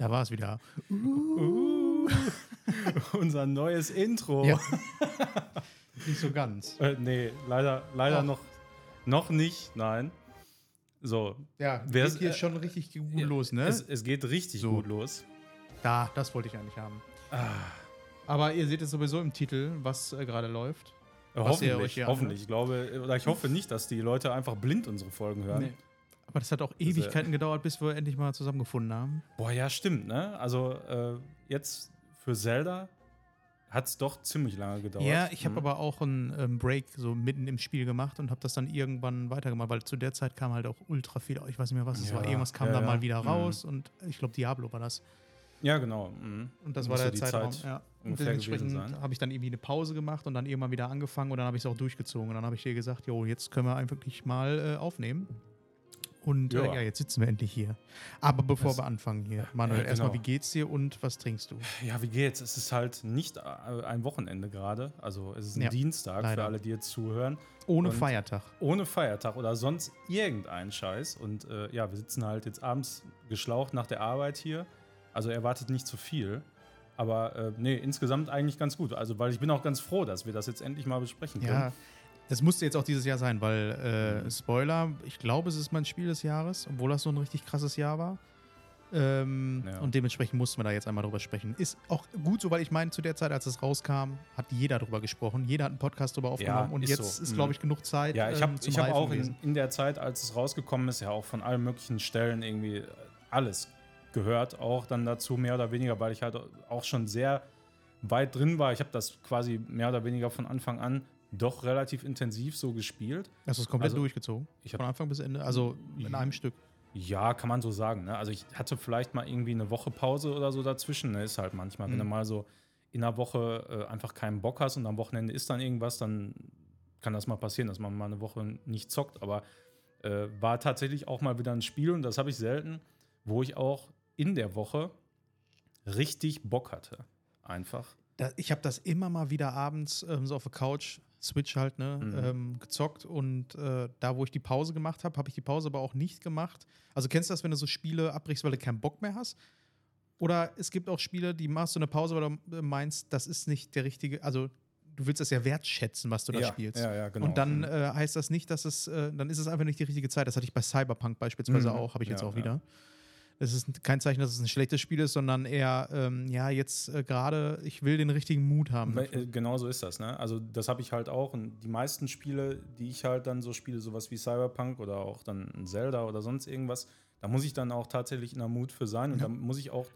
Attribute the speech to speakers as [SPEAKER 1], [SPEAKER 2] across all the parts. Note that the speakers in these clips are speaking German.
[SPEAKER 1] Da war es wieder.
[SPEAKER 2] Uh, unser neues Intro.
[SPEAKER 1] Ja. Nicht so ganz.
[SPEAKER 2] Äh, nee, leider, leider
[SPEAKER 1] Ach.
[SPEAKER 2] noch, noch nicht, nein. So,
[SPEAKER 1] Ja, geht hier
[SPEAKER 2] äh,
[SPEAKER 1] schon richtig gut
[SPEAKER 2] ja,
[SPEAKER 1] los, ne?
[SPEAKER 2] es, es geht richtig
[SPEAKER 1] So.
[SPEAKER 2] gut los.
[SPEAKER 1] da, das wollte ich eigentlich haben.
[SPEAKER 2] Ah,
[SPEAKER 1] Aber ihr seht es sowieso im Titel, was äh, gerade läuft. Euch
[SPEAKER 2] hoffentlich, hoffentlich. Ich glaube, oder ich hoffe nicht, dass die Leute einfach blind unsere Folgen hören.
[SPEAKER 1] Nee. Aber das hat auch Ewigkeiten gedauert, bis wir endlich mal zusammengefunden haben.
[SPEAKER 2] Boah, ja, stimmt, ne? Also äh, jetzt für Zelda hat es doch ziemlich lange gedauert.
[SPEAKER 1] Ja, ich habe
[SPEAKER 2] Mhm.
[SPEAKER 1] aber auch einen ähm, Break so mitten im Spiel gemacht und habe das dann irgendwann weitergemacht, weil zu der Zeit kam halt auch ultra viel, ich weiß nicht mehr, was es
[SPEAKER 2] Ja,
[SPEAKER 1] war. Irgendwas kam
[SPEAKER 2] ja,
[SPEAKER 1] dann
[SPEAKER 2] ja.
[SPEAKER 1] mal wieder
[SPEAKER 2] Mhm.
[SPEAKER 1] raus und ich glaube Diablo war das.
[SPEAKER 2] Ja, genau. Mhm.
[SPEAKER 1] Und das
[SPEAKER 2] Muss
[SPEAKER 1] war der Zeitraum.
[SPEAKER 2] Zeit
[SPEAKER 1] ja. Und dementsprechend habe ich dann irgendwie eine Pause gemacht und dann irgendwann wieder angefangen und dann habe ich es auch durchgezogen. Und dann habe ich dir gesagt, jo, jetzt können wir einfach mal äh, aufnehmen. Und ja.
[SPEAKER 2] Ja.
[SPEAKER 1] Äh, ja, jetzt sitzen wir endlich hier. Aber bevor
[SPEAKER 2] Das-
[SPEAKER 1] wir anfangen hier, Manuel,
[SPEAKER 2] Ja,
[SPEAKER 1] erstmal,
[SPEAKER 2] genau.
[SPEAKER 1] wie geht's dir und was trinkst du?
[SPEAKER 2] Ja, wie geht's? Es ist halt nicht äh, ein Wochenende gerade. Also es ist ein
[SPEAKER 1] Ja,
[SPEAKER 2] Dienstag
[SPEAKER 1] leider.
[SPEAKER 2] für alle, die jetzt zuhören.
[SPEAKER 1] Ohne
[SPEAKER 2] Und-
[SPEAKER 1] Feiertag.
[SPEAKER 2] Ohne Feiertag oder sonst irgendein Scheiß. Und äh, ja, wir sitzen halt jetzt abends geschlaucht nach der Arbeit hier. Also erwartet nicht zu viel. Aber äh, nee, insgesamt eigentlich ganz gut. Also, weil ich bin auch ganz froh, dass wir das jetzt endlich mal besprechen können.
[SPEAKER 1] Ja, das musste jetzt auch dieses Jahr sein, weil äh, Spoiler, ich glaube, es ist mein Spiel des Jahres, obwohl das so ein richtig krasses Jahr war. Ähm,
[SPEAKER 2] Ja.
[SPEAKER 1] Und dementsprechend mussten wir da jetzt einmal drüber sprechen. Ist auch gut so, weil ich meine, zu der Zeit, als es rauskam, hat jeder drüber gesprochen. Jeder hat einen Podcast drüber aufgenommen. und
[SPEAKER 2] ist
[SPEAKER 1] jetzt
[SPEAKER 2] so.
[SPEAKER 1] ist,
[SPEAKER 2] Mhm.
[SPEAKER 1] glaube ich, genug Zeit.
[SPEAKER 2] Ja, ich habe
[SPEAKER 1] ähm,
[SPEAKER 2] hab auch in, in der Zeit, als es rausgekommen ist, ja auch von allen möglichen Stellen irgendwie alles gehört, auch dann dazu mehr oder weniger, weil ich halt auch schon sehr weit drin war. Ich habe das quasi mehr oder weniger von Anfang an doch relativ intensiv so gespielt.
[SPEAKER 1] Hast du es komplett
[SPEAKER 2] also,
[SPEAKER 1] durchgezogen?
[SPEAKER 2] ich hab-
[SPEAKER 1] Von Anfang bis Ende? Also in einem Stück.
[SPEAKER 2] Ja, kann man so sagen. Ne? Also ich hatte vielleicht mal irgendwie eine Woche Pause oder so dazwischen. Ne? Ist halt manchmal, wenn
[SPEAKER 1] Mhm.
[SPEAKER 2] du mal so in der Woche äh, einfach keinen Bock hast und am Wochenende ist dann irgendwas, dann kann das mal passieren, dass man mal eine Woche nicht zockt. Aber äh, war tatsächlich auch mal wieder ein Spiel und das habe ich selten, wo ich auch in der Woche richtig Bock hatte. Einfach.
[SPEAKER 1] Da, ich habe das immer mal wieder abends ähm, so auf der Couch, Switch halt, ne,
[SPEAKER 2] Mhm.
[SPEAKER 1] ähm, gezockt. Und äh, da, wo ich die Pause gemacht habe, habe ich die Pause aber auch nicht gemacht. Also kennst du das, wenn du so Spiele abbrichst, weil du keinen Bock mehr hast? Oder es gibt auch Spiele, die machst du eine Pause, weil du äh, meinst, das ist nicht der richtige, also du willst das ja wertschätzen, was du da
[SPEAKER 2] ja,
[SPEAKER 1] spielst.
[SPEAKER 2] Ja, ja, genau.
[SPEAKER 1] Und dann
[SPEAKER 2] Mhm.
[SPEAKER 1] äh, heißt das nicht, dass es, äh, dann ist es einfach nicht die richtige Zeit. Das hatte ich bei Cyberpunk beispielsweise
[SPEAKER 2] Mhm.
[SPEAKER 1] auch, habe ich jetzt auch wieder. Es ist kein Zeichen, dass es ein schlechtes Spiel ist, sondern eher, ähm, ja, jetzt äh, gerade, ich will den richtigen Mut haben.
[SPEAKER 2] Weil, äh, Genau so ist das, ne? Also das habe ich halt auch. Und die meisten Spiele, die ich halt dann so spiele, sowas wie Cyberpunk oder auch dann Zelda oder sonst irgendwas, da muss ich dann auch tatsächlich in der Mut für sein und
[SPEAKER 1] Ja.
[SPEAKER 2] da muss ich auch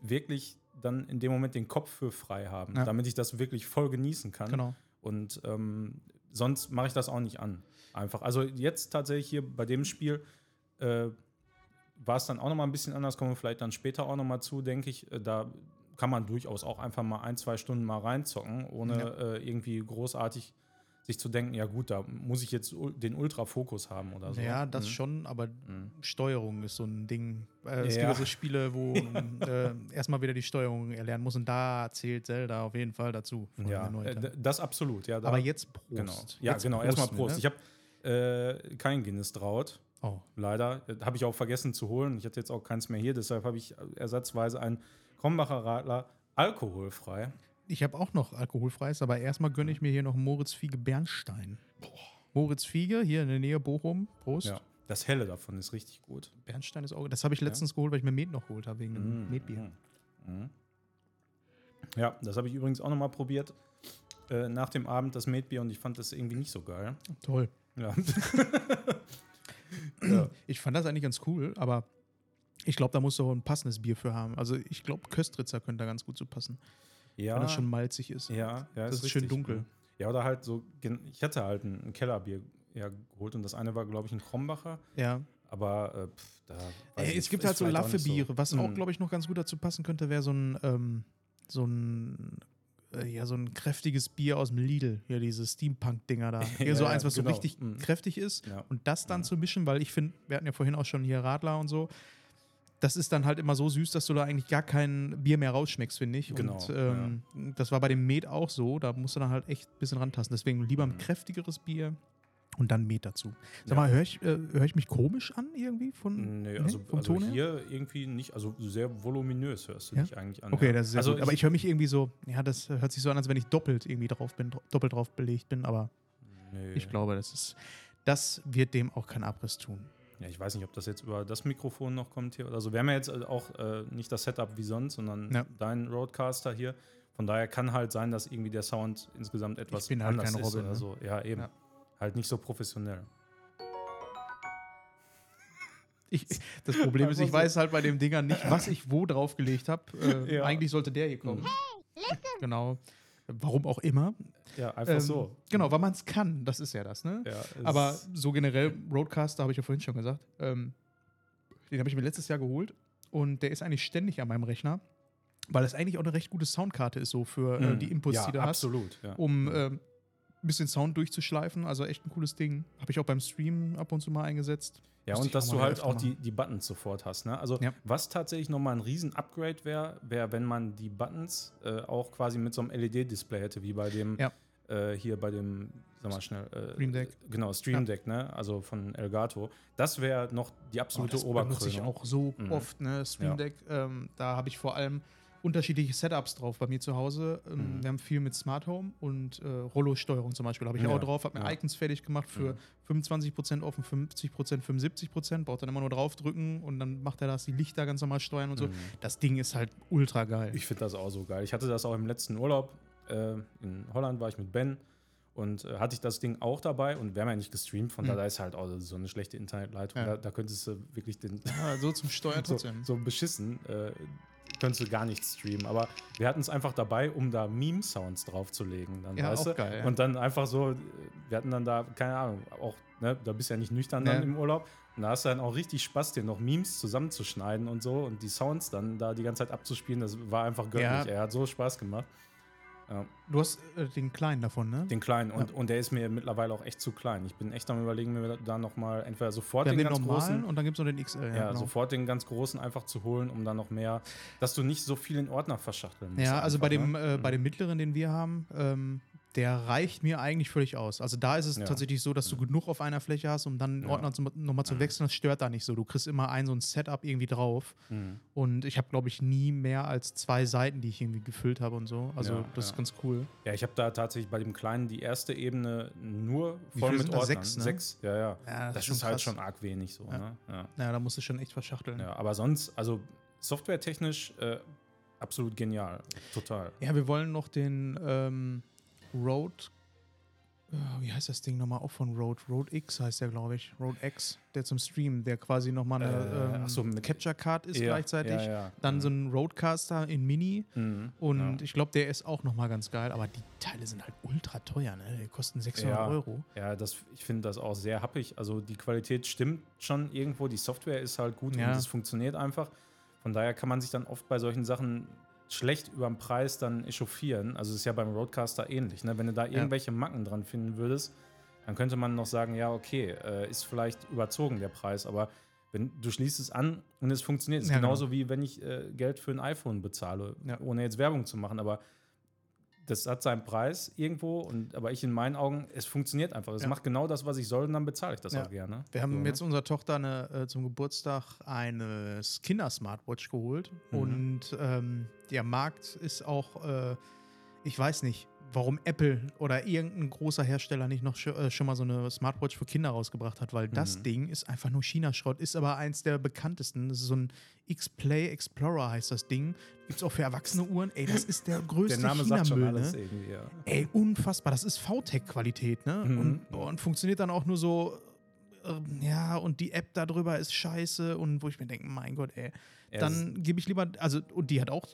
[SPEAKER 2] wirklich dann in dem Moment den Kopf für frei haben,
[SPEAKER 1] Ja.
[SPEAKER 2] damit ich das wirklich voll genießen kann.
[SPEAKER 1] Genau.
[SPEAKER 2] Und ähm, sonst mache ich das auch nicht an. Einfach. Also jetzt tatsächlich hier bei dem Spiel äh, war es dann auch noch mal ein bisschen anders, kommen wir vielleicht dann später auch noch mal zu, denke ich. Äh, Da kann man durchaus auch einfach mal ein, zwei Stunden mal reinzocken, ohne
[SPEAKER 1] Ja.
[SPEAKER 2] äh, irgendwie großartig sich zu denken, ja gut, da muss ich jetzt den Ultra-Fokus haben oder so.
[SPEAKER 1] Ja, das
[SPEAKER 2] Mhm.
[SPEAKER 1] schon, aber
[SPEAKER 2] Mhm.
[SPEAKER 1] Steuerung ist so ein Ding. Äh, es
[SPEAKER 2] Ja.
[SPEAKER 1] gibt ja so Spiele, wo man äh, erstmal wieder die Steuerung erlernen muss und da zählt Zelda auf jeden Fall dazu.
[SPEAKER 2] Ja, äh, das absolut. Ja, da,
[SPEAKER 1] aber jetzt Prost.
[SPEAKER 2] genau. Ja,
[SPEAKER 1] Jetzt
[SPEAKER 2] genau. Erstmal
[SPEAKER 1] wir,
[SPEAKER 2] Prost.
[SPEAKER 1] ne?
[SPEAKER 2] Ich habe äh, kein Guinness draut.
[SPEAKER 1] Oh,
[SPEAKER 2] Leider. Habe ich auch vergessen zu holen. Ich hatte jetzt auch keins mehr hier, deshalb habe ich ersatzweise einen Krombacher Radler alkoholfrei.
[SPEAKER 1] ich habe auch noch alkoholfreies, aber erstmal gönne ich mir hier noch Moritz Fiege Bernstein. Moritz Fiege, hier in der Nähe Bochum. Prost.
[SPEAKER 2] Ja. Das Helle davon ist richtig gut.
[SPEAKER 1] Bernstein ist auch. Das habe ich letztens geholt, weil ich mir Met noch geholt habe, wegen dem
[SPEAKER 2] Mm,
[SPEAKER 1] Metbier.
[SPEAKER 2] mm, mm. Ja, das habe ich übrigens auch nochmal probiert. Äh, nach dem Abend das Metbier und ich fand das irgendwie nicht so geil.
[SPEAKER 1] Toll.
[SPEAKER 2] Ja.
[SPEAKER 1] Ich fand das eigentlich ganz cool, aber ich glaube, da musst du auch ein passendes Bier für haben. Also ich glaube, Köstritzer könnte da ganz gut zu passen,
[SPEAKER 2] ja,
[SPEAKER 1] wenn das schon malzig ist.
[SPEAKER 2] ja, ja,
[SPEAKER 1] das ist schön
[SPEAKER 2] richtig.
[SPEAKER 1] dunkel.
[SPEAKER 2] Ja, oder halt so, ich hatte halt ein, ein Kellerbier ja, geholt und das eine war, glaube ich, ein Krombacher.
[SPEAKER 1] Ja.
[SPEAKER 2] Aber äh, pff, da.
[SPEAKER 1] Ey,
[SPEAKER 2] ich
[SPEAKER 1] es
[SPEAKER 2] nicht,
[SPEAKER 1] gibt
[SPEAKER 2] ist
[SPEAKER 1] halt so Laffe-Biere. Was auch,
[SPEAKER 2] Mm.
[SPEAKER 1] glaube ich, noch ganz gut dazu passen könnte, wäre so ein, ähm, so ein, äh, ja, so ein kräftiges Bier aus dem Lidl. Ja, diese Steampunk-Dinger da. Hier
[SPEAKER 2] Ja,
[SPEAKER 1] so
[SPEAKER 2] ja,
[SPEAKER 1] eins, was
[SPEAKER 2] genau.
[SPEAKER 1] so richtig
[SPEAKER 2] Mm.
[SPEAKER 1] kräftig ist.
[SPEAKER 2] Ja.
[SPEAKER 1] Und das dann zu mischen, weil ich finde, wir hatten ja vorhin auch schon hier Radler und so. Das ist dann halt immer so süß, dass du da eigentlich gar kein Bier mehr rausschmeckst, finde ich.
[SPEAKER 2] Genau,
[SPEAKER 1] Und ähm, das war bei dem Met auch so. Da musst du dann halt echt ein bisschen rantasten. Deswegen lieber ein
[SPEAKER 2] Mhm.
[SPEAKER 1] kräftigeres Bier. Und dann Met dazu. Sag
[SPEAKER 2] Ja.
[SPEAKER 1] mal, höre ich, äh, hör ich mich komisch an irgendwie von
[SPEAKER 2] Nee, also,
[SPEAKER 1] vom
[SPEAKER 2] also
[SPEAKER 1] Ton her?
[SPEAKER 2] hier irgendwie nicht, also sehr voluminös hörst du
[SPEAKER 1] Ja?
[SPEAKER 2] dich eigentlich an.
[SPEAKER 1] Okay,
[SPEAKER 2] ja.
[SPEAKER 1] das ist sehr
[SPEAKER 2] also
[SPEAKER 1] gut. Aber ich höre mich irgendwie so, ja, das hört sich so an, als wenn ich doppelt irgendwie drauf bin, doppelt drauf belegt bin, aber
[SPEAKER 2] nee.
[SPEAKER 1] ich glaube, das ist, das wird dem auch keinen Abriss tun.
[SPEAKER 2] Ja, ich weiß nicht, ob das jetzt über das Mikrofon noch kommt hier. Also wir haben ja jetzt äh, auch äh, nicht das Setup wie sonst, sondern
[SPEAKER 1] Ja.
[SPEAKER 2] dein Roadcaster hier. Von daher kann halt sein, dass irgendwie der Sound insgesamt etwas
[SPEAKER 1] bin halt
[SPEAKER 2] anders
[SPEAKER 1] kein
[SPEAKER 2] ist
[SPEAKER 1] Robin,
[SPEAKER 2] oder
[SPEAKER 1] ne?
[SPEAKER 2] so. Ja, eben.
[SPEAKER 1] Ja.
[SPEAKER 2] Halt nicht so professionell.
[SPEAKER 1] Ich, das Problem ist, ich
[SPEAKER 2] Einfach so.
[SPEAKER 1] weiß halt bei dem Dinger nicht, was ich wo draufgelegt habe. Äh,
[SPEAKER 2] Ja.
[SPEAKER 1] Eigentlich sollte der hier kommen. Genau. Warum auch immer.
[SPEAKER 2] Ja, einfach
[SPEAKER 1] Ähm,
[SPEAKER 2] so.
[SPEAKER 1] Genau, weil man es kann. Das ist ja das, ne?
[SPEAKER 2] Ja,
[SPEAKER 1] Aber so generell, Roadcaster habe ich ja vorhin schon gesagt. Ähm, den habe ich mir letztes Jahr geholt. Und der ist eigentlich ständig an meinem Rechner. Weil das eigentlich auch eine recht gute Soundkarte ist, so für äh,
[SPEAKER 2] Mhm.
[SPEAKER 1] die Inputs,
[SPEAKER 2] ja,
[SPEAKER 1] die du hast.
[SPEAKER 2] absolut. Ja.
[SPEAKER 1] um ein bisschen Sound durchzuschleifen. Also echt ein cooles Ding. Habe ich auch beim Stream ab und zu mal eingesetzt.
[SPEAKER 2] Ja,
[SPEAKER 1] Müsste
[SPEAKER 2] und dass du halt auch
[SPEAKER 1] machen.
[SPEAKER 2] die, die Buttons sofort hast. Ne? Also,
[SPEAKER 1] Ja.
[SPEAKER 2] was tatsächlich nochmal ein riesen Upgrade wäre, wäre, wenn man die Buttons äh, auch quasi mit so einem LED-Display hätte, wie bei dem,
[SPEAKER 1] Ja.
[SPEAKER 2] äh, hier bei dem, sag mal schnell, äh,
[SPEAKER 1] Stream Deck.
[SPEAKER 2] Genau, Stream Deck, ne? Also von Elgato. Das wäre noch die
[SPEAKER 1] Oh,
[SPEAKER 2] absolute
[SPEAKER 1] das benutze ich
[SPEAKER 2] Oberkrönung.
[SPEAKER 1] auch so
[SPEAKER 2] Mhm.
[SPEAKER 1] oft, ne? Stream Deck, ähm, da habe ich vor allem unterschiedliche Setups drauf bei mir zu Hause. Ähm,
[SPEAKER 2] Mhm.
[SPEAKER 1] Wir haben viel mit Smart Home und äh, Rollo-Steuerung zum Beispiel habe ich
[SPEAKER 2] Ja,
[SPEAKER 1] auch drauf. Habe mir
[SPEAKER 2] ja.
[SPEAKER 1] Icons fertig gemacht für
[SPEAKER 2] Mhm.
[SPEAKER 1] 25% offen, 50%, 75%. Braucht dann immer nur draufdrücken und dann macht er das, die Lichter ganz normal steuern und so.
[SPEAKER 2] Mhm.
[SPEAKER 1] Das Ding ist halt ultra geil.
[SPEAKER 2] Ich finde das auch so geil. Ich hatte das auch im letzten Urlaub. Äh, in Holland war ich mit Ben und äh, hatte ich das Ding auch dabei und wir haben ja nicht gestreamt, von
[SPEAKER 1] Mhm.
[SPEAKER 2] daher ist halt auch so eine schlechte Internetleitung.
[SPEAKER 1] Ja.
[SPEAKER 2] Da, da könntest du wirklich den,
[SPEAKER 1] ja, so zum Steuern
[SPEAKER 2] so,
[SPEAKER 1] trotzdem.
[SPEAKER 2] so beschissen, äh, könntest du gar nicht streamen. Aber wir hatten es einfach dabei, um da Meme-Sounds draufzulegen. Dann,
[SPEAKER 1] Ja,
[SPEAKER 2] weißt du?
[SPEAKER 1] geil, ja.
[SPEAKER 2] Und dann einfach so, wir hatten dann da, keine Ahnung, auch, ne, da bist du ja nicht nüchtern dann
[SPEAKER 1] Ja.
[SPEAKER 2] im Urlaub. Und da hast du dann auch richtig Spaß, dir noch Memes zusammenzuschneiden und so und die Sounds dann da die ganze Zeit abzuspielen. Das war einfach göttlich.
[SPEAKER 1] Ja.
[SPEAKER 2] Er hat so Spaß gemacht. Ja,
[SPEAKER 1] Du hast äh, den kleinen davon, ne?
[SPEAKER 2] den kleinen. Und, und der ist mir mittlerweile auch echt zu klein. Ich bin echt am überlegen, mir da nochmal entweder sofort den,
[SPEAKER 1] den
[SPEAKER 2] ganz großen.
[SPEAKER 1] und dann gibt es noch den XL.
[SPEAKER 2] Ja,
[SPEAKER 1] genau.
[SPEAKER 2] sofort den ganz großen einfach zu holen, um dann noch mehr, dass du nicht so viel in Ordner verschachteln musst.
[SPEAKER 1] Ja, also bei
[SPEAKER 2] einfach,
[SPEAKER 1] dem,
[SPEAKER 2] ne?
[SPEAKER 1] äh, bei dem mittleren, den wir haben, ähm, der reicht mir eigentlich völlig aus. Also da ist es
[SPEAKER 2] Ja.
[SPEAKER 1] tatsächlich so, dass du genug auf einer Fläche hast, um dann
[SPEAKER 2] Ja.
[SPEAKER 1] Ordner zum, nochmal zu wechseln. Das stört da nicht so. Du kriegst immer ein so ein Setup irgendwie drauf.
[SPEAKER 2] Mhm.
[SPEAKER 1] Und ich habe, glaube ich, nie mehr als zwei Seiten, die ich irgendwie gefüllt habe und so. Also
[SPEAKER 2] Ja,
[SPEAKER 1] das ist
[SPEAKER 2] ja.
[SPEAKER 1] ganz cool.
[SPEAKER 2] Ja, ich habe da tatsächlich bei dem Kleinen die erste Ebene nur voll mit
[SPEAKER 1] das?
[SPEAKER 2] Ordnern.
[SPEAKER 1] Sechs, ne?
[SPEAKER 2] Sechs, ja, ja.
[SPEAKER 1] Ja,
[SPEAKER 2] das
[SPEAKER 1] schon
[SPEAKER 2] ist halt
[SPEAKER 1] krass.
[SPEAKER 2] schon arg wenig so.
[SPEAKER 1] Ja.
[SPEAKER 2] Ne? Ja.
[SPEAKER 1] Naja, da musst du schon echt verschachteln. Ja,
[SPEAKER 2] ja, aber sonst, also softwaretechnisch äh, absolut genial. Total.
[SPEAKER 1] wir wollen noch den ähm, Rode. äh, Wie heißt das Ding nochmal? Auch von Rode. Rode X heißt der, glaube ich. Rode X, der zum Stream, der quasi nochmal eine
[SPEAKER 2] Äh,
[SPEAKER 1] ähm,
[SPEAKER 2] so, mit-
[SPEAKER 1] Capture Card ist
[SPEAKER 2] Ja,
[SPEAKER 1] gleichzeitig.
[SPEAKER 2] Ja, ja.
[SPEAKER 1] Dann
[SPEAKER 2] Mhm.
[SPEAKER 1] so ein Roadcaster in Mini.
[SPEAKER 2] Mhm.
[SPEAKER 1] Und ich glaube, der ist auch nochmal ganz geil. Aber die Teile sind halt ultra teuer, ne? Die kosten 600
[SPEAKER 2] Ja.
[SPEAKER 1] Euro.
[SPEAKER 2] Ja, das, ich finde das auch sehr happig. Also die Qualität stimmt schon irgendwo, die Software ist halt gut und es funktioniert einfach. Von daher kann man sich dann oft bei solchen Sachen schlecht über den Preis dann echauffieren. Also es ist ja beim Roadcaster ähnlich. Ne? Wenn du da irgendwelche Macken dran finden würdest, dann könnte man noch sagen, ja, okay, äh, ist vielleicht überzogen der Preis, aber wenn du schließt es an und es funktioniert, ist
[SPEAKER 1] Ja, genau.
[SPEAKER 2] genauso wie wenn ich äh, Geld für ein iPhone bezahle,
[SPEAKER 1] Ja.
[SPEAKER 2] ohne jetzt Werbung zu machen, aber das hat seinen Preis irgendwo, und, aber ich in meinen Augen, es funktioniert einfach. Es
[SPEAKER 1] Ja.
[SPEAKER 2] macht genau das, was ich soll und dann bezahle ich das
[SPEAKER 1] Ja.
[SPEAKER 2] auch gerne.
[SPEAKER 1] Wir haben
[SPEAKER 2] So, ne?
[SPEAKER 1] jetzt unserer Tochter eine, äh, zum Geburtstag eine Kinder-Smartwatch geholt.
[SPEAKER 2] Mhm.
[SPEAKER 1] Und ähm, der Markt ist auch, äh, ich weiß nicht, warum Apple oder irgendein großer Hersteller nicht noch äh, schon mal so eine Smartwatch für Kinder rausgebracht hat, weil das
[SPEAKER 2] Mhm.
[SPEAKER 1] Ding ist einfach nur China-Schrott, ist aber eins der bekanntesten. Das ist so ein X-Play Explorer heißt das Ding. Gibt es auch für erwachsene Uhren. Ey, das ist der größte
[SPEAKER 2] Der Name sagt schon alles
[SPEAKER 1] ne?
[SPEAKER 2] irgendwie, ja.
[SPEAKER 1] Ey, unfassbar. Das ist VTech-Qualität, ne?
[SPEAKER 2] Mhm.
[SPEAKER 1] Und, boah, und funktioniert dann auch nur so, ähm, ja, und die App darüber ist scheiße. Und wo ich mir denke, mein Gott, ey, dann gebe ich lieber, also, und die hat auch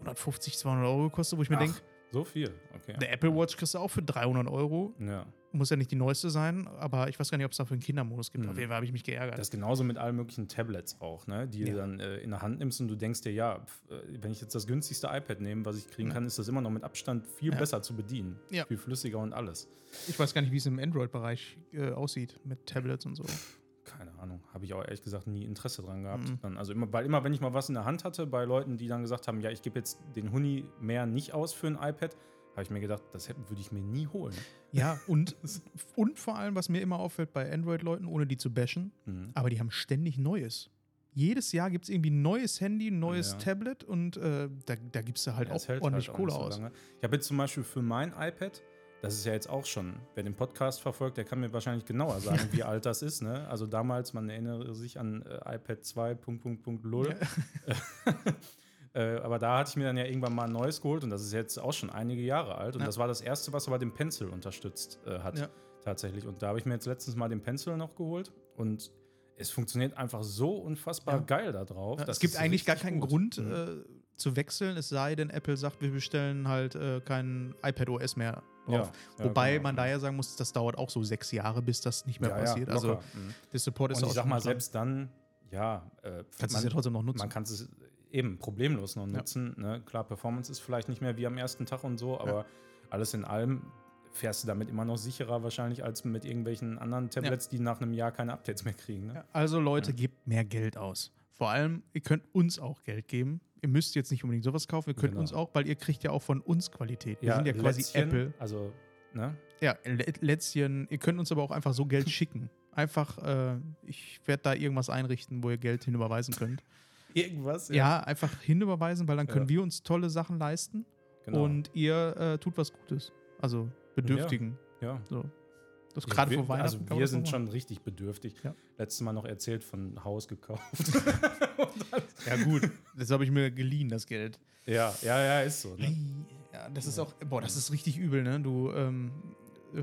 [SPEAKER 1] 150, 200 Euro gekostet, wo ich mir denke,
[SPEAKER 2] so viel, okay.
[SPEAKER 1] eine Apple Watch kriegst du auch für 300 Euro.
[SPEAKER 2] Ja.
[SPEAKER 1] Muss ja nicht die neueste sein, aber ich weiß gar nicht, ob es dafür einen Kindermodus gibt.
[SPEAKER 2] Mhm.
[SPEAKER 1] Auf jeden Fall habe ich mich geärgert.
[SPEAKER 2] Das ist genauso mit allen möglichen Tablets auch, ne? die
[SPEAKER 1] Ja.
[SPEAKER 2] du dann äh, in der Hand nimmst und du denkst dir, ja, pf, äh, wenn ich jetzt das günstigste iPad nehme, was ich kriegen
[SPEAKER 1] Ja.
[SPEAKER 2] kann, ist das immer noch mit Abstand viel
[SPEAKER 1] Ja.
[SPEAKER 2] besser zu bedienen.
[SPEAKER 1] Ja.
[SPEAKER 2] Viel flüssiger und alles.
[SPEAKER 1] ich weiß gar nicht, wie es im Android-Bereich äh, aussieht mit Tablets und so.
[SPEAKER 2] Keine Ahnung, habe ich auch ehrlich gesagt nie Interesse dran gehabt.
[SPEAKER 1] Mhm.
[SPEAKER 2] Dann, also immer, weil immer, wenn ich mal was in der Hand hatte, bei Leuten, die dann gesagt haben, ja, ich gebe jetzt den Huni mehr nicht aus für ein iPad, habe ich mir gedacht, das würde ich mir nie holen.
[SPEAKER 1] Ja, und, und vor allem, was mir immer auffällt bei Android-Leuten, ohne die zu bashen,
[SPEAKER 2] Mhm.
[SPEAKER 1] aber die haben ständig Neues. Jedes Jahr gibt es irgendwie ein neues Handy, ein neues
[SPEAKER 2] Ja.
[SPEAKER 1] Tablet und äh, da, da gibst du halt
[SPEAKER 2] Ja, es
[SPEAKER 1] auch
[SPEAKER 2] hält
[SPEAKER 1] ordentlich
[SPEAKER 2] halt auch
[SPEAKER 1] Kohle
[SPEAKER 2] so
[SPEAKER 1] aus.
[SPEAKER 2] lange. Ich habe jetzt zum Beispiel für mein iPad, das ist ja jetzt auch schon, wer den Podcast verfolgt, der kann mir wahrscheinlich genauer sagen, wie alt das ist. Ne? Also damals, man erinnere sich an äh, iPad 2, Punkt, Punkt, Punkt, Lull. Äh, aber da hatte ich mir dann ja irgendwann mal ein neues geholt und das ist jetzt auch schon einige Jahre alt. Und
[SPEAKER 1] Ja.
[SPEAKER 2] das war das erste, was aber den Pencil unterstützt äh, hat,
[SPEAKER 1] Ja.
[SPEAKER 2] tatsächlich. Und da habe ich mir jetzt letztens mal den Pencil noch geholt und es funktioniert einfach so unfassbar
[SPEAKER 1] Ja.
[SPEAKER 2] geil da drauf.
[SPEAKER 1] Ja, es gibt eigentlich gar keinen
[SPEAKER 2] gut.
[SPEAKER 1] Grund
[SPEAKER 2] Mhm.
[SPEAKER 1] äh, zu wechseln, es sei denn, Apple sagt, wir bestellen halt äh, kein iPad OS mehr drauf.
[SPEAKER 2] Ja,
[SPEAKER 1] Wobei
[SPEAKER 2] genau.
[SPEAKER 1] man da ja sagen muss, das dauert auch so sechs Jahre, bis das nicht mehr
[SPEAKER 2] Ja, ja,
[SPEAKER 1] passiert. also.
[SPEAKER 2] Mhm.
[SPEAKER 1] der Support ist
[SPEAKER 2] Und
[SPEAKER 1] auch
[SPEAKER 2] ich sag mal, selbst dann, ja, äh,
[SPEAKER 1] kannst
[SPEAKER 2] man,
[SPEAKER 1] es ja trotzdem noch nutzen.
[SPEAKER 2] man kann es eben problemlos noch
[SPEAKER 1] Ja.
[SPEAKER 2] nutzen. Ne? Klar, Performance ist vielleicht nicht mehr wie am ersten Tag und so, aber alles in allem fährst du damit immer noch sicherer wahrscheinlich als mit irgendwelchen anderen Tablets, die nach einem Jahr keine Updates mehr kriegen. Ne?
[SPEAKER 1] Ja, also Leute, gebt mehr Geld aus. Vor allem, ihr könnt uns auch Geld geben. Ihr müsst jetzt nicht unbedingt sowas kaufen, ihr könnt
[SPEAKER 2] Genau.
[SPEAKER 1] uns auch, weil ihr kriegt ja auch von uns Qualität. Wir sind ja quasi
[SPEAKER 2] Lätzchen,
[SPEAKER 1] Apple.
[SPEAKER 2] Also, ne?
[SPEAKER 1] Ja, Lä- Lätzchen. Ihr könnt uns aber auch einfach so Geld schicken. Einfach, äh, ich werde da irgendwas einrichten, wo ihr Geld hinüberweisen könnt.
[SPEAKER 2] Irgendwas.
[SPEAKER 1] Ja, einfach hinüberweisen, weil dann können
[SPEAKER 2] Ja.
[SPEAKER 1] wir uns tolle Sachen leisten
[SPEAKER 2] genau.
[SPEAKER 1] und ihr äh, tut was Gutes. Also Bedürftigen.
[SPEAKER 2] ja.
[SPEAKER 1] So. Das
[SPEAKER 2] Ja,
[SPEAKER 1] gerade
[SPEAKER 2] wir,
[SPEAKER 1] vor Weihnachten.
[SPEAKER 2] Also wir sind schon richtig bedürftig.
[SPEAKER 1] Ja.
[SPEAKER 2] Letztes Mal noch erzählt von Haus gekauft.
[SPEAKER 1] Ja, gut. Das habe ich mir geliehen, das Geld.
[SPEAKER 2] ja, ja, ja, ist so. Ne?
[SPEAKER 1] Ja, das ist auch, boah, das ist richtig übel, ne? Du, ähm,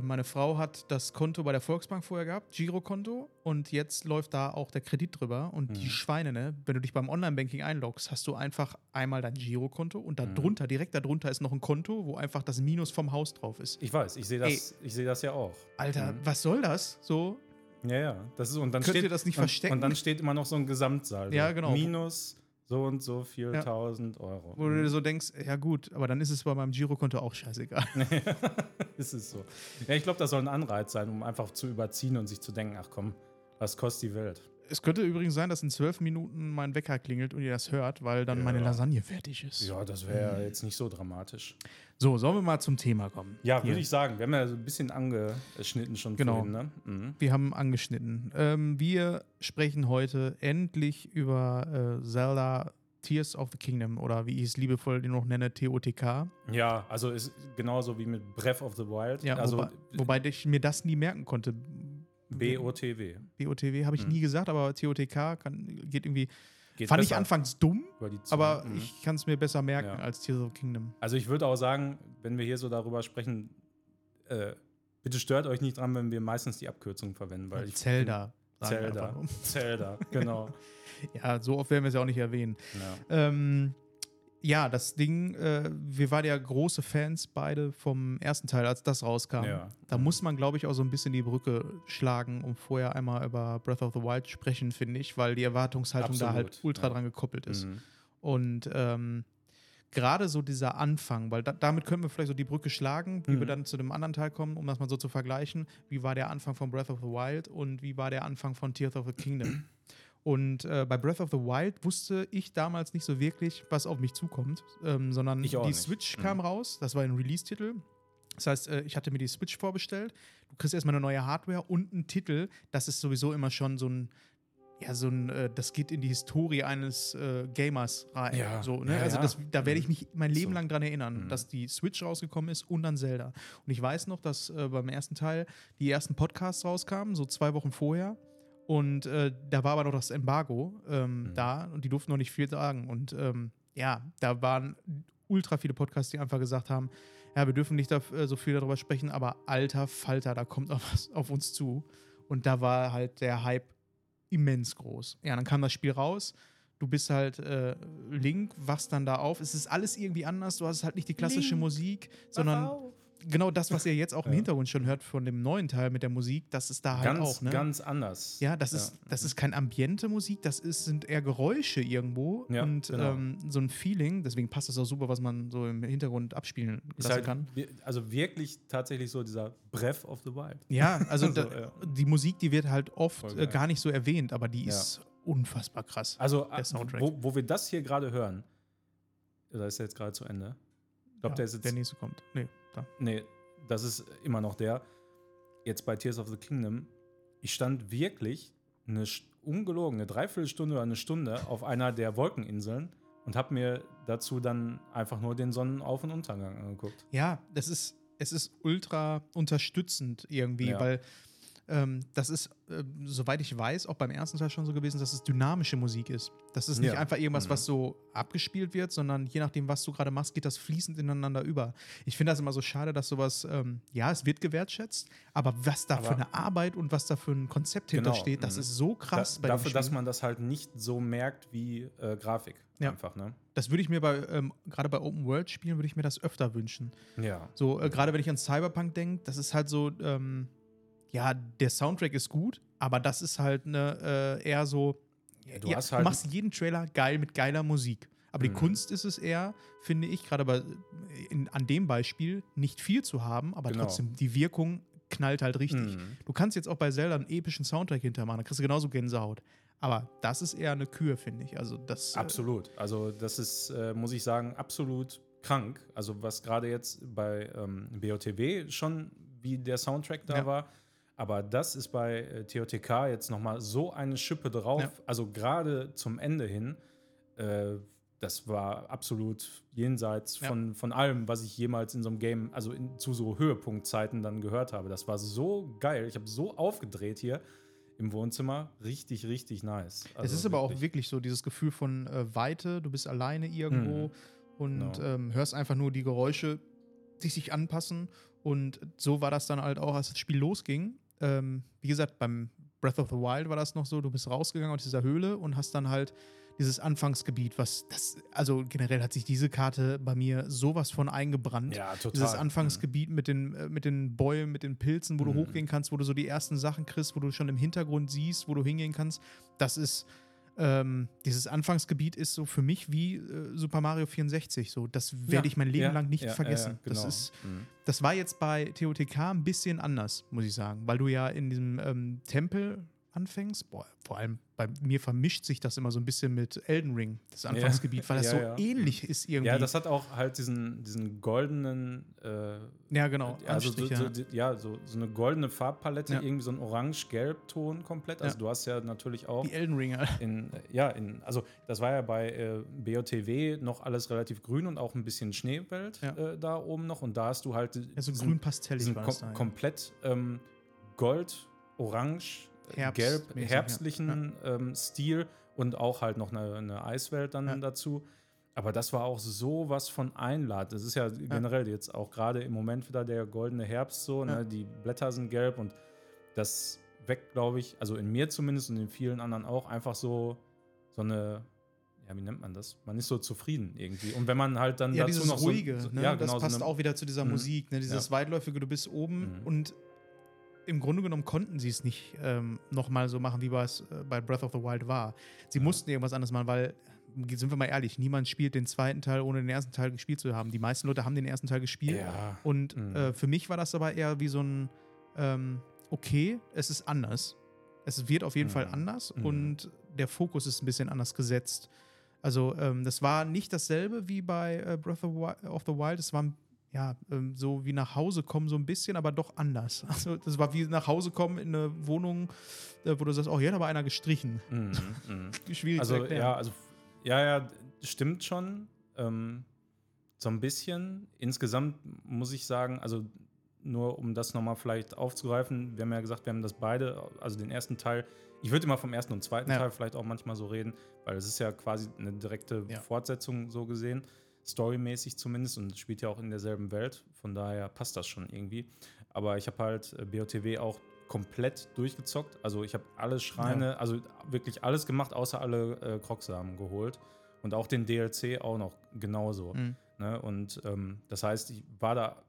[SPEAKER 1] meine Frau hat das Konto bei der Volksbank vorher gehabt, Girokonto, und jetzt läuft da auch der Kredit drüber. Und die
[SPEAKER 2] Mhm.
[SPEAKER 1] Schweine, ne? Wenn du dich beim Online-Banking einloggst, hast du einfach einmal dein Girokonto und
[SPEAKER 2] Mhm.
[SPEAKER 1] darunter, direkt darunter ist noch ein Konto, wo einfach das Minus vom Haus drauf ist.
[SPEAKER 2] Ich weiß, ich sehe das, ich sehe das ja auch.
[SPEAKER 1] Alter,
[SPEAKER 2] Mhm.
[SPEAKER 1] was soll das? So,
[SPEAKER 2] Ja, ja. Das ist, und dann
[SPEAKER 1] Könnt
[SPEAKER 2] steht,
[SPEAKER 1] ihr das nicht
[SPEAKER 2] und,
[SPEAKER 1] verstecken?
[SPEAKER 2] Und dann steht immer noch so ein Gesamtsaldo.
[SPEAKER 1] Ja, genau.
[SPEAKER 2] Minus so und so viel
[SPEAKER 1] Ja.
[SPEAKER 2] tausend Euro.
[SPEAKER 1] wo du dir so denkst, ja gut, aber dann ist es bei meinem Girokonto auch scheißegal.
[SPEAKER 2] ist es so. Ja, ich glaube, das soll ein Anreiz sein, um einfach zu überziehen und sich zu denken, ach komm, was kostet die Welt?
[SPEAKER 1] Es könnte übrigens sein, dass in zwölf Minuten mein Wecker klingelt und ihr das hört, weil dann
[SPEAKER 2] Ja.
[SPEAKER 1] meine Lasagne fertig ist.
[SPEAKER 2] Ja, das wäre jetzt nicht so dramatisch.
[SPEAKER 1] So, sollen wir mal zum Thema kommen?
[SPEAKER 2] Ja, würde ich sagen. Wir haben ja so ein bisschen angeschnitten schon
[SPEAKER 1] Genau.
[SPEAKER 2] vorhin, ne? Mhm.
[SPEAKER 1] Wir haben angeschnitten. Ähm, wir sprechen heute endlich über äh, Zelda Tears of the Kingdom oder wie ich es liebevoll noch nenne, TOTK.
[SPEAKER 2] Ja, also ist genauso wie mit Breath of the Wild.
[SPEAKER 1] Ja,
[SPEAKER 2] also
[SPEAKER 1] wobei, wobei ich mir das nie merken konnte.
[SPEAKER 2] BOTW.
[SPEAKER 1] BOTW habe ich
[SPEAKER 2] Mhm.
[SPEAKER 1] nie gesagt, aber TOTK kann, geht irgendwie.
[SPEAKER 2] Geht
[SPEAKER 1] fand ich anfangs dumm, aber
[SPEAKER 2] Mhm.
[SPEAKER 1] ich kann es mir besser merken
[SPEAKER 2] Ja.
[SPEAKER 1] als Tears of the Kingdom.
[SPEAKER 2] Also ich würde auch sagen, wenn wir hier so darüber sprechen, äh, bitte stört euch nicht dran, wenn wir meistens die Abkürzung verwenden, weil ich
[SPEAKER 1] Zelda.
[SPEAKER 2] Zelda. Zelda, genau.
[SPEAKER 1] Ja, so oft werden wir es ja auch nicht erwähnen.
[SPEAKER 2] Ja.
[SPEAKER 1] Ähm, ja, das Ding, äh, wir waren ja große Fans beide vom ersten Teil, als das rauskam.
[SPEAKER 2] Ja.
[SPEAKER 1] Da muss man, glaube ich, auch so ein bisschen die Brücke schlagen, um vorher einmal über Breath of the Wild sprechen, finde ich, weil die Erwartungshaltung da halt
[SPEAKER 2] Absolut,
[SPEAKER 1] ultra
[SPEAKER 2] ja.
[SPEAKER 1] dran gekoppelt ist.
[SPEAKER 2] Mhm.
[SPEAKER 1] Und ähm, gerade so dieser Anfang, weil da, damit können wir vielleicht so die Brücke schlagen, wie
[SPEAKER 2] Mhm.
[SPEAKER 1] wir dann zu dem anderen Teil kommen, um das mal so zu vergleichen. Wie war der Anfang von Breath of the Wild und wie war der Anfang von Tears of the Kingdom? Und äh, bei Breath of the Wild wusste ich damals nicht so wirklich, was auf mich zukommt, ähm, sondern die
[SPEAKER 2] nicht.
[SPEAKER 1] Switch
[SPEAKER 2] Mhm.
[SPEAKER 1] kam raus, das war ein Release-Titel. Das heißt, äh, ich hatte mir die Switch vorbestellt. Du kriegst erstmal eine neue Hardware und einen Titel. Das ist sowieso immer schon so ein, ja, so ein, äh, das geht in die Historie eines äh, Gamers rein.
[SPEAKER 2] Ja,
[SPEAKER 1] So, ne?
[SPEAKER 2] ja,
[SPEAKER 1] also das, da werde ich mich mein Leben
[SPEAKER 2] So.
[SPEAKER 1] lang dran erinnern,
[SPEAKER 2] Mhm.
[SPEAKER 1] dass die Switch rausgekommen ist und dann Zelda. Und ich weiß noch, dass äh, beim ersten Teil die ersten Podcasts rauskamen, so zwei Wochen vorher. Und äh, da war aber noch das Embargo ähm,
[SPEAKER 2] Mhm.
[SPEAKER 1] da und die durften noch nicht viel sagen. Und ähm, ja, da waren ultra viele Podcasts, die einfach gesagt haben, ja, wir dürfen nicht da, äh, so viel darüber sprechen, aber alter Falter, da kommt noch was auf uns zu. Und da war halt der Hype immens groß. Ja, dann kam das Spiel raus. Du bist halt äh, Link, wachst dann da auf. Es ist alles irgendwie anders. Du hast halt nicht die klassische
[SPEAKER 2] Link,
[SPEAKER 1] Musik, sondern genau das, was ihr jetzt auch im
[SPEAKER 2] Ja.
[SPEAKER 1] Hintergrund schon hört von dem neuen Teil mit der Musik, das ist da halt
[SPEAKER 2] Ganz,
[SPEAKER 1] auch. Ne?
[SPEAKER 2] ganz anders.
[SPEAKER 1] Ja, das ist, das ist kein ambiente Musik, das ist, sind eher Geräusche irgendwo
[SPEAKER 2] Ja,
[SPEAKER 1] und
[SPEAKER 2] genau.
[SPEAKER 1] ähm, so ein Feeling. Deswegen passt das auch super, was man so im Hintergrund abspielen lassen
[SPEAKER 2] halt,
[SPEAKER 1] kann.
[SPEAKER 2] also wirklich tatsächlich so dieser Breath of the Wild.
[SPEAKER 1] Ja, also
[SPEAKER 2] So,
[SPEAKER 1] da,
[SPEAKER 2] ja.
[SPEAKER 1] die Musik, die wird halt oft äh, gar nicht so erwähnt, aber die
[SPEAKER 2] Ja.
[SPEAKER 1] ist unfassbar krass.
[SPEAKER 2] Also,
[SPEAKER 1] Soundtrack.
[SPEAKER 2] wo, wo wir das hier gerade hören, da ist er jetzt gerade zu Ende. Ich glaube,
[SPEAKER 1] Ja,
[SPEAKER 2] der ist jetzt.
[SPEAKER 1] der nächste kommt. Nee, da.
[SPEAKER 2] Nee, das ist immer noch der. Jetzt bei Tears of the Kingdom. Ich stand wirklich eine st- ungelogen, eine Dreiviertelstunde oder eine Stunde auf einer der Wolkeninseln und habe mir dazu dann einfach nur den Sonnenauf- und Untergang angeguckt.
[SPEAKER 1] Ja, das ist, es ist ultra unterstützend irgendwie,
[SPEAKER 2] Ja.
[SPEAKER 1] weil ähm, das ist, äh, soweit ich weiß, auch beim ersten Teil schon so gewesen, dass es dynamische Musik ist. Das ist nicht
[SPEAKER 2] Ja.
[SPEAKER 1] einfach irgendwas,
[SPEAKER 2] Mhm.
[SPEAKER 1] was so abgespielt wird, sondern je nachdem, was du gerade machst, geht das fließend ineinander über. Ich finde das immer so schade, dass sowas, ähm, ja, es wird gewertschätzt, aber was da für
[SPEAKER 2] Aber-
[SPEAKER 1] eine Arbeit und was da für ein Konzept
[SPEAKER 2] Genau,
[SPEAKER 1] hintersteht, das
[SPEAKER 2] mhm.
[SPEAKER 1] ist so krass
[SPEAKER 2] Da,
[SPEAKER 1] bei
[SPEAKER 2] dafür, dass man das halt nicht so merkt wie äh, Grafik.
[SPEAKER 1] Ja.
[SPEAKER 2] Einfach, ne?
[SPEAKER 1] Das würde ich mir bei, ähm, gerade bei Open-World-Spielen, würde ich mir das öfter wünschen.
[SPEAKER 2] Ja.
[SPEAKER 1] So, äh, gerade wenn ich an Cyberpunk denke, das ist halt so, ähm, ja, der Soundtrack ist gut, aber das ist halt ne, äh, eher so,
[SPEAKER 2] du
[SPEAKER 1] ja,
[SPEAKER 2] halt-
[SPEAKER 1] machst jeden Trailer geil mit geiler Musik. Aber die
[SPEAKER 2] Mhm.
[SPEAKER 1] Kunst ist es eher, finde ich, gerade bei, in, an dem Beispiel, nicht viel zu haben, aber
[SPEAKER 2] Genau.
[SPEAKER 1] trotzdem, die Wirkung knallt halt richtig.
[SPEAKER 2] Mhm.
[SPEAKER 1] Du kannst jetzt auch bei Zelda einen epischen Soundtrack hintermachen, da kriegst du genauso Gänsehaut. Aber das ist eher eine Kür, finde ich. Also das, äh,
[SPEAKER 2] Absolut. Also das ist, äh, muss ich sagen, absolut krank. Also was gerade jetzt bei ähm, BOTW schon wie der Soundtrack da
[SPEAKER 1] Ja.
[SPEAKER 2] war. Aber das ist bei äh, TOTK jetzt nochmal so eine Schippe drauf.
[SPEAKER 1] Ja.
[SPEAKER 2] Also gerade zum Ende hin, äh, das war absolut jenseits
[SPEAKER 1] Ja.
[SPEAKER 2] von, von allem, was ich jemals in so einem Game, also in, zu so Höhepunktzeiten dann gehört habe. Das war so geil. Ich habe so aufgedreht hier im Wohnzimmer. Richtig, richtig nice.
[SPEAKER 1] Es
[SPEAKER 2] Also
[SPEAKER 1] ist aber auch
[SPEAKER 2] wirklich.
[SPEAKER 1] wirklich so dieses Gefühl von äh, Weite, du bist alleine irgendwo
[SPEAKER 2] Mhm.
[SPEAKER 1] und
[SPEAKER 2] Genau.
[SPEAKER 1] ähm, hörst einfach nur die Geräusche, die sich anpassen. Und so war das dann halt auch, als das Spiel losging. Ähm, wie gesagt, beim Breath of the Wild war das noch so, du bist rausgegangen aus dieser Höhle und hast dann halt dieses Anfangsgebiet, was das, also generell hat sich diese Karte bei mir sowas von eingebrannt.
[SPEAKER 2] Ja, total.
[SPEAKER 1] Dieses Anfangsgebiet mit den, äh, mit den Bäumen, mit den Pilzen, wo du
[SPEAKER 2] Mhm.
[SPEAKER 1] hochgehen kannst, wo du so die ersten Sachen kriegst, wo du schon im Hintergrund siehst, wo du hingehen kannst. Das ist, ähm, dieses Anfangsgebiet ist so für mich wie äh, Super Mario 64. So, das werde
[SPEAKER 2] Ja,
[SPEAKER 1] ich mein Leben
[SPEAKER 2] ja,
[SPEAKER 1] lang nicht
[SPEAKER 2] ja,
[SPEAKER 1] vergessen.
[SPEAKER 2] genau.
[SPEAKER 1] Das ist,
[SPEAKER 2] Mhm.
[SPEAKER 1] das war jetzt bei TOTK ein bisschen anders, muss ich sagen, weil du ja in diesem ähm, Tempel anfängst. Boah, vor allem bei mir vermischt sich das immer so ein bisschen mit Elden Ring, das Anfangsgebiet, weil das
[SPEAKER 2] Ja,
[SPEAKER 1] so
[SPEAKER 2] ja.
[SPEAKER 1] ähnlich ist irgendwie.
[SPEAKER 2] Ja, das hat auch halt diesen, diesen goldenen, äh,
[SPEAKER 1] ja genau.
[SPEAKER 2] also so,
[SPEAKER 1] Anstrich,
[SPEAKER 2] so,
[SPEAKER 1] ja.
[SPEAKER 2] die- ja, so, so eine goldene Farbpalette,
[SPEAKER 1] Ja.
[SPEAKER 2] irgendwie so ein orange-gelb-Ton komplett. Also du hast ja natürlich auch
[SPEAKER 1] Wie Elden Ring. Alter.
[SPEAKER 2] in, ja, in, also das war ja bei äh, BOTW noch alles relativ grün und auch ein bisschen Schneewelt äh, da oben noch. Und da hast du halt
[SPEAKER 1] Ja, so
[SPEAKER 2] diesen-
[SPEAKER 1] grün pastellig
[SPEAKER 2] diesen
[SPEAKER 1] war
[SPEAKER 2] kom
[SPEAKER 1] da.
[SPEAKER 2] Komplett ähm, Gold, Orange,
[SPEAKER 1] Herbst-
[SPEAKER 2] Gelb, herbstlichen Ähm, Stil und auch halt noch eine, eine Eiswelt dann
[SPEAKER 1] Ja.
[SPEAKER 2] dazu. Aber das war auch sowas von einladend. Das ist ja, generell jetzt auch gerade im Moment wieder der goldene Herbst so,
[SPEAKER 1] Ja.
[SPEAKER 2] ne? die Blätter sind gelb und das weckt, glaube ich, also in mir zumindest und in vielen anderen auch einfach so, so eine, ja, wie nennt man das? Man ist so zufrieden irgendwie. Und wenn man halt dann
[SPEAKER 1] Ja,
[SPEAKER 2] dazu
[SPEAKER 1] dieses
[SPEAKER 2] noch so-
[SPEAKER 1] Ruhige,
[SPEAKER 2] so,
[SPEAKER 1] ne?
[SPEAKER 2] ja,
[SPEAKER 1] das
[SPEAKER 2] genau,
[SPEAKER 1] passt
[SPEAKER 2] so eine,
[SPEAKER 1] auch wieder zu dieser
[SPEAKER 2] Mhm.
[SPEAKER 1] Musik, ne? dieses
[SPEAKER 2] Ja.
[SPEAKER 1] weitläufige, du bist oben
[SPEAKER 2] Mhm.
[SPEAKER 1] und im Grunde genommen konnten sie es nicht ähm, nochmal so machen, wie es äh, bei Breath of the Wild war. Sie mussten irgendwas anderes machen, weil, sind wir mal ehrlich, niemand spielt den zweiten Teil, ohne den ersten Teil gespielt zu haben. Die meisten Leute haben den ersten Teil gespielt.
[SPEAKER 2] Ja.
[SPEAKER 1] Und
[SPEAKER 2] Mhm.
[SPEAKER 1] äh, für mich war das aber eher wie so ein, ähm, okay, es ist anders. Es wird auf jeden
[SPEAKER 2] Mhm.
[SPEAKER 1] Fall anders
[SPEAKER 2] Mhm.
[SPEAKER 1] und der Fokus ist ein bisschen anders gesetzt. Also ähm, das war nicht dasselbe wie bei äh, Breath of, the Wild. Es war ja ähm, so wie nach Hause kommen so ein bisschen, aber doch anders. Also das war wie nach Hause kommen in eine Wohnung, äh, wo du sagst, oh, hier hat aber einer gestrichen.
[SPEAKER 2] Mhm, mhm.
[SPEAKER 1] Schwierig zu
[SPEAKER 2] Also
[SPEAKER 1] erklären.
[SPEAKER 2] ja, also ja, ja, stimmt schon. Ähm, so ein bisschen. Insgesamt muss ich sagen, also nur um das nochmal vielleicht aufzugreifen, wir haben ja gesagt, wir haben das beide, also den ersten Teil, ich würde immer vom ersten und zweiten
[SPEAKER 1] Ja.
[SPEAKER 2] Teil vielleicht auch manchmal so reden, weil es ist ja quasi eine direkte
[SPEAKER 1] Ja.
[SPEAKER 2] Fortsetzung so gesehen, storymäßig zumindest und spielt ja auch in derselben Welt, von daher passt das schon irgendwie. Aber ich habe halt äh, BOTW auch komplett durchgezockt. Also ich habe alle Schreine, also wirklich alles gemacht, außer alle äh, Krogsamen geholt. Und auch den DLC auch noch genauso.
[SPEAKER 1] Mhm.
[SPEAKER 2] Ne? Und ähm, das heißt, ich war da,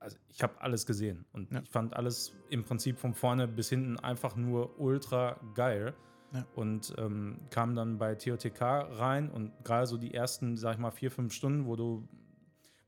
[SPEAKER 2] also ich habe alles gesehen. Und
[SPEAKER 1] Ja.
[SPEAKER 2] ich fand alles im Prinzip von vorne bis hinten einfach nur ultra geil.
[SPEAKER 1] Ja.
[SPEAKER 2] Und ähm, kam dann bei TOTK rein und gerade so die ersten, sag ich mal, vier, fünf Stunden, wo du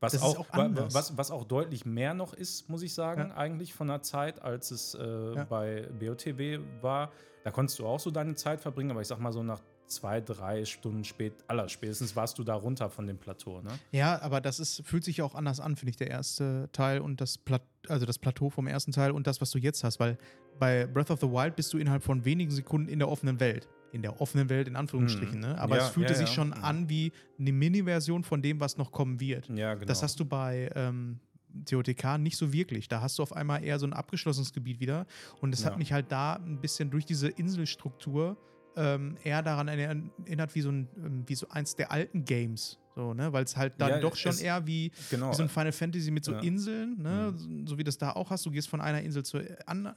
[SPEAKER 2] was auch,
[SPEAKER 1] auch
[SPEAKER 2] was, was auch deutlich mehr noch ist, muss ich sagen,
[SPEAKER 1] Ja.
[SPEAKER 2] eigentlich von der Zeit, als es äh,
[SPEAKER 1] Ja.
[SPEAKER 2] bei BOTW war. Da konntest du auch so deine Zeit verbringen, aber ich sag mal so nach zwei, drei Stunden spät, aller spätestens warst du da runter von dem Plateau, ne?
[SPEAKER 1] Ja, aber das ist, fühlt sich auch anders an, finde ich, der erste Teil und das Plat also das Plateau vom ersten Teil und das, was du jetzt hast, weil bei Breath of the Wild bist du innerhalb von wenigen Sekunden in der offenen Welt. In der offenen Welt, in Anführungsstrichen, ne? Aber
[SPEAKER 2] Ja,
[SPEAKER 1] es fühlte
[SPEAKER 2] ja,
[SPEAKER 1] sich
[SPEAKER 2] ja.
[SPEAKER 1] schon
[SPEAKER 2] Mhm.
[SPEAKER 1] an wie eine Mini-Version von dem, was noch kommen wird.
[SPEAKER 2] Ja, genau.
[SPEAKER 1] Das hast du bei ähm, TOTK nicht so wirklich. Da hast du auf einmal eher so ein abgeschlossenes Gebiet wieder. Und es
[SPEAKER 2] Ja.
[SPEAKER 1] hat mich halt da ein bisschen durch diese Inselstruktur ähm, eher daran erinnert, wie so, ein, ähm, wie so eins der alten Games. So, ne? Weil es halt dann
[SPEAKER 2] Ja,
[SPEAKER 1] doch schon eher wie,
[SPEAKER 2] genau.
[SPEAKER 1] wie so ein Final Fantasy mit so
[SPEAKER 2] Ja.
[SPEAKER 1] Inseln, ne? so, so wie das da auch hast. Du gehst von einer Insel zur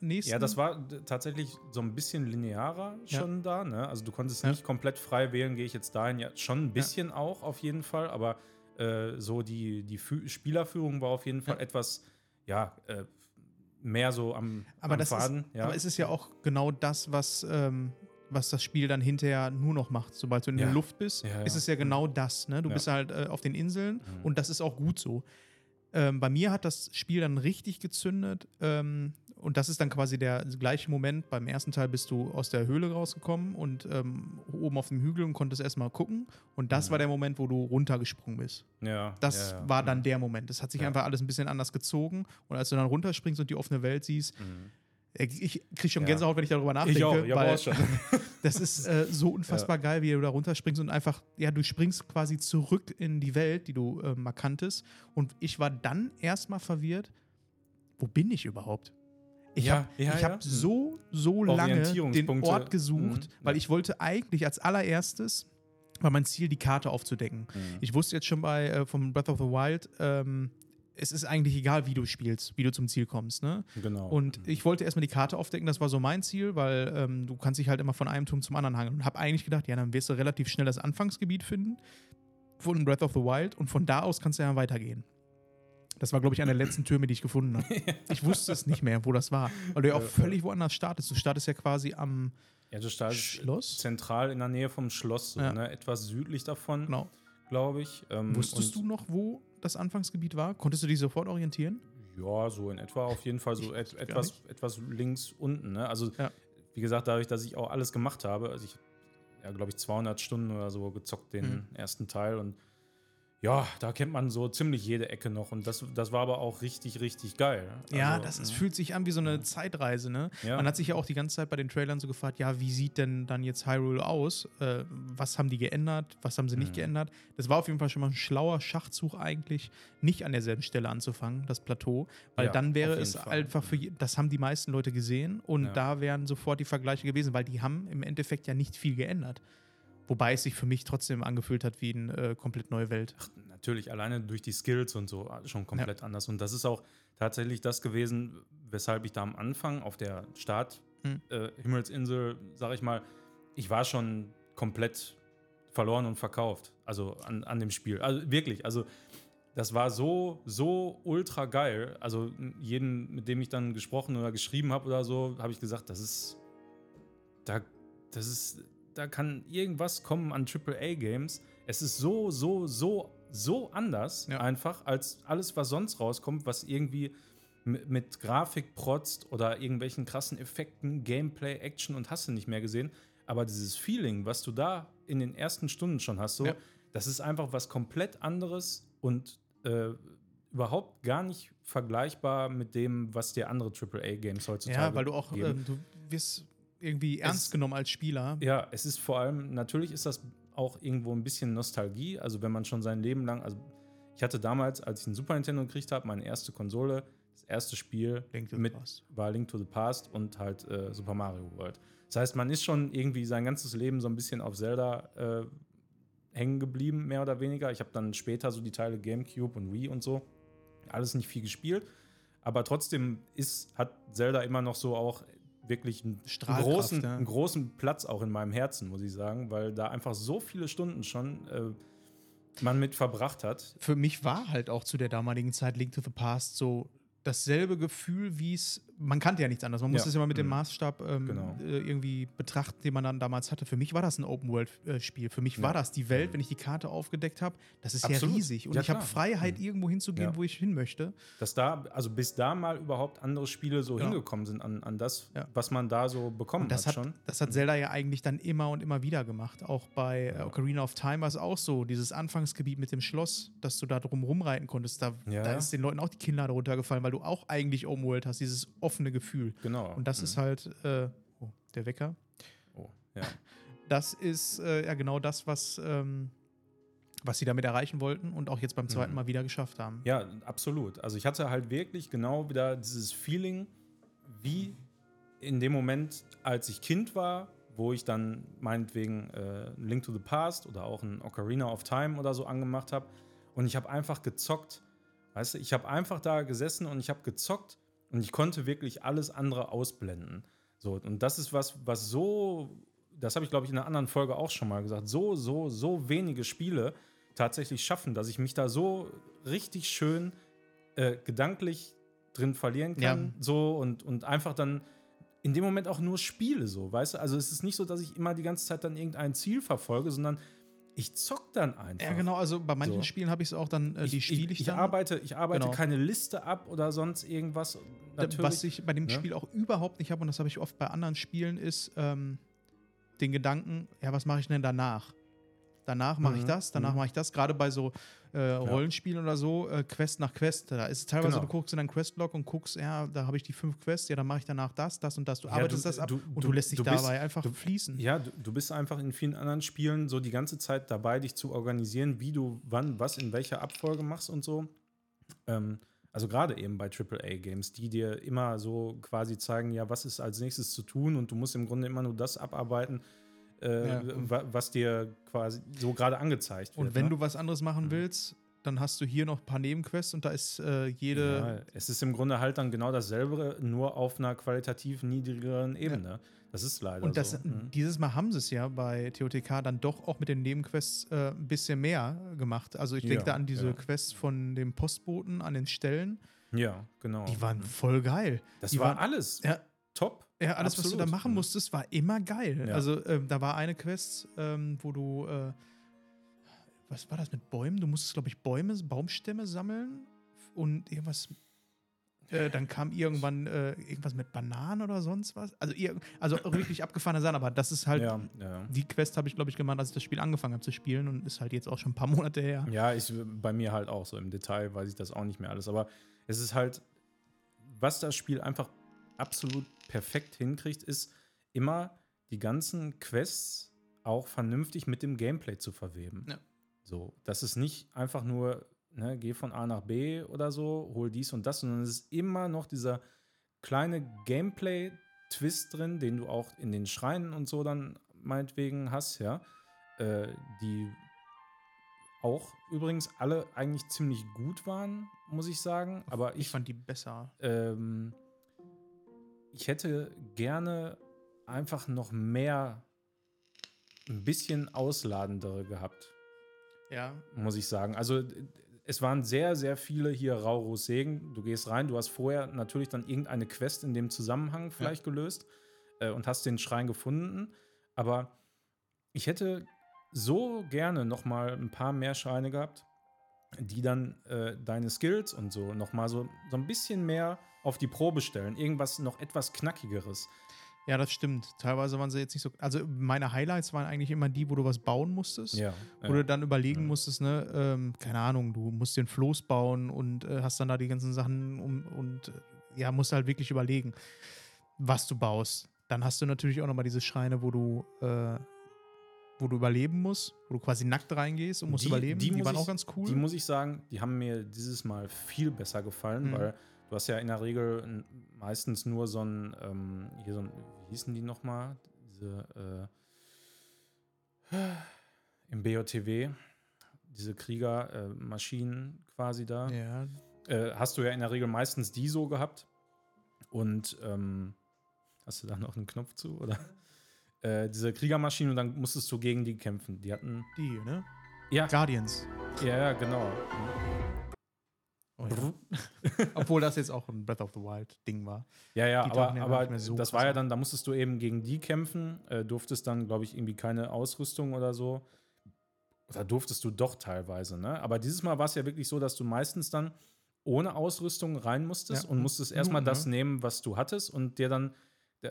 [SPEAKER 1] nächsten.
[SPEAKER 2] Ja, das war tatsächlich so ein bisschen linearer
[SPEAKER 1] Ja.
[SPEAKER 2] schon da. Ne? Also du konntest
[SPEAKER 1] Ja.
[SPEAKER 2] nicht komplett frei wählen, gehe ich jetzt dahin. Ja, schon ein bisschen auch auf jeden Fall, aber äh, so die, die Fü Spielerführung war auf jeden Fall
[SPEAKER 1] Ja.
[SPEAKER 2] etwas, ja, äh, mehr so am,
[SPEAKER 1] aber,
[SPEAKER 2] am Faden.
[SPEAKER 1] ist,
[SPEAKER 2] ja.
[SPEAKER 1] aber es ist ja auch genau das, was, ähm, was das Spiel dann hinterher nur noch macht. Sobald du in
[SPEAKER 2] Ja.
[SPEAKER 1] der Luft bist,
[SPEAKER 2] Ja, ja.
[SPEAKER 1] ist es ja genau das. Ne? Du bist halt äh, auf den Inseln
[SPEAKER 2] Mhm.
[SPEAKER 1] und das ist auch gut so. Ähm, bei mir hat das Spiel dann richtig gezündet ähm, und das ist dann quasi der gleiche Moment. Beim ersten Teil bist du aus der Höhle rausgekommen und ähm, oben auf dem Hügel und konntest erstmal gucken und das
[SPEAKER 2] Mhm.
[SPEAKER 1] war der Moment, wo du runtergesprungen bist.
[SPEAKER 2] ja,
[SPEAKER 1] Das
[SPEAKER 2] ja, ja.
[SPEAKER 1] war dann
[SPEAKER 2] Mhm.
[SPEAKER 1] der Moment. Das hat sich
[SPEAKER 2] Ja.
[SPEAKER 1] einfach alles ein bisschen anders gezogen und als du dann runterspringst und die offene Welt siehst,
[SPEAKER 2] Mhm.
[SPEAKER 1] Äh, ich kriege schon. Gänsehaut, wenn ich darüber nachdenke.
[SPEAKER 2] Ich auch, ich
[SPEAKER 1] weil
[SPEAKER 2] auch schon.
[SPEAKER 1] das ist äh, so unfassbar geil, wie du da runterspringst und einfach, ja, du springst quasi zurück in die Welt, die du äh, mal kanntest. Und ich war dann erstmal verwirrt, wo bin ich überhaupt? Ich
[SPEAKER 2] Ja,
[SPEAKER 1] habe
[SPEAKER 2] ja, ja.
[SPEAKER 1] hab
[SPEAKER 2] Hm.
[SPEAKER 1] so, so lange den. Ort gesucht,
[SPEAKER 2] Mhm.
[SPEAKER 1] weil ich wollte eigentlich als allererstes, war mein Ziel, die Karte aufzudecken.
[SPEAKER 2] Mhm.
[SPEAKER 1] Ich wusste jetzt schon bei äh, vom Breath of the Wild, ähm, es ist eigentlich egal, wie du spielst, wie du zum Ziel kommst. Ne?
[SPEAKER 2] Genau.
[SPEAKER 1] Und ich wollte erstmal die Karte aufdecken, das war so mein Ziel, weil ähm, du kannst dich halt immer von einem Turm zum anderen hangeln. Und habe eigentlich gedacht, ja, dann wirst du relativ schnell das Anfangsgebiet finden von Breath of the Wild und von da aus kannst du ja weitergehen. Das war, glaube ich, einer der letzten Türme, die ich gefunden habe. Ich wusste es nicht mehr, wo das war, weil du ja auch völlig woanders startest. Du startest ja quasi am
[SPEAKER 2] ja, du startest
[SPEAKER 1] Schloss.
[SPEAKER 2] zentral in der Nähe vom Schloss, so,
[SPEAKER 1] Ja.
[SPEAKER 2] ne? etwas südlich davon,
[SPEAKER 1] Genau.
[SPEAKER 2] glaube ich. Ähm,
[SPEAKER 1] Wusstest du noch, wo das Anfangsgebiet war? Konntest du dich sofort orientieren?
[SPEAKER 2] Ja, so in etwa auf jeden Fall so et etwas, etwas links unten. Ne? Also,
[SPEAKER 1] Ja.
[SPEAKER 2] wie gesagt, dadurch, dass ich auch alles gemacht habe, also ich, ja, glaube ich, 200 Stunden oder so gezockt den
[SPEAKER 1] Mhm.
[SPEAKER 2] ersten Teil und ja, da kennt man so ziemlich jede Ecke noch und das, das war aber auch richtig, richtig geil.
[SPEAKER 1] Ja,
[SPEAKER 2] Also,
[SPEAKER 1] das ist,
[SPEAKER 2] mhm.
[SPEAKER 1] fühlt sich an wie so eine Zeitreise, ne?
[SPEAKER 2] Ja.
[SPEAKER 1] Man hat sich ja auch die ganze Zeit bei den Trailern so gefragt, ja, wie sieht denn dann jetzt Hyrule aus? Äh, was haben die geändert? Was haben sie nicht
[SPEAKER 2] Mhm.
[SPEAKER 1] geändert? Das war auf jeden Fall schon mal ein schlauer Schachzug eigentlich, nicht an derselben Stelle anzufangen, das Plateau, weil
[SPEAKER 2] Ja,
[SPEAKER 1] dann wäre es
[SPEAKER 2] Fall.
[SPEAKER 1] einfach für, das haben die meisten Leute gesehen und
[SPEAKER 2] Ja.
[SPEAKER 1] da wären sofort die Vergleiche gewesen, weil die haben im Endeffekt ja nicht viel geändert. Wobei es sich für mich trotzdem angefühlt hat wie eine äh, komplett neue Welt.
[SPEAKER 2] natürlich alleine durch die Skills und so äh, schon komplett anders. Und das ist auch tatsächlich das gewesen, weshalb ich da am Anfang auf der Start
[SPEAKER 1] Mhm.
[SPEAKER 2] äh, Himmelsinsel, sag ich mal, ich war schon komplett verloren und verkauft. Also an, an dem Spiel. Also wirklich, also das war so, so ultra geil. Also jeden, mit dem ich dann gesprochen oder geschrieben habe oder so, habe ich gesagt, das ist, da, das ist, da kann irgendwas kommen an AAA-Games. Es ist so, so, so, so anders
[SPEAKER 1] Ja.
[SPEAKER 2] einfach als alles, was sonst rauskommt, was irgendwie mit, Grafik protzt oder irgendwelchen krassen Effekten, Gameplay, Action und hast du nicht mehr gesehen. Aber dieses Feeling, was du da in den ersten Stunden schon hast, so,
[SPEAKER 1] Ja.
[SPEAKER 2] das ist einfach was komplett anderes und äh, überhaupt gar nicht vergleichbar mit dem, was dir andere AAA-Games heutzutage
[SPEAKER 1] Ja, weil du auch, ähm, du wirst irgendwie ernst
[SPEAKER 2] Es-
[SPEAKER 1] genommen als Spieler.
[SPEAKER 2] Ja, es ist vor allem, natürlich ist das auch irgendwo ein bisschen Nostalgie. Also, wenn man schon sein Leben lang, also ich hatte damals, als ich einen Super Nintendo gekriegt habe, meine erste Konsole, das erste Spiel mit war Link to the Past und halt äh, Super Mario World. Das heißt, man ist schon irgendwie sein ganzes Leben so ein bisschen auf Zelda äh, hängen geblieben, mehr oder weniger. Ich habe dann später so die Teile GameCube und Wii und so alles nicht viel gespielt. Aber trotzdem ist, hat Zelda immer noch so auch wirklich einen großen,
[SPEAKER 1] ja.
[SPEAKER 2] einen großen Platz auch in meinem Herzen, muss ich sagen, weil da einfach so viele Stunden schon äh, man mit verbracht hat.
[SPEAKER 1] für mich war halt auch zu der damaligen Zeit Link to the Past so dasselbe Gefühl, wie es man kannte ja nichts anderes. Man
[SPEAKER 2] Ja.
[SPEAKER 1] musste es immer mit dem
[SPEAKER 2] Mhm.
[SPEAKER 1] Maßstab ähm,
[SPEAKER 2] Genau.
[SPEAKER 1] äh, irgendwie betrachten, den man dann damals hatte. Für mich war das ein Open-World-Spiel. Für mich war
[SPEAKER 2] Ja.
[SPEAKER 1] das die Welt, wenn ich die Karte aufgedeckt habe. Das ist
[SPEAKER 2] Absolut.
[SPEAKER 1] ja riesig. Und
[SPEAKER 2] Ja,
[SPEAKER 1] ich habe. Freiheit,
[SPEAKER 2] Mhm.
[SPEAKER 1] irgendwo hinzugehen, wo ich hin möchte.
[SPEAKER 2] Dass da, also bis da mal überhaupt andere Spiele so hingekommen sind an, an das, was man da so bekommen
[SPEAKER 1] Und das
[SPEAKER 2] hat schon.
[SPEAKER 1] das hat Zelda ja eigentlich dann immer und immer wieder gemacht. Auch bei äh. Ocarina of Time war es auch so. Dieses Anfangsgebiet mit dem Schloss, dass du da drum rumreiten konntest. Da, da ist den Leuten auch die Kinnlade runtergefallen, weil du auch eigentlich Open World hast, dieses offene Gefühl.
[SPEAKER 2] Genau.
[SPEAKER 1] Und das
[SPEAKER 2] Mhm.
[SPEAKER 1] ist halt, äh, oh, der Wecker.
[SPEAKER 2] Oh, ja.
[SPEAKER 1] Das ist äh, ja genau das, was, ähm, was sie damit erreichen wollten und auch jetzt beim zweiten
[SPEAKER 2] Mhm.
[SPEAKER 1] Mal wieder geschafft haben.
[SPEAKER 2] Ja, absolut. Also ich hatte halt wirklich genau wieder dieses Feeling, wie in dem Moment, als ich Kind war, wo ich dann meinetwegen äh, Link to the Past oder auch ein Ocarina of Time oder so angemacht habe. Und ich habe einfach gezockt. Weißt du, ich habe einfach da gesessen und ich habe gezockt und ich konnte wirklich alles andere ausblenden. So, und das ist was, was so, das habe ich glaube ich in einer anderen Folge auch schon mal gesagt, so, so, so wenige Spiele tatsächlich schaffen, dass ich mich da so richtig schön äh, gedanklich drin verlieren kann.
[SPEAKER 1] Ja.
[SPEAKER 2] So und, und einfach dann in dem Moment auch nur spiele, so, weißt du? Also es ist nicht so, dass ich immer die ganze Zeit dann irgendein Ziel verfolge, sondern ich zock dann einfach.
[SPEAKER 1] Ja, genau. Also bei manchen
[SPEAKER 2] So.
[SPEAKER 1] Spielen habe ich es auch dann, äh, die spiele ich,
[SPEAKER 2] ich,
[SPEAKER 1] dann.
[SPEAKER 2] arbeite, ich arbeite
[SPEAKER 1] Genau.
[SPEAKER 2] keine Liste ab oder sonst irgendwas. Natürlich.
[SPEAKER 1] Was ich bei dem
[SPEAKER 2] ne?
[SPEAKER 1] Spiel auch überhaupt nicht habe, und das habe ich oft bei anderen Spielen, ist ähm, den Gedanken, ja, was mache ich denn danach? Danach mache ich
[SPEAKER 2] Mhm,
[SPEAKER 1] das, danach
[SPEAKER 2] mhm.
[SPEAKER 1] mache ich das. Gerade bei so äh, Rollenspielen oder so, äh, Quest nach Quest. Da ist es teilweise,
[SPEAKER 2] Genau.
[SPEAKER 1] du guckst in deinen Questlog und guckst, ja, da habe ich die fünf Quests, ja, dann mache ich danach das, das und das. Du
[SPEAKER 2] Ja,
[SPEAKER 1] arbeitest
[SPEAKER 2] du-
[SPEAKER 1] das ab
[SPEAKER 2] du-
[SPEAKER 1] und
[SPEAKER 2] du-
[SPEAKER 1] lässt dich
[SPEAKER 2] bist-
[SPEAKER 1] dabei einfach fließen.
[SPEAKER 2] Ja, du, du bist einfach in vielen anderen Spielen so die ganze Zeit dabei, dich zu organisieren, wie du wann, was in welcher Abfolge machst und so. Ähm, also gerade eben bei AAA-Games, die dir immer so quasi zeigen, ja, was ist als nächstes zu tun und du musst im Grunde immer nur das abarbeiten, äh,
[SPEAKER 1] Ja.
[SPEAKER 2] wa- was dir quasi so gerade angezeigt wird.
[SPEAKER 1] Und wenn
[SPEAKER 2] ne?
[SPEAKER 1] du was anderes machen
[SPEAKER 2] Mhm.
[SPEAKER 1] willst, dann hast du hier noch ein paar Nebenquests und da ist äh, jede.
[SPEAKER 2] Ja, es ist im Grunde halt dann genau dasselbe, nur auf einer qualitativ niedrigeren Ebene. Das ist leider
[SPEAKER 1] Und das,
[SPEAKER 2] so. Mhm.
[SPEAKER 1] dieses Mal haben sie es ja bei TOTK dann doch auch mit den Nebenquests äh, ein bisschen mehr gemacht. Also ich denke
[SPEAKER 2] Ja,
[SPEAKER 1] da an diese
[SPEAKER 2] ja.
[SPEAKER 1] Quests von dem Postboten an den Stellen.
[SPEAKER 2] Ja, genau.
[SPEAKER 1] Die waren voll geil.
[SPEAKER 2] das
[SPEAKER 1] die
[SPEAKER 2] war
[SPEAKER 1] waren-
[SPEAKER 2] alles
[SPEAKER 1] Ja,
[SPEAKER 2] top.
[SPEAKER 1] Ja alles, was du da
[SPEAKER 2] Absolut.
[SPEAKER 1] machen musstest, war immer geil.
[SPEAKER 2] Ja.
[SPEAKER 1] Also ähm, da war eine Quest, ähm, wo du, äh, was war das mit Bäumen? Du musstest, glaube ich, Bäume, Baumstämme sammeln und irgendwas. Äh, dann kam irgendwann äh, irgendwas mit Bananen oder sonst was. Also, ir- also wirklich abgefahrene Sachen, aber das ist halt
[SPEAKER 2] Ja, ja.
[SPEAKER 1] die Quest habe ich, glaube ich, gemacht, als ich das Spiel angefangen habe zu spielen und ist halt jetzt auch schon ein paar Monate her.
[SPEAKER 2] Ja, ich, bei mir halt auch so. Im Detail weiß ich das auch nicht mehr alles. Aber es ist halt, was das Spiel einfach absolut perfekt hinkriegt, ist immer die ganzen Quests auch vernünftig mit dem Gameplay zu verweben.
[SPEAKER 1] Ja.
[SPEAKER 2] So, das ist nicht einfach nur, ne, geh von A nach B oder so, hol dies und das, sondern es ist immer noch dieser kleine Gameplay-Twist drin, den du auch in den Schreinen und so dann meinetwegen hast, ja. Äh, die auch übrigens alle eigentlich ziemlich gut waren, muss ich sagen. Aber
[SPEAKER 1] Ich
[SPEAKER 2] ich,
[SPEAKER 1] fand die besser.
[SPEAKER 2] ähm, ich hätte gerne einfach noch mehr, ein bisschen ausladendere gehabt,
[SPEAKER 1] Ja.
[SPEAKER 2] muss ich sagen. Also es waren sehr, sehr viele hier Raurus Segen. Du gehst rein, du hast vorher natürlich dann irgendeine Quest in dem Zusammenhang vielleicht gelöst äh, und hast den Schrein gefunden. Aber ich hätte so gerne noch mal ein paar mehr Schreine gehabt, die dann äh, deine Skills und so noch mal so, so ein bisschen mehr auf die Probe stellen. Irgendwas noch etwas Knackigeres.
[SPEAKER 1] Ja, das stimmt. Teilweise waren sie jetzt nicht so. Also meine Highlights waren eigentlich immer die, wo du was bauen musstest.
[SPEAKER 2] Ja.
[SPEAKER 1] Wo du dann überlegen
[SPEAKER 2] Ja.
[SPEAKER 1] musstest, ne, ähm, keine Ahnung, du musst den Floß bauen und äh, hast dann da die ganzen Sachen um, und äh, ja, musst halt wirklich überlegen, was du baust. Dann hast du natürlich auch nochmal diese Schreine, wo du, äh, wo du überleben musst, wo du quasi nackt reingehst und musst
[SPEAKER 2] Die-
[SPEAKER 1] überleben.
[SPEAKER 2] die
[SPEAKER 1] Die, waren
[SPEAKER 2] ich-
[SPEAKER 1] auch ganz cool.
[SPEAKER 2] Die muss ich sagen, die haben mir dieses Mal viel besser gefallen,
[SPEAKER 1] Mhm.
[SPEAKER 2] weil du hast ja in der Regel meistens nur so ein, ähm, hier so ein, wie hießen die nochmal? Diese, äh, im BOTW, diese Kriegermaschinen quasi da.
[SPEAKER 1] ja,
[SPEAKER 2] Äh, hast du ja in der Regel meistens die so gehabt. Und ähm, hast du da noch einen Knopf zu? Oder? Äh, diese Kriegermaschinen und dann musstest du gegen die kämpfen. Die hatten.
[SPEAKER 1] die, ne?
[SPEAKER 2] Ja,
[SPEAKER 1] Guardians.
[SPEAKER 2] ja, ja, genau.
[SPEAKER 1] Oh, ja. Obwohl das jetzt auch ein Breath of the Wild Ding war.
[SPEAKER 2] Ja, ja, aber,
[SPEAKER 1] ja
[SPEAKER 2] aber
[SPEAKER 1] so
[SPEAKER 2] das war ja dann, da musstest du eben gegen die kämpfen, äh, durftest dann, glaube ich, irgendwie keine Ausrüstung oder so. Oder durftest du doch teilweise, ne? Aber dieses Mal war es ja wirklich so, dass du meistens dann ohne Ausrüstung rein musstest
[SPEAKER 1] Ja.
[SPEAKER 2] und musstest erstmal
[SPEAKER 1] Nur,
[SPEAKER 2] das
[SPEAKER 1] ne?
[SPEAKER 2] nehmen, was du hattest und dir dann,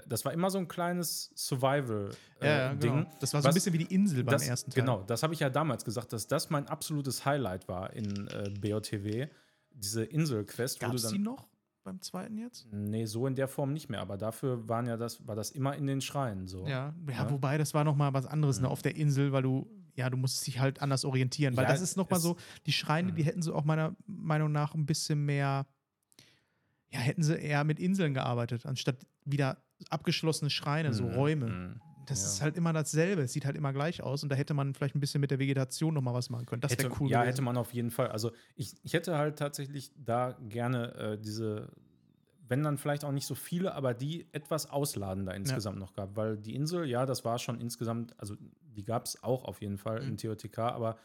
[SPEAKER 2] das war immer so ein kleines Survival-Ding.
[SPEAKER 1] Ja, ja, genau. Das war so ein
[SPEAKER 2] was-
[SPEAKER 1] bisschen wie die Insel beim
[SPEAKER 2] das,
[SPEAKER 1] ersten Teil.
[SPEAKER 2] Genau, das habe ich ja damals gesagt, dass das mein absolutes Highlight war in äh, BOTW. Diese Insel-Quest,
[SPEAKER 1] Gab es die noch beim zweiten jetzt?
[SPEAKER 2] Nee, so in der Form nicht mehr, aber dafür waren ja das, war das immer in den Schreien so.
[SPEAKER 1] Ja, ja,
[SPEAKER 2] Ja.
[SPEAKER 1] wobei das war noch mal was anderes ne,
[SPEAKER 2] Mhm.
[SPEAKER 1] auf der Insel, weil du ja, du musst dich halt anders orientieren, weil
[SPEAKER 2] Ja,
[SPEAKER 1] das ist noch mal
[SPEAKER 2] es-
[SPEAKER 1] so die Schreine, die
[SPEAKER 2] Mhm.
[SPEAKER 1] hätten so auch meiner Meinung nach ein bisschen mehr ja, hätten sie eher mit Inseln gearbeitet, anstatt wieder abgeschlossene Schreine, so
[SPEAKER 2] Mhm,
[SPEAKER 1] Räume.
[SPEAKER 2] mhm.
[SPEAKER 1] Das
[SPEAKER 2] Ja.
[SPEAKER 1] ist halt immer dasselbe, es sieht halt immer gleich aus und da hätte man vielleicht ein bisschen mit der Vegetation noch mal was machen können. Das wäre cool
[SPEAKER 2] Ja,
[SPEAKER 1] gewesen.
[SPEAKER 2] hätte man auf jeden Fall. Also ich, ich hätte halt tatsächlich da gerne äh, diese, wenn dann vielleicht auch nicht so viele, aber die etwas ausladender insgesamt noch gab. Weil die Insel, ja, das war schon insgesamt, also die gab es auch auf jeden Fall
[SPEAKER 1] Mhm.
[SPEAKER 2] in TOTK, aber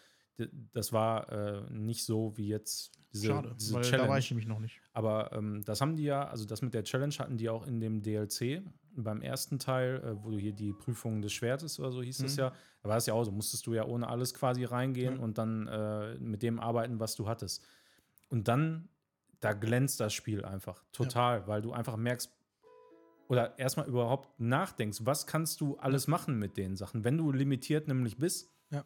[SPEAKER 2] das war äh, nicht so wie jetzt diese,
[SPEAKER 1] Schade,
[SPEAKER 2] diese
[SPEAKER 1] weil
[SPEAKER 2] Challenge.
[SPEAKER 1] da war ich nämlich noch nicht.
[SPEAKER 2] Aber ähm, das haben die ja, also das mit der Challenge hatten die auch in dem DLC beim ersten Teil, äh, wo du hier die Prüfung des Schwertes oder so hieß es
[SPEAKER 1] Mhm.
[SPEAKER 2] ja. Da war es ja auch so, musstest du ja ohne alles quasi reingehen
[SPEAKER 1] Ja.
[SPEAKER 2] und dann äh, mit dem arbeiten, was du hattest. Und dann, da glänzt das Spiel einfach total, weil du einfach merkst, oder erstmal überhaupt nachdenkst, was kannst du alles machen mit den Sachen, wenn du limitiert nämlich bist.
[SPEAKER 1] Ja.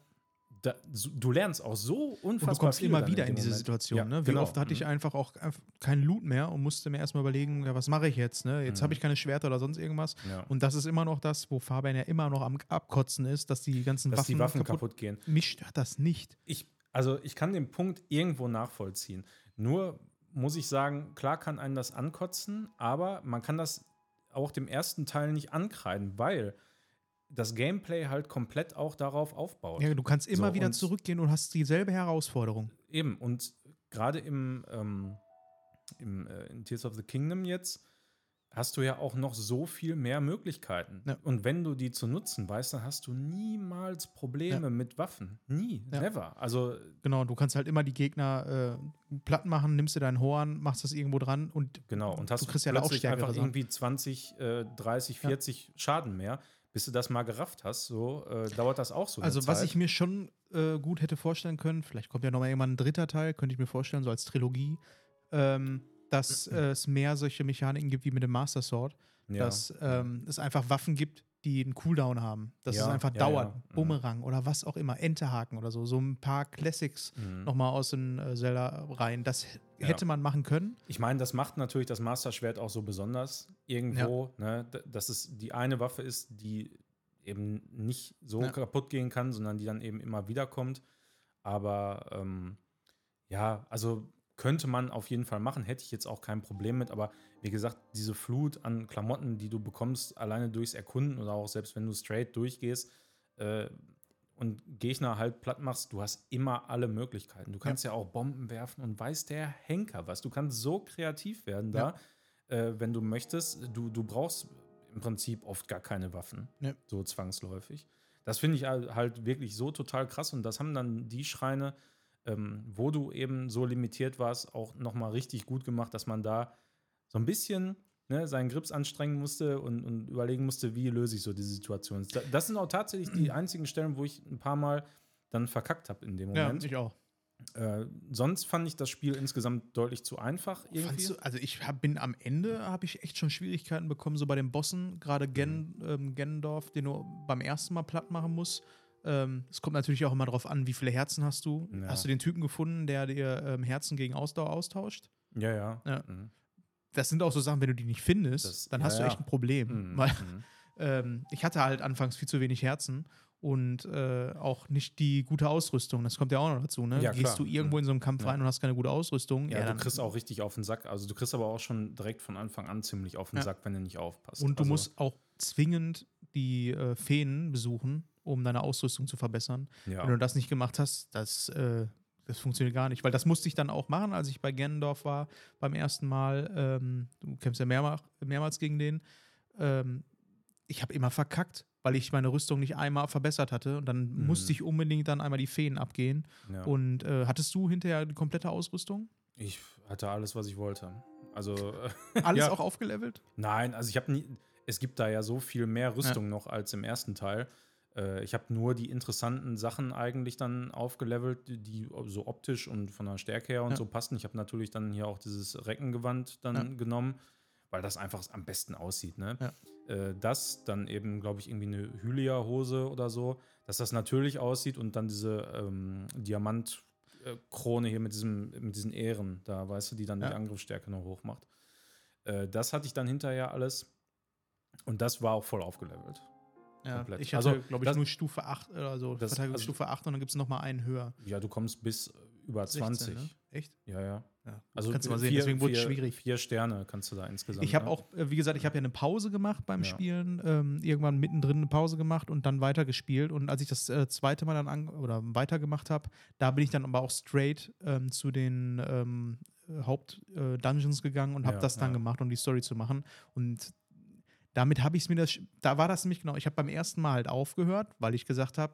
[SPEAKER 2] Da, du lernst auch so unfassbar
[SPEAKER 1] Und du kommst
[SPEAKER 2] viel
[SPEAKER 1] immer wieder
[SPEAKER 2] dem
[SPEAKER 1] in diese
[SPEAKER 2] Moment.
[SPEAKER 1] Situation.
[SPEAKER 2] Ja,
[SPEAKER 1] ne? Wie
[SPEAKER 2] genau.
[SPEAKER 1] oft hatte ich
[SPEAKER 2] Mhm.
[SPEAKER 1] einfach auch keinen Loot mehr und musste mir erstmal überlegen, ja, was mache ich jetzt? Ne? Jetzt
[SPEAKER 2] Mhm.
[SPEAKER 1] habe ich keine Schwerter oder sonst irgendwas.
[SPEAKER 2] Ja.
[SPEAKER 1] Und das ist immer noch das, wo Fabian ja immer noch am Abkotzen ist, dass die ganzen
[SPEAKER 2] dass
[SPEAKER 1] Waffen,
[SPEAKER 2] die Waffen kaputt, gehen.
[SPEAKER 1] Mich stört das nicht.
[SPEAKER 2] Ich, also ich kann den Punkt irgendwo nachvollziehen. Nur muss ich sagen, klar kann einen das ankotzen, aber man kann das auch dem ersten Teil nicht ankreiden, weil das Gameplay halt komplett auch darauf aufbaut.
[SPEAKER 1] Ja, du kannst immer
[SPEAKER 2] So,
[SPEAKER 1] wieder zurückgehen und hast dieselbe Herausforderung.
[SPEAKER 2] Eben, und gerade im, ähm, im äh, in Tears of the Kingdom jetzt hast du ja auch noch so viel mehr Möglichkeiten.
[SPEAKER 1] Ja.
[SPEAKER 2] Und wenn du die zu nutzen weißt, dann hast du niemals Probleme
[SPEAKER 1] Ja.
[SPEAKER 2] mit Waffen. Nie,
[SPEAKER 1] Ja.
[SPEAKER 2] never. Also
[SPEAKER 1] Genau, du kannst halt immer die Gegner äh, platt machen, nimmst dir dein Horn, machst das irgendwo dran und
[SPEAKER 2] Genau, und hast
[SPEAKER 1] du kriegst ja auch stärkere
[SPEAKER 2] einfach irgendwie 20, äh, 30,
[SPEAKER 1] Ja.
[SPEAKER 2] 40 Schaden mehr. Bis du das mal gerafft hast, so äh, dauert das auch so.
[SPEAKER 1] Also, was
[SPEAKER 2] Zeit.
[SPEAKER 1] ich mir schon äh, gut hätte vorstellen können, vielleicht kommt ja nochmal irgendwann ein dritter Teil, könnte ich mir vorstellen, so als Trilogie, ähm, dass äh, es mehr solche Mechaniken gibt wie mit dem Master Sword,
[SPEAKER 2] ja.
[SPEAKER 1] dass ähm, es einfach Waffen gibt, die einen Cooldown haben, dass es
[SPEAKER 2] Ja,
[SPEAKER 1] einfach
[SPEAKER 2] ja,
[SPEAKER 1] dauert,
[SPEAKER 2] ja. Mhm.
[SPEAKER 1] Bumerang oder was auch immer, Enterhaken oder so, so ein paar Classics
[SPEAKER 2] Mhm.
[SPEAKER 1] nochmal aus den äh, Zelda rein. Das
[SPEAKER 2] Ja.
[SPEAKER 1] hätte man machen können.
[SPEAKER 2] Ich meine, das macht natürlich das Master Schwert auch so besonders irgendwo, ne, d- dass es die eine Waffe ist, die eben nicht so
[SPEAKER 1] Ja.
[SPEAKER 2] kaputt gehen kann, sondern die dann eben immer wieder kommt. Aber ähm, ja, also könnte man auf jeden Fall machen, hätte ich jetzt auch kein Problem mit. Aber wie gesagt, diese Flut an Klamotten, die du bekommst, alleine durchs Erkunden oder auch selbst wenn du straight durchgehst äh, und Gegner halt platt machst, du hast immer alle Möglichkeiten. Du kannst ja, auch Bomben werfen und weiß der Henker was. Du kannst so kreativ werden da, äh, wenn du möchtest. Du, du brauchst im Prinzip oft gar keine Waffen,
[SPEAKER 1] Ja.
[SPEAKER 2] so zwangsläufig. Das finde ich halt halt wirklich so total krass und das haben dann die Schreine, ähm, wo du eben so limitiert warst, auch nochmal richtig gut gemacht, dass man da so ein bisschen ne, seinen Grips anstrengen musste und, und überlegen musste, wie löse ich so die Situation. Da- Das sind auch tatsächlich die einzigen Stellen, wo ich ein paar Mal dann verkackt habe in dem Moment.
[SPEAKER 1] ich auch.
[SPEAKER 2] äh, sonst fand ich das Spiel insgesamt deutlich zu einfach irgendwie.
[SPEAKER 1] Du, also ich hab, bin am Ende, habe ich echt schon Schwierigkeiten bekommen, so bei den Bossen, gerade Gen,
[SPEAKER 2] Mhm.
[SPEAKER 1] ähm, Gendorf, den du beim ersten Mal platt machen musst. Ähm, es kommt natürlich auch immer darauf an, wie viele Herzen hast du.
[SPEAKER 2] Ja.
[SPEAKER 1] Hast du den Typen gefunden, der dir ähm, Herzen gegen Ausdauer austauscht?
[SPEAKER 2] ja, ja.
[SPEAKER 1] Ja.
[SPEAKER 2] Mhm.
[SPEAKER 1] Das sind auch so Sachen, wenn du die nicht findest,
[SPEAKER 2] Das-
[SPEAKER 1] dann
[SPEAKER 2] ja,
[SPEAKER 1] hast du
[SPEAKER 2] ja.
[SPEAKER 1] echt ein Problem.
[SPEAKER 2] Mhm.
[SPEAKER 1] Weil
[SPEAKER 2] Mhm.
[SPEAKER 1] ähm, ich hatte halt anfangs viel zu wenig Herzen und äh, auch nicht die gute Ausrüstung. Das kommt ja auch noch dazu. Ne?
[SPEAKER 2] Ja,
[SPEAKER 1] Gehst du irgendwo
[SPEAKER 2] Mhm.
[SPEAKER 1] in so einem Kampf
[SPEAKER 2] Ja.
[SPEAKER 1] rein und hast keine gute Ausrüstung,
[SPEAKER 2] Ja,
[SPEAKER 1] dann
[SPEAKER 2] du kriegst auch richtig auf den Sack. Also du kriegst aber auch schon direkt von Anfang an ziemlich auf den
[SPEAKER 1] Ja.
[SPEAKER 2] Sack, wenn du nicht aufpasst.
[SPEAKER 1] Und du
[SPEAKER 2] also,
[SPEAKER 1] musst auch zwingend die äh, Feen besuchen, um deine Ausrüstung zu verbessern.
[SPEAKER 2] ja.
[SPEAKER 1] Wenn du das nicht gemacht hast, das, äh, das funktioniert gar nicht. Weil das musste ich dann auch machen, als ich bei Gennendorf war beim ersten Mal. Ähm, du kämpfst ja mehrmals, mehrmals gegen den. Ähm, ich habe immer verkackt, weil ich meine Rüstung nicht einmal verbessert hatte. Und dann
[SPEAKER 2] Mhm.
[SPEAKER 1] musste ich unbedingt dann einmal die Feen abgehen.
[SPEAKER 2] ja.
[SPEAKER 1] Und äh, hattest du hinterher die komplette Ausrüstung?
[SPEAKER 2] Ich hatte alles, was ich wollte. Also
[SPEAKER 1] Alles
[SPEAKER 2] ja.
[SPEAKER 1] auch aufgelevelt?
[SPEAKER 2] Nein, also ich habe nie. Es gibt da ja so viel mehr Rüstung noch als im ersten Teil. Äh, ich habe nur die interessanten Sachen eigentlich dann aufgelevelt, die, so optisch und von der Stärke her und
[SPEAKER 1] Ja.
[SPEAKER 2] so passten. Ich habe natürlich dann hier auch dieses Reckengewand dann
[SPEAKER 1] Ja.
[SPEAKER 2] genommen, weil das einfach am besten aussieht. Ne?
[SPEAKER 1] Ja.
[SPEAKER 2] Äh, das, dann eben, glaube ich, irgendwie eine Hylia-Hose oder so, dass das natürlich aussieht und dann diese ähm, Diamant-Krone hier mit, diesem, mit diesen Ähren, da weißt du, die dann
[SPEAKER 1] Ja.
[SPEAKER 2] die Angriffsstärke noch hochmacht. Äh, das hatte ich dann hinterher alles. Und das war auch voll aufgelevelt.
[SPEAKER 1] Ja,
[SPEAKER 2] Komplett.
[SPEAKER 1] ich hatte,
[SPEAKER 2] Also,
[SPEAKER 1] glaube ich,
[SPEAKER 2] das-
[SPEAKER 1] nur Stufe 8 oder so.
[SPEAKER 2] Das-
[SPEAKER 1] Verteidigungsstufe 8 und dann gibt es nochmal einen höher.
[SPEAKER 2] Ja, du kommst bis über
[SPEAKER 1] 16,
[SPEAKER 2] 20.
[SPEAKER 1] ne? Echt?
[SPEAKER 2] Ja, ja.
[SPEAKER 1] Ja.
[SPEAKER 2] Also
[SPEAKER 1] kannst du mal sehen,
[SPEAKER 2] vier,
[SPEAKER 1] deswegen wurde es schwierig.
[SPEAKER 2] Vier Sterne kannst du da insgesamt.
[SPEAKER 1] Ich habe
[SPEAKER 2] ne?
[SPEAKER 1] auch, äh, wie gesagt, ich habe ja eine Pause gemacht beim
[SPEAKER 2] Ja.
[SPEAKER 1] Spielen, ähm, irgendwann mittendrin eine Pause gemacht und dann weitergespielt. Und als ich das äh, zweite Mal dann an oder weitergemacht habe, da bin ich dann aber auch straight ähm, zu den ähm, Haupt-Dungeons gegangen und habe
[SPEAKER 2] Ja,
[SPEAKER 1] das dann
[SPEAKER 2] ja.
[SPEAKER 1] gemacht, um die Story zu machen. Und damit habe ich es mir das, da war das nämlich genau, ich habe beim ersten Mal halt aufgehört, weil ich gesagt habe,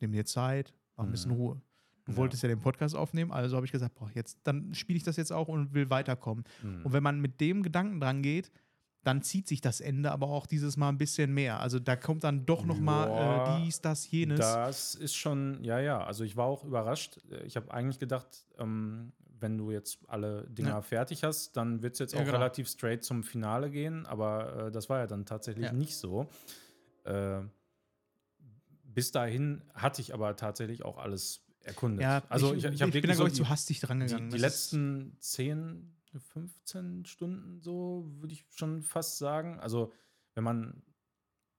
[SPEAKER 1] nimm dir Zeit, mach ein bisschen
[SPEAKER 2] Mhm.
[SPEAKER 1] Ruhe. Du
[SPEAKER 2] Ja.
[SPEAKER 1] wolltest ja den Podcast aufnehmen, also habe ich gesagt, boah, jetzt, dann spiele ich das jetzt auch und will weiterkommen.
[SPEAKER 2] Mhm.
[SPEAKER 1] Und wenn man mit dem Gedanken dran geht, dann zieht sich das Ende aber auch dieses Mal ein bisschen mehr. Also da kommt dann doch noch mal
[SPEAKER 2] Ja,
[SPEAKER 1] äh, dies, das, jenes.
[SPEAKER 2] Das ist schon, ja, ja. Also ich war auch überrascht. Ich habe eigentlich gedacht, ähm, wenn du jetzt alle Dinger
[SPEAKER 1] Ja.
[SPEAKER 2] fertig hast, dann wird es jetzt
[SPEAKER 1] Ja,
[SPEAKER 2] auch
[SPEAKER 1] genau.
[SPEAKER 2] relativ straight zum Finale gehen. Aber äh, das war ja dann tatsächlich
[SPEAKER 1] Ja.
[SPEAKER 2] nicht so. Äh, bis dahin hatte ich aber tatsächlich auch alles erkundet. also ich, ich, habe
[SPEAKER 1] bin da,
[SPEAKER 2] so
[SPEAKER 1] glaube ich,
[SPEAKER 2] die,
[SPEAKER 1] zu hastig dran
[SPEAKER 2] die,
[SPEAKER 1] gegangen.
[SPEAKER 2] die
[SPEAKER 1] ist-
[SPEAKER 2] letzten 10, 15 Stunden so, würde ich schon fast sagen. Also, wenn man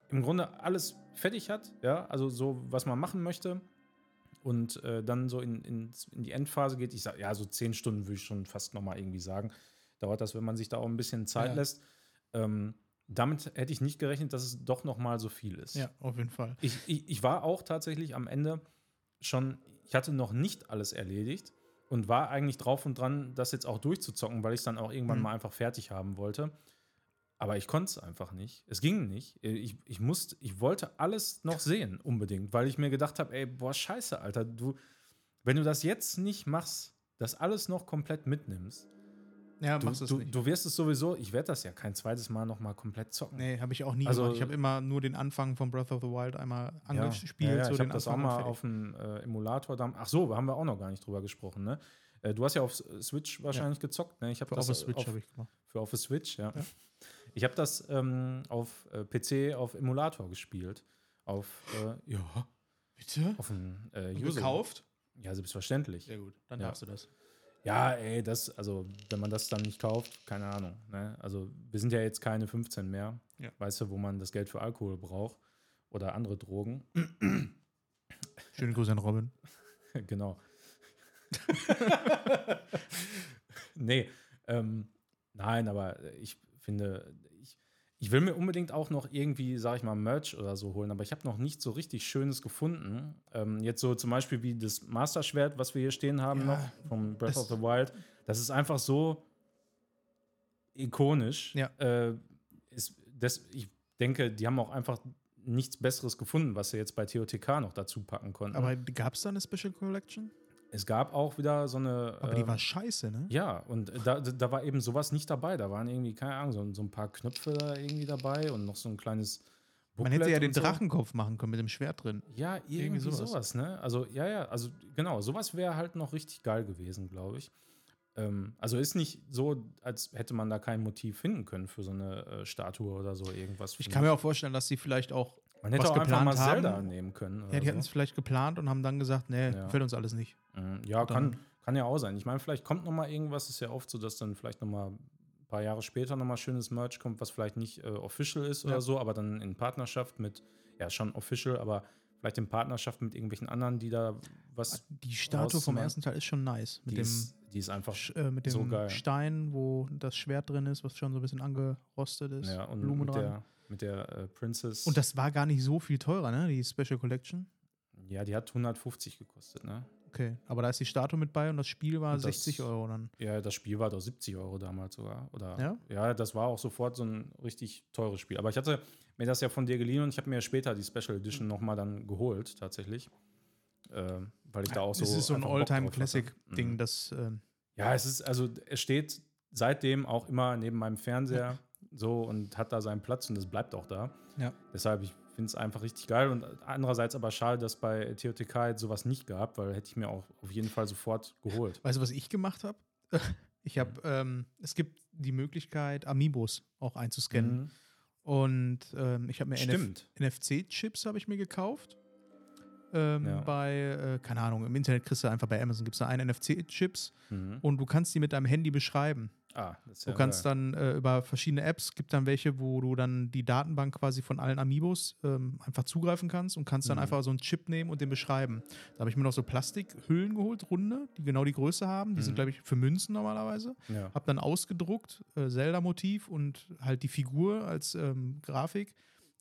[SPEAKER 2] im Grunde alles fertig hat, ja, also so, was man machen möchte und äh, dann so in, in, in die Endphase geht, ich sage, ja, so 10 Stunden würde ich schon fast nochmal irgendwie sagen, dauert das, wenn man sich da auch ein bisschen Zeit
[SPEAKER 1] Ja.
[SPEAKER 2] lässt. Ähm, damit hätte ich nicht gerechnet, dass es doch nochmal so viel ist.
[SPEAKER 1] Ja, auf jeden Fall.
[SPEAKER 2] Ich, ich, ich war auch tatsächlich am Ende schon, ich hatte noch nicht alles erledigt und war eigentlich drauf und dran, das jetzt auch durchzuzocken, weil ich es dann auch irgendwann
[SPEAKER 1] Mhm.
[SPEAKER 2] mal einfach fertig haben wollte. Aber ich konnte es einfach nicht. Es ging nicht. Ich, ich musste, ich wollte alles noch sehen, unbedingt, weil ich mir gedacht habe, ey, boah, scheiße, Alter, du, wenn du das jetzt nicht machst, das alles noch komplett mitnimmst,
[SPEAKER 1] Ja,
[SPEAKER 2] du,
[SPEAKER 1] machst du
[SPEAKER 2] du,
[SPEAKER 1] nicht.
[SPEAKER 2] du wirst es sowieso, ich werde das ja kein zweites Mal noch mal komplett zocken.
[SPEAKER 1] Nee, habe ich auch nie
[SPEAKER 2] Also-
[SPEAKER 1] gemacht. Ich habe immer nur den Anfang von Breath of the Wild einmal angespielt.
[SPEAKER 2] Ja, ja,
[SPEAKER 1] so
[SPEAKER 2] ich habe das auch mal auf dem äh, Emulator. Da, ach so, haben wir auch noch gar nicht drüber gesprochen. Ne? Äh, du hast ja auf Switch wahrscheinlich gezockt. Ne? Ich habe das
[SPEAKER 1] auf der Switch
[SPEAKER 2] auf,
[SPEAKER 1] habe ich gemacht.
[SPEAKER 2] für auf Switch. Ja. Ich habe das ähm, auf äh, PC auf Emulator gespielt. Auf äh, ja,
[SPEAKER 1] Bitte?
[SPEAKER 2] auf dem äh,
[SPEAKER 1] Und
[SPEAKER 2] User.
[SPEAKER 1] gekauft?
[SPEAKER 2] Ja, selbstverständlich.
[SPEAKER 1] Sehr gut, dann
[SPEAKER 2] Ja.
[SPEAKER 1] darfst du das.
[SPEAKER 2] Ja, ey, das, also, wenn man das dann nicht kauft, keine Ahnung. Ne? Also, wir sind ja jetzt keine 15 mehr.
[SPEAKER 1] Ja.
[SPEAKER 2] Weißt du, wo man das Geld für Alkohol braucht oder andere Drogen.
[SPEAKER 1] Schöne Grüße an Robin.
[SPEAKER 2] genau. nee, ähm, nein, aber ich finde, ich, ich will mir unbedingt auch noch irgendwie, sag ich mal, Merch oder so holen, aber ich habe noch nicht so richtig Schönes gefunden. Ähm, jetzt so zum Beispiel wie das Master-Schwert, was wir hier stehen haben
[SPEAKER 1] Ja,
[SPEAKER 2] noch, vom Breath of the Wild. Das ist einfach so ikonisch.
[SPEAKER 1] Ja.
[SPEAKER 2] Äh, ist, das, ich denke, die haben auch einfach nichts Besseres gefunden, was sie jetzt bei TOTK noch dazu packen konnten.
[SPEAKER 1] Aber gab es da eine Special Collection?
[SPEAKER 2] Es gab auch wieder so eine.
[SPEAKER 1] Aber die
[SPEAKER 2] ähm,
[SPEAKER 1] war scheiße, ne?
[SPEAKER 2] Ja, und da, da war eben sowas nicht dabei. Da waren irgendwie, keine Ahnung, so, so ein paar Knöpfe da irgendwie dabei und noch so ein kleines.
[SPEAKER 1] Man hätte
[SPEAKER 2] Booklet
[SPEAKER 1] ja den
[SPEAKER 2] so.
[SPEAKER 1] Drachenkopf machen können mit dem Schwert drin.
[SPEAKER 2] Ja, irgendwie,
[SPEAKER 1] sowas.
[SPEAKER 2] sowas. ne? Also, ja, ja, also genau, sowas wäre halt noch richtig geil gewesen, glaube ich. Ähm, also ist nicht so, als hätte man da kein Motiv finden können für so eine äh, Statue oder so irgendwas.
[SPEAKER 1] Ich kann mir auch vorstellen, dass sie vielleicht auch,
[SPEAKER 2] Man hätte
[SPEAKER 1] was
[SPEAKER 2] auch einfach mal
[SPEAKER 1] geplant haben.
[SPEAKER 2] Zelda nehmen können.
[SPEAKER 1] ja, die hatten es vielleicht geplant und haben dann gesagt, nee,
[SPEAKER 2] Ja.
[SPEAKER 1] gefällt uns alles nicht.
[SPEAKER 2] Mhm. Ja,
[SPEAKER 1] Dann-
[SPEAKER 2] kann, kann ja auch sein. Ich meine, vielleicht kommt noch mal irgendwas. Ist ja oft so, dass dann vielleicht noch mal ein paar Jahre später noch mal schönes Merch kommt, was vielleicht nicht äh, official ist
[SPEAKER 1] Ja.
[SPEAKER 2] oder so, aber dann in Partnerschaft mit, ja, schon official, aber vielleicht in Partnerschaft mit irgendwelchen anderen, die da was.
[SPEAKER 1] Die Statue vom ersten Teil ist schon nice. Mit
[SPEAKER 2] Die
[SPEAKER 1] dem,
[SPEAKER 2] ist, die ist einfach.
[SPEAKER 1] Äh, mit dem
[SPEAKER 2] so.
[SPEAKER 1] Stein, wo das Schwert drin ist, was schon so ein bisschen angerostet ist.
[SPEAKER 2] Ja, und
[SPEAKER 1] Blumen
[SPEAKER 2] mit
[SPEAKER 1] dran.
[SPEAKER 2] der, mit der äh, Princess.
[SPEAKER 1] Und das war gar nicht so viel teurer, ne? Die Special Collection.
[SPEAKER 2] ja, die hat 150 gekostet, ne?
[SPEAKER 1] Okay, aber da ist die Statue mit bei und das Spiel war
[SPEAKER 2] das-
[SPEAKER 1] 60 Euro dann.
[SPEAKER 2] Ja, das Spiel war doch 70 Euro damals sogar. Oder,
[SPEAKER 1] Ja?
[SPEAKER 2] ja, das war auch sofort so ein richtig teures Spiel. Aber ich hatte mir das ja von dir geliehen und ich habe mir später die Special Edition nochmal dann geholt, tatsächlich. Ähm, weil ich da auch so.
[SPEAKER 1] das ist so ein. All-Time-Classic-Ding,
[SPEAKER 2] Mhm.
[SPEAKER 1] das ähm,
[SPEAKER 2] Ja, es ist, also er steht seitdem auch immer neben meinem Fernseher so und hat da seinen Platz und das bleibt auch da.
[SPEAKER 1] Ja.
[SPEAKER 2] Deshalb, ich finde es einfach richtig geil und andererseits aber schade, dass bei TOTK jetzt sowas nicht gab, weil hätte ich mir auch auf jeden Fall sofort geholt.
[SPEAKER 1] Weißt du, was ich gemacht habe? Ich habe, ähm, es gibt die Möglichkeit, Amiibos auch einzuscannen.
[SPEAKER 2] Mhm.
[SPEAKER 1] Und ähm, ich habe mir NF. NFC-Chips habe ich mir gekauft. Ähm,
[SPEAKER 2] Ja.
[SPEAKER 1] Bei, äh, keine Ahnung, im Internet kriegst du einfach bei Amazon gibt es da einen NFC-Chips
[SPEAKER 2] Mhm.
[SPEAKER 1] und du kannst die mit deinem Handy beschreiben.
[SPEAKER 2] Ah, das ist
[SPEAKER 1] Du
[SPEAKER 2] ja
[SPEAKER 1] kannst
[SPEAKER 2] geil.
[SPEAKER 1] dann äh, über verschiedene Apps, gibt dann welche, wo du dann die Datenbank quasi von allen Amiibos ähm, einfach zugreifen kannst und kannst dann
[SPEAKER 2] Mhm.
[SPEAKER 1] einfach so einen Chip nehmen und den beschreiben. Da habe ich mir noch so Plastikhüllen geholt, runde, die genau die Größe haben. Die sind,
[SPEAKER 2] Mhm.
[SPEAKER 1] glaube ich, für Münzen normalerweise.
[SPEAKER 2] Ja.
[SPEAKER 1] Hab dann ausgedruckt, äh, Zelda-Motiv und halt die Figur als ähm, Grafik,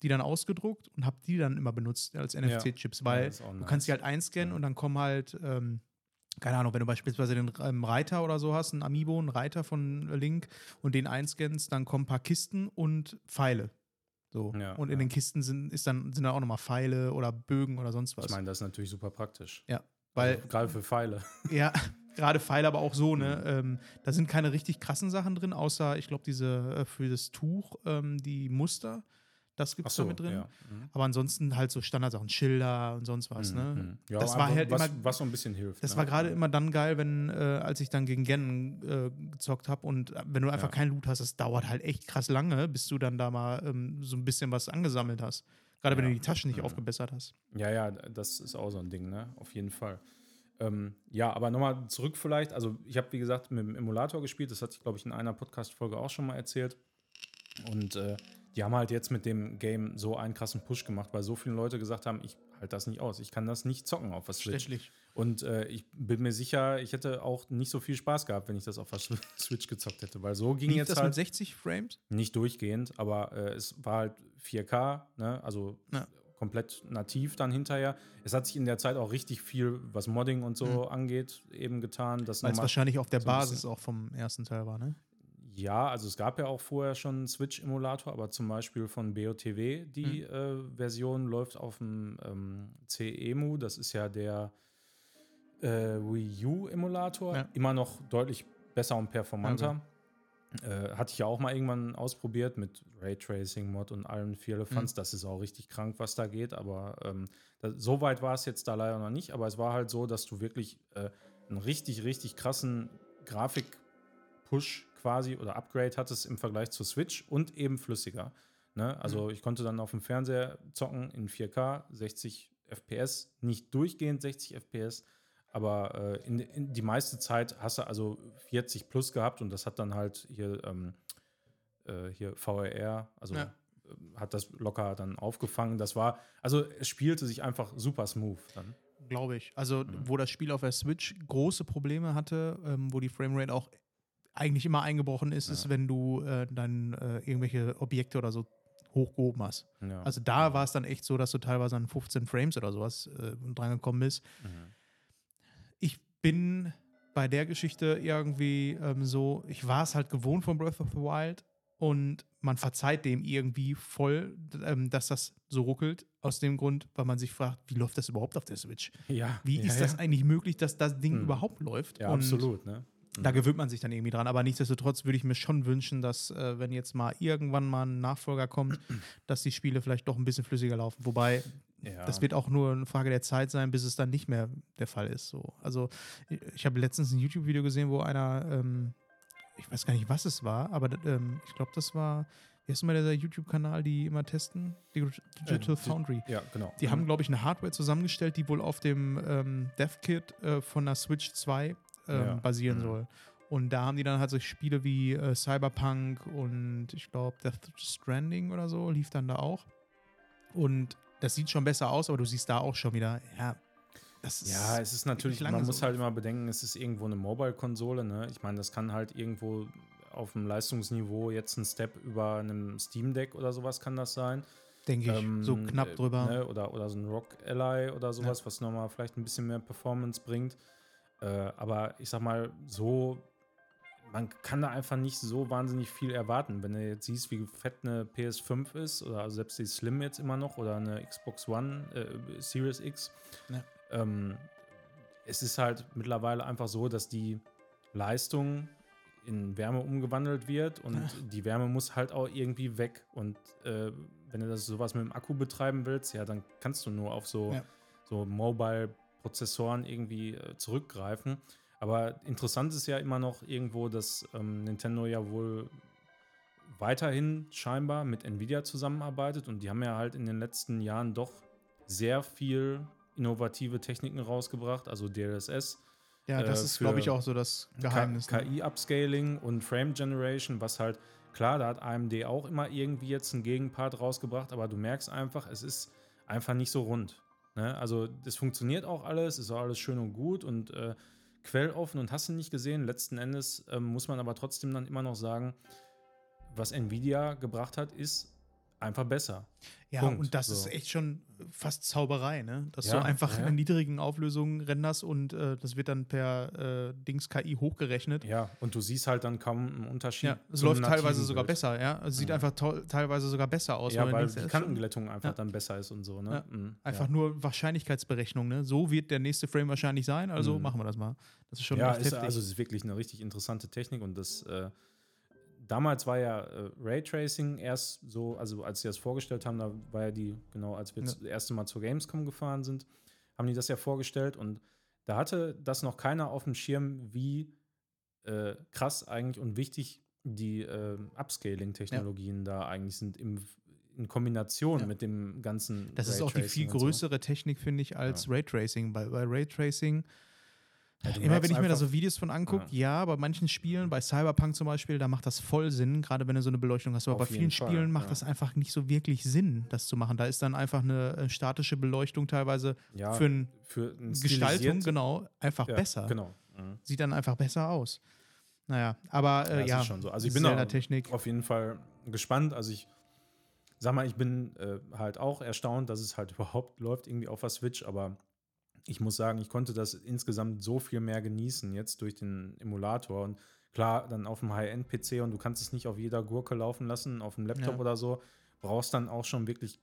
[SPEAKER 1] die dann ausgedruckt und hab die dann immer benutzt als NFC-Chips,
[SPEAKER 2] Ja,
[SPEAKER 1] weil
[SPEAKER 2] ist auch
[SPEAKER 1] du
[SPEAKER 2] nice.
[SPEAKER 1] kannst die halt einscannen
[SPEAKER 2] Ja.
[SPEAKER 1] und dann kommen halt, ähm, keine Ahnung, wenn du beispielsweise den ähm, Reiter oder so hast, einen Amiibo, einen Reiter von Link und den einscannst, dann kommen ein paar Kisten und Pfeile. So.
[SPEAKER 2] Ja,
[SPEAKER 1] und in
[SPEAKER 2] ja.
[SPEAKER 1] den Kisten sind, ist dann, sind dann auch nochmal Pfeile oder Bögen oder sonst was.
[SPEAKER 2] Ich meine, das ist natürlich super praktisch.
[SPEAKER 1] ja. Weil
[SPEAKER 2] Also, gerade für Pfeile.
[SPEAKER 1] ja, gerade Pfeile, aber auch so, ne?
[SPEAKER 2] Mhm.
[SPEAKER 1] Ähm, da sind keine richtig krassen Sachen drin, außer, ich glaube, diese äh, für das Tuch, ähm, die Muster, das gibt es
[SPEAKER 2] so,
[SPEAKER 1] da mit drin.
[SPEAKER 2] ja. Mhm.
[SPEAKER 1] Aber ansonsten halt so Standardsachen, Schilder und sonst was,
[SPEAKER 2] Mhm,
[SPEAKER 1] ne?
[SPEAKER 2] mhm. Ja,
[SPEAKER 1] Das war halt
[SPEAKER 2] was,
[SPEAKER 1] immer-
[SPEAKER 2] was so ein bisschen hilft.
[SPEAKER 1] Das
[SPEAKER 2] ne?
[SPEAKER 1] war gerade immer dann geil, wenn, äh, als ich dann gegen Ganon äh, gezockt habe und äh, wenn du einfach
[SPEAKER 2] Ja.
[SPEAKER 1] keinen Loot hast, das dauert halt echt krass lange, bis du dann da mal ähm, so ein bisschen was angesammelt hast. Gerade wenn du die Taschen nicht
[SPEAKER 2] Mhm.
[SPEAKER 1] aufgebessert hast.
[SPEAKER 2] Ja, ja, das ist auch so ein Ding, ne? Auf jeden Fall. Ähm, ja, aber nochmal zurück vielleicht. Also, ich habe, wie gesagt, mit dem Emulator gespielt. Das hatte ich, glaube ich, in einer Podcast-Folge auch schon mal erzählt. Und äh, die haben halt jetzt mit dem Game so einen krassen Push gemacht, weil so viele Leute gesagt haben, ich halte das nicht aus. Ich kann das nicht zocken auf der Switch. Und äh, ich bin mir sicher, ich hätte auch nicht so viel Spaß gehabt, wenn ich das auf der Switch gezockt hätte, weil so ging
[SPEAKER 1] Lief
[SPEAKER 2] jetzt
[SPEAKER 1] das
[SPEAKER 2] halt
[SPEAKER 1] mit 60 Frames?
[SPEAKER 2] nicht durchgehend, aber äh, es war halt 4K, ne? also
[SPEAKER 1] Ja.
[SPEAKER 2] komplett nativ dann hinterher. Es hat sich in der Zeit auch richtig viel, was Modding und so
[SPEAKER 1] Mhm.
[SPEAKER 2] angeht, eben getan. Das
[SPEAKER 1] Weil es wahrscheinlich auf der
[SPEAKER 2] so
[SPEAKER 1] Basis auch vom ersten Teil war, ne?
[SPEAKER 2] Ja, also es gab ja auch vorher schon einen Switch-Emulator, aber zum Beispiel von BOTW, die äh, Version läuft auf dem ähm, CEMU, das ist ja der äh, Wii U-Emulator,
[SPEAKER 1] Ja.
[SPEAKER 2] immer noch deutlich besser und performanter. Äh, hatte ich ja auch mal irgendwann ausprobiert mit Raytracing-Mod und allen vier Elephants. Das ist auch richtig krank, was da geht, aber ähm, da, so weit war es jetzt da leider noch nicht. Aber es war halt so, dass du wirklich äh, einen richtig, richtig krassen Grafik-Push quasi oder Upgrade hattest im Vergleich zur Switch und eben flüssiger. Ne? Also ich konnte dann auf dem Fernseher zocken in 4K, 60 FPS, nicht durchgehend 60 FPS, aber äh, in, in die meiste Zeit hast du also 40 plus gehabt und das hat dann halt hier, ähm, äh, hier VRR, also
[SPEAKER 1] Ja.
[SPEAKER 2] ähm, hat das locker dann aufgefangen. Das war, also es spielte sich einfach super smooth dann.
[SPEAKER 1] Glaube ich. Also,
[SPEAKER 2] Mhm.
[SPEAKER 1] wo das Spiel auf der Switch große Probleme hatte, ähm, wo die Framerate auch eigentlich immer eingebrochen ist, ist, wenn du äh, dann äh, irgendwelche Objekte oder so hochgehoben hast.
[SPEAKER 2] Ja.
[SPEAKER 1] Also da war es dann echt so, dass du teilweise an 15 Frames oder sowas äh, drangekommen bist.
[SPEAKER 2] Mhm.
[SPEAKER 1] Ich bin bei der Geschichte irgendwie ähm, so, ich war es halt gewohnt von Breath of the Wild und man verzeiht dem irgendwie voll, ähm, dass das so ruckelt, aus dem Grund, weil man sich fragt, wie läuft das überhaupt auf der Switch?
[SPEAKER 2] ja.
[SPEAKER 1] Wie
[SPEAKER 2] ja,
[SPEAKER 1] ist
[SPEAKER 2] ja.
[SPEAKER 1] das eigentlich möglich, dass das Ding
[SPEAKER 2] Hm.
[SPEAKER 1] überhaupt läuft?
[SPEAKER 2] Ja,
[SPEAKER 1] Und
[SPEAKER 2] absolut, ne?
[SPEAKER 1] Da gewöhnt man sich dann irgendwie dran. Aber nichtsdestotrotz würde ich mir schon wünschen, dass, äh, wenn jetzt mal irgendwann mal ein Nachfolger kommt, dass die Spiele vielleicht doch ein bisschen flüssiger laufen. Wobei,
[SPEAKER 2] Ja.
[SPEAKER 1] das wird auch nur eine Frage der Zeit sein, bis es dann nicht mehr der Fall ist. So. Also, ich, habe letztens ein YouTube-Video gesehen, wo einer, ähm, ich weiß gar nicht, was es war, aber ähm, ich glaube, das war, wie heißt immer der YouTube-Kanal, die immer testen? Dig- Digital
[SPEAKER 2] Äh, di-
[SPEAKER 1] Foundry.
[SPEAKER 2] Ja, genau.
[SPEAKER 1] Die haben, glaube ich, eine Hardware zusammengestellt, die wohl auf dem ähm, DevKit äh, von der Switch 2 ähm,
[SPEAKER 2] Ja.
[SPEAKER 1] basieren
[SPEAKER 2] Mhm.
[SPEAKER 1] soll. Und da haben die dann halt so Spiele wie äh, Cyberpunk und ich glaube Death Stranding oder so lief dann da auch. Und das sieht schon besser aus, aber du siehst da auch schon wieder, ja.
[SPEAKER 2] Ja, es ist natürlich, man muss
[SPEAKER 1] so.
[SPEAKER 2] halt immer bedenken, es ist irgendwo eine Mobile-Konsole. Ne? Ich meine, das kann halt irgendwo auf dem Leistungsniveau jetzt ein Step über einem Steam Deck oder sowas kann das sein.
[SPEAKER 1] denke ich,
[SPEAKER 2] Ähm,
[SPEAKER 1] so knapp
[SPEAKER 2] äh,
[SPEAKER 1] drüber.
[SPEAKER 2] Ne? Oder, oder so ein Rock Ally oder sowas, was nochmal vielleicht ein bisschen mehr Performance bringt. Äh, aber ich sag mal, so, man kann da einfach nicht so wahnsinnig viel erwarten. Wenn du jetzt siehst, wie fett eine PS5 ist, oder also selbst die Slim jetzt immer noch, oder eine Xbox One, äh, Series X,
[SPEAKER 1] Ja.
[SPEAKER 2] ähm, es ist halt mittlerweile einfach so, dass die Leistung in Wärme umgewandelt wird und
[SPEAKER 1] Ach.
[SPEAKER 2] die Wärme muss halt auch irgendwie weg. Und äh, wenn du das sowas mit dem Akku betreiben willst, ja, dann kannst du nur auf so,
[SPEAKER 1] Ja.
[SPEAKER 2] so Mobile-Prozessoren irgendwie äh, zurückgreifen. Aber interessant ist ja immer noch irgendwo, dass ähm, Nintendo ja wohl weiterhin scheinbar mit Nvidia zusammenarbeitet und die haben ja halt in den letzten Jahren doch sehr viel innovative Techniken rausgebracht, also DLSS,
[SPEAKER 1] Ja, das
[SPEAKER 2] Äh,
[SPEAKER 1] ist, glaube ich, auch so das Geheimnis. ne?
[SPEAKER 2] KI-Upscaling und Frame Generation, was halt, klar, da hat AMD auch immer irgendwie jetzt einen Gegenpart rausgebracht, aber du merkst einfach, es ist einfach nicht so rund. Ne? Also das funktioniert auch alles, ist auch alles schön und gut und äh, quelloffen und hast du nicht gesehen. Letzten Endes ähm, muss man aber trotzdem dann immer noch sagen, was Nvidia gebracht hat, ist einfach besser.
[SPEAKER 1] Ja,
[SPEAKER 2] Punkt.
[SPEAKER 1] und das
[SPEAKER 2] So.
[SPEAKER 1] ist echt schon fast Zauberei, ne? Dass
[SPEAKER 2] Ja,
[SPEAKER 1] du einfach
[SPEAKER 2] ja.
[SPEAKER 1] in niedrigen Auflösungen renderst und äh, das wird dann per äh, Dings KI hochgerechnet.
[SPEAKER 2] Ja, und du siehst halt dann kaum einen Unterschied.
[SPEAKER 1] Ja, es läuft teilweise
[SPEAKER 2] nativen
[SPEAKER 1] sogar
[SPEAKER 2] Bild.
[SPEAKER 1] besser, ja. Es sieht
[SPEAKER 2] Ja.
[SPEAKER 1] einfach teilweise sogar besser aus.
[SPEAKER 2] Ja, weil
[SPEAKER 1] denkst,
[SPEAKER 2] die Kantenglättung einfach dann besser ist und so. Ne? Mhm.
[SPEAKER 1] Einfach nur Wahrscheinlichkeitsberechnung, ne? So wird der nächste Frame wahrscheinlich sein, also
[SPEAKER 2] Mhm.
[SPEAKER 1] machen wir das mal. Das ist schon
[SPEAKER 2] ja,
[SPEAKER 1] echt
[SPEAKER 2] ist,
[SPEAKER 1] heftig.
[SPEAKER 2] also es ist wirklich eine richtig interessante Technik und das äh, damals war ja äh, Raytracing erst so, also als sie das vorgestellt haben, da war ja die, genau, als wir
[SPEAKER 1] Ja.
[SPEAKER 2] das erste Mal zur Gamescom gefahren sind, haben die das ja vorgestellt und da hatte das noch keiner auf dem Schirm, wie äh, krass eigentlich und wichtig die äh, Upscaling-Technologien da eigentlich sind im, in Kombination
[SPEAKER 1] Ja.
[SPEAKER 2] mit dem ganzen
[SPEAKER 1] das ist auch die viel
[SPEAKER 2] und so.
[SPEAKER 1] größere Technik, finde ich, als
[SPEAKER 2] Ja.
[SPEAKER 1] Raytracing. Bei, bei Raytracing,
[SPEAKER 2] Ja,
[SPEAKER 1] immer wenn ich mir da so Videos von angucke, ja. bei manchen Spielen, bei Cyberpunk zum Beispiel, da macht das voll Sinn, gerade wenn du so eine Beleuchtung hast. Aber
[SPEAKER 2] Auf
[SPEAKER 1] bei vielen
[SPEAKER 2] Fall,
[SPEAKER 1] Spielen macht
[SPEAKER 2] ja.
[SPEAKER 1] das einfach nicht so wirklich Sinn, das zu machen. Da ist dann einfach eine äh, statische Beleuchtung teilweise
[SPEAKER 2] ja,
[SPEAKER 1] für eine
[SPEAKER 2] für ein
[SPEAKER 1] Gestaltung, genau, einfach
[SPEAKER 2] ja,
[SPEAKER 1] besser.
[SPEAKER 2] Genau. Mhm.
[SPEAKER 1] Sieht dann einfach besser aus. Naja, aber
[SPEAKER 2] Ja,
[SPEAKER 1] äh, ja,
[SPEAKER 2] ist schon so. Also ich bin
[SPEAKER 1] Zelda-Technik.
[SPEAKER 2] auf jeden Fall gespannt. Also ich sag mal, ich bin äh, halt auch erstaunt, dass es halt überhaupt läuft irgendwie auf der Switch, aber ich muss sagen, ich konnte das insgesamt so viel mehr genießen jetzt durch den Emulator und klar, dann auf dem High-End-PC und du kannst es nicht auf jeder Gurke laufen lassen, auf dem Laptop
[SPEAKER 1] Ja.
[SPEAKER 2] oder so, brauchst dann auch schon wirklich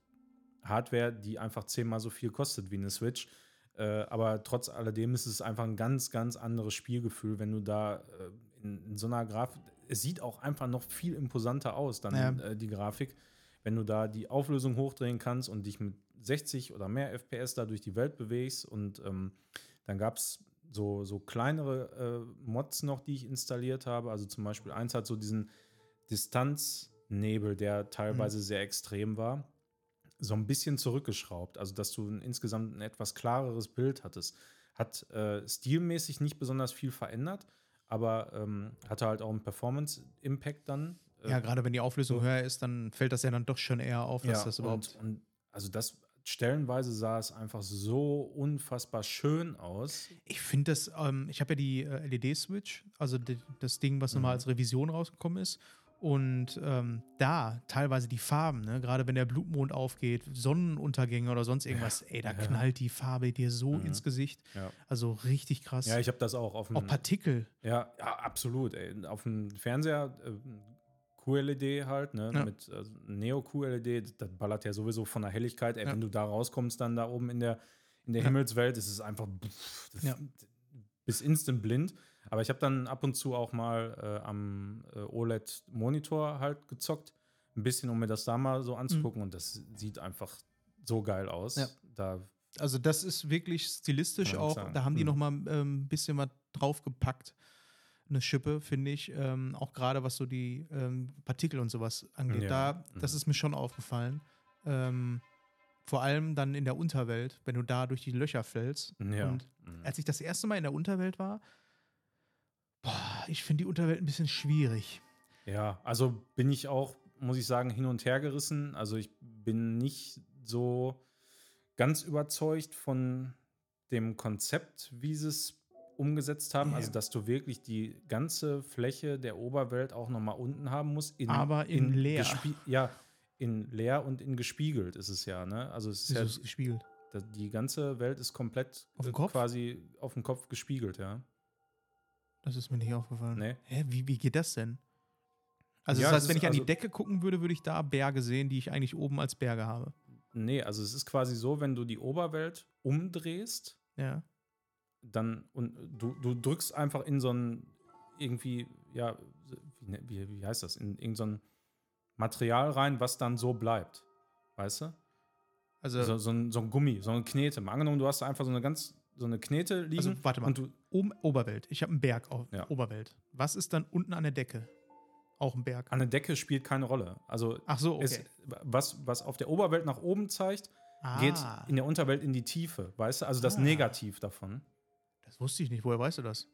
[SPEAKER 2] Hardware, die einfach zehnmal so viel kostet wie eine Switch. Äh, aber trotz alledem ist es einfach ein ganz, ganz anderes Spielgefühl, wenn du da äh, in, in so einer Grafik, es sieht auch einfach noch viel imposanter aus, dann
[SPEAKER 1] Ja.
[SPEAKER 2] äh, die Grafik, wenn du da die Auflösung hochdrehen kannst und dich mit 60 oder mehr FPS da durch die Welt bewegst und ähm, dann gab es so, so kleinere äh, Mods noch, die ich installiert habe. Also zum Beispiel eins hat so diesen Distanznebel, der teilweise
[SPEAKER 1] Mhm.
[SPEAKER 2] sehr extrem war, so ein bisschen zurückgeschraubt. Also dass du ein, insgesamt ein etwas klareres Bild hattest. Hat äh, stilmäßig nicht besonders viel verändert, aber ähm, hatte halt auch einen Performance-Impact dann. Äh,
[SPEAKER 1] Ja, gerade wenn die Auflösung
[SPEAKER 2] so.
[SPEAKER 1] höher ist, dann fällt das ja dann doch schon eher auf, dass
[SPEAKER 2] ja,
[SPEAKER 1] das überhaupt.
[SPEAKER 2] und, und also das stellenweise sah es einfach so unfassbar schön aus.
[SPEAKER 1] Ich finde das, ähm, ich habe ja die äh, LED-Switch, also die, das Ding, was nochmal
[SPEAKER 2] Mhm.
[SPEAKER 1] als Revision rausgekommen ist. Und ähm, da teilweise die Farben, ne? gerade wenn der Blutmond aufgeht, Sonnenuntergänge oder sonst irgendwas, ey, da
[SPEAKER 2] Ja.
[SPEAKER 1] knallt die Farbe dir so
[SPEAKER 2] Mhm.
[SPEAKER 1] ins Gesicht.
[SPEAKER 2] Ja,
[SPEAKER 1] Also richtig krass.
[SPEAKER 2] ja ich habe das auch auf dem
[SPEAKER 1] Auch Partikel.
[SPEAKER 2] Ja, ja, absolut. Ey. Auf dem Fernseher äh, QLED halt, ne?
[SPEAKER 1] Ja.
[SPEAKER 2] Mit äh, Neo-QLED, das ballert ja sowieso von der Helligkeit. Ey,
[SPEAKER 1] Ja.
[SPEAKER 2] Wenn du da rauskommst, dann da oben in der, in der
[SPEAKER 1] Ja.
[SPEAKER 2] Himmelswelt, ist es einfach pff, das,
[SPEAKER 1] Ja.
[SPEAKER 2] bis instant blind. Aber ich habe dann ab und zu auch mal äh, am äh, OLED-Monitor halt gezockt. Ein bisschen, um mir das da mal so anzugucken. Und das sieht einfach so geil aus.
[SPEAKER 1] Mhm. Ja.
[SPEAKER 2] Da,
[SPEAKER 1] Also das ist wirklich stilistisch auch,
[SPEAKER 2] sagen.
[SPEAKER 1] da haben die
[SPEAKER 2] Mhm.
[SPEAKER 1] noch mal ein ähm, bisschen was draufgepackt. Eine Schippe, finde ich. Ähm, auch gerade was so die ähm, Partikel und sowas angeht.
[SPEAKER 2] Ja.
[SPEAKER 1] Da, das
[SPEAKER 2] Mhm.
[SPEAKER 1] ist mir schon aufgefallen. Ähm, vor allem dann in der Unterwelt, wenn du da durch die Löcher fällst.
[SPEAKER 2] ja.
[SPEAKER 1] Und
[SPEAKER 2] Mhm.
[SPEAKER 1] als ich das erste Mal in der Unterwelt war, boah, ich finde die Unterwelt ein bisschen schwierig.
[SPEAKER 2] Ja, also bin ich auch, muss ich sagen, hin und her gerissen. Also ich bin nicht so ganz überzeugt von dem Konzept, wie sie es umgesetzt haben.
[SPEAKER 1] Ja.
[SPEAKER 2] Also dass du wirklich die ganze Fläche der Oberwelt auch nochmal unten haben musst. In,
[SPEAKER 1] Aber in leer.
[SPEAKER 2] gespie- Ja, in leer und in gespiegelt ist es ja. Ne? Also es ist
[SPEAKER 1] Wieso
[SPEAKER 2] ja,
[SPEAKER 1] ist es gespiegelt?
[SPEAKER 2] die ganze Welt ist komplett
[SPEAKER 1] Auf dem
[SPEAKER 2] äh,
[SPEAKER 1] Kopf?
[SPEAKER 2] quasi auf dem Kopf gespiegelt, ja.
[SPEAKER 1] Das ist mir nicht aufgefallen.
[SPEAKER 2] Nee.
[SPEAKER 1] Hä, wie, wie geht das denn? Also
[SPEAKER 2] Ja,
[SPEAKER 1] das heißt, wenn
[SPEAKER 2] ist
[SPEAKER 1] ich an die
[SPEAKER 2] also-
[SPEAKER 1] Decke gucken würde, würde ich da Berge sehen, die ich eigentlich oben als Berge habe.
[SPEAKER 2] Nee, also es ist quasi so, wenn du die Oberwelt umdrehst,
[SPEAKER 1] Ja.
[SPEAKER 2] Dann und du, du drückst einfach in so ein irgendwie, ja, wie, wie, wie heißt das, in irgendein so Material rein, was dann so bleibt. Weißt du? Also so, so, ein, so ein Gummi, so eine Knete. Mal angenommen, du hast einfach so eine ganz so eine Knete liegen. Also,
[SPEAKER 1] warte mal. Oben Oberwelt. Ich habe einen Berg auf ja. Oberwelt. Was ist dann unten an der Decke? Auch ein Berg.
[SPEAKER 2] An der Decke spielt keine Rolle. Also
[SPEAKER 1] Ach so, okay.
[SPEAKER 2] es, was, was auf der Oberwelt nach oben zeigt, ah. geht in der Unterwelt in die Tiefe, weißt du? Also das ah. Negativ davon.
[SPEAKER 1] Das wusste ich nicht. Woher weißt du das?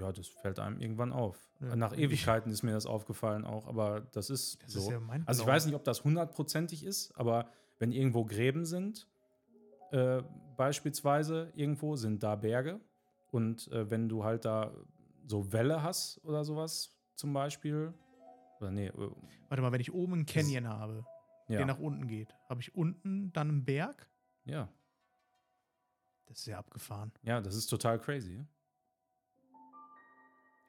[SPEAKER 2] Ja, das fällt einem irgendwann auf. Ja. Nach Ewigkeiten ist mir das aufgefallen auch, aber das ist das so. Ist ja also ich weiß nicht, ob das hundertprozentig ist, aber wenn irgendwo Gräben sind, äh, beispielsweise irgendwo, sind da Berge. Und äh, wenn du halt da so Welle hast oder sowas zum Beispiel, oder nee. Äh,
[SPEAKER 1] Warte mal, wenn ich oben einen Canyon habe, ja. der nach unten geht, habe ich unten dann einen Berg?
[SPEAKER 2] Ja.
[SPEAKER 1] Das ist ja abgefahren.
[SPEAKER 2] Ja, das ist total crazy.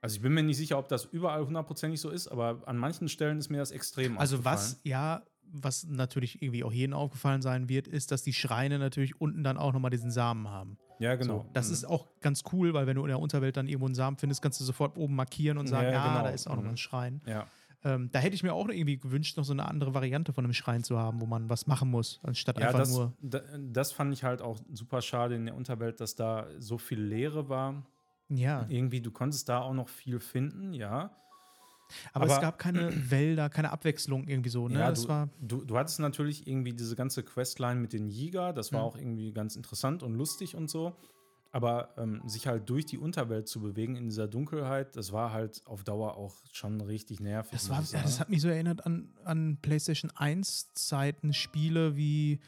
[SPEAKER 2] Also ich bin mir nicht sicher, ob das überall hundertprozentig so ist, aber an manchen Stellen ist mir das extrem
[SPEAKER 1] Also was, ja, was natürlich irgendwie auch jedem aufgefallen sein wird, ist, dass die Schreine natürlich unten dann auch nochmal diesen Samen haben.
[SPEAKER 2] Ja, genau.
[SPEAKER 1] So, das mhm. ist auch ganz cool, weil wenn du in der Unterwelt dann irgendwo einen Samen findest, kannst du sofort oben markieren und sagen, ja, ja genau. da ist auch mhm. nochmal ein Schrein.
[SPEAKER 2] Ja.
[SPEAKER 1] Ähm, da hätte ich mir auch irgendwie gewünscht, noch so eine andere Variante von einem Schrein zu haben, wo man was machen muss, anstatt ja, einfach
[SPEAKER 2] das,
[SPEAKER 1] nur.
[SPEAKER 2] Das fand ich halt auch super schade in der Unterwelt, dass da so viel Leere war.
[SPEAKER 1] Ja.
[SPEAKER 2] Irgendwie, du konntest da auch noch viel finden, ja.
[SPEAKER 1] Aber, Aber, es gab keine Wälder, keine Abwechslung irgendwie so, ne?
[SPEAKER 2] Ja, das du, war du, du hattest natürlich irgendwie diese ganze Questline mit den Jäger, das war mhm. auch irgendwie ganz interessant und lustig und so. Aber ähm, sich halt durch die Unterwelt zu bewegen in dieser Dunkelheit, das war halt auf Dauer auch schon richtig nervig.
[SPEAKER 1] Das, war, das hat mich so erinnert an, an PlayStation 1 Zeiten, Spiele wie,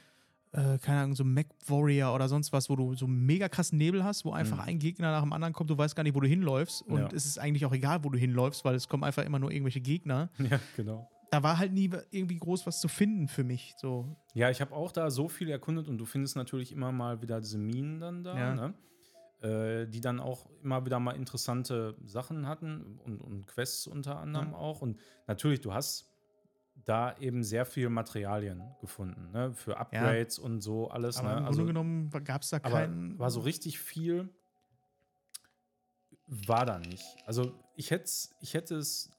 [SPEAKER 1] äh, keine Ahnung, so Mac Warrior oder sonst was, wo du so mega krassen Nebel hast, wo einfach mhm. ein Gegner nach dem anderen kommt, du weißt gar nicht, wo du hinläufst. Und ja. es ist eigentlich auch egal, wo du hinläufst, weil es kommen einfach immer nur irgendwelche Gegner.
[SPEAKER 2] Ja, genau
[SPEAKER 1] da war halt nie irgendwie groß was zu finden für mich. So.
[SPEAKER 2] Ja, ich habe auch da so viel erkundet und du findest natürlich immer mal wieder diese Minen dann da. Ja. Ne? Äh, die dann auch immer wieder mal interessante Sachen hatten und, und Quests unter anderem ja. auch. Und natürlich, du hast da eben sehr viel Materialien gefunden, ne? Für Upgrades ja. und so alles.
[SPEAKER 1] Aber
[SPEAKER 2] ne?
[SPEAKER 1] im
[SPEAKER 2] also,
[SPEAKER 1] Grunde genommen gab es da keinen.
[SPEAKER 2] War so richtig viel, war da nicht. Also ich hätte ich hätte es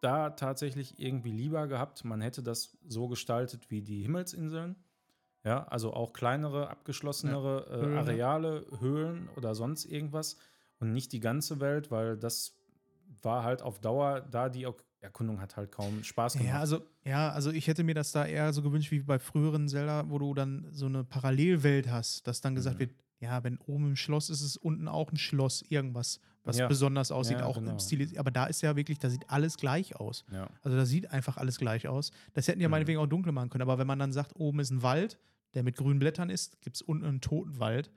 [SPEAKER 2] da tatsächlich irgendwie lieber gehabt. Man hätte das so gestaltet wie die Himmelsinseln. Ja, also auch kleinere, abgeschlossenere ja. äh, Areale, Höhlen oder sonst irgendwas und nicht die ganze Welt, weil das war halt auf Dauer da, die Erkundung hat halt kaum Spaß gemacht.
[SPEAKER 1] Ja, also, ja, also ich hätte mir das da eher so gewünscht wie bei früheren Zelda, wo du dann so eine Parallelwelt hast, dass dann gesagt mhm. wird, ja, wenn oben im Schloss ist, ist es unten auch ein Schloss, irgendwas, was ja. besonders aussieht, ja, auch genau. im Stil. Aber da ist ja wirklich, da sieht alles gleich aus.
[SPEAKER 2] Ja.
[SPEAKER 1] Also da sieht einfach alles gleich aus. Das hätten ja mhm. meinetwegen auch dunkel machen können. Aber wenn man dann sagt, oben ist ein Wald, der mit grünen Blättern ist, gibt es unten einen Totenwald,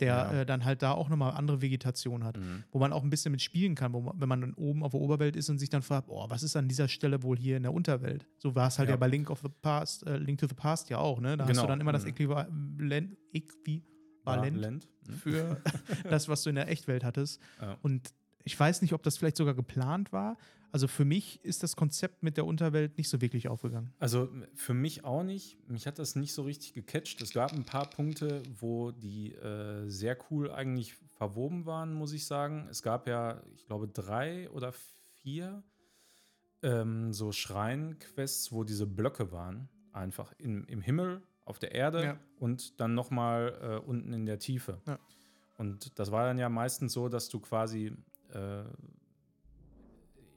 [SPEAKER 1] der ja. äh, dann halt da auch nochmal andere Vegetation hat, mhm. wo man auch ein bisschen mit spielen kann, wo man, wenn man dann oben auf der Oberwelt ist und sich dann fragt, oh, was ist an dieser Stelle wohl hier in der Unterwelt? So war es halt ja. ja, bei Link of the Past, äh, Link to the Past ja auch, ne? Da genau. hast du genau. dann immer mhm. das Äquivalent, Äquivalent mhm. für das, was du in der Echtwelt hattest. Ja. Und ich weiß nicht, ob das vielleicht sogar geplant war. Also für mich ist das Konzept mit der Unterwelt nicht so wirklich aufgegangen.
[SPEAKER 2] Also für mich auch nicht. Mich hat das nicht so richtig gecatcht. Es gab ein paar Punkte, wo die äh, sehr cool eigentlich verwoben waren, muss ich sagen. Es gab ja, ich glaube, drei oder vier ähm, so Schreinquests, wo diese Blöcke waren. Einfach in, im Himmel, auf der Erde ja. und dann nochmal äh, unten in der Tiefe. Ja. Und das war dann ja meistens so, dass du quasi äh,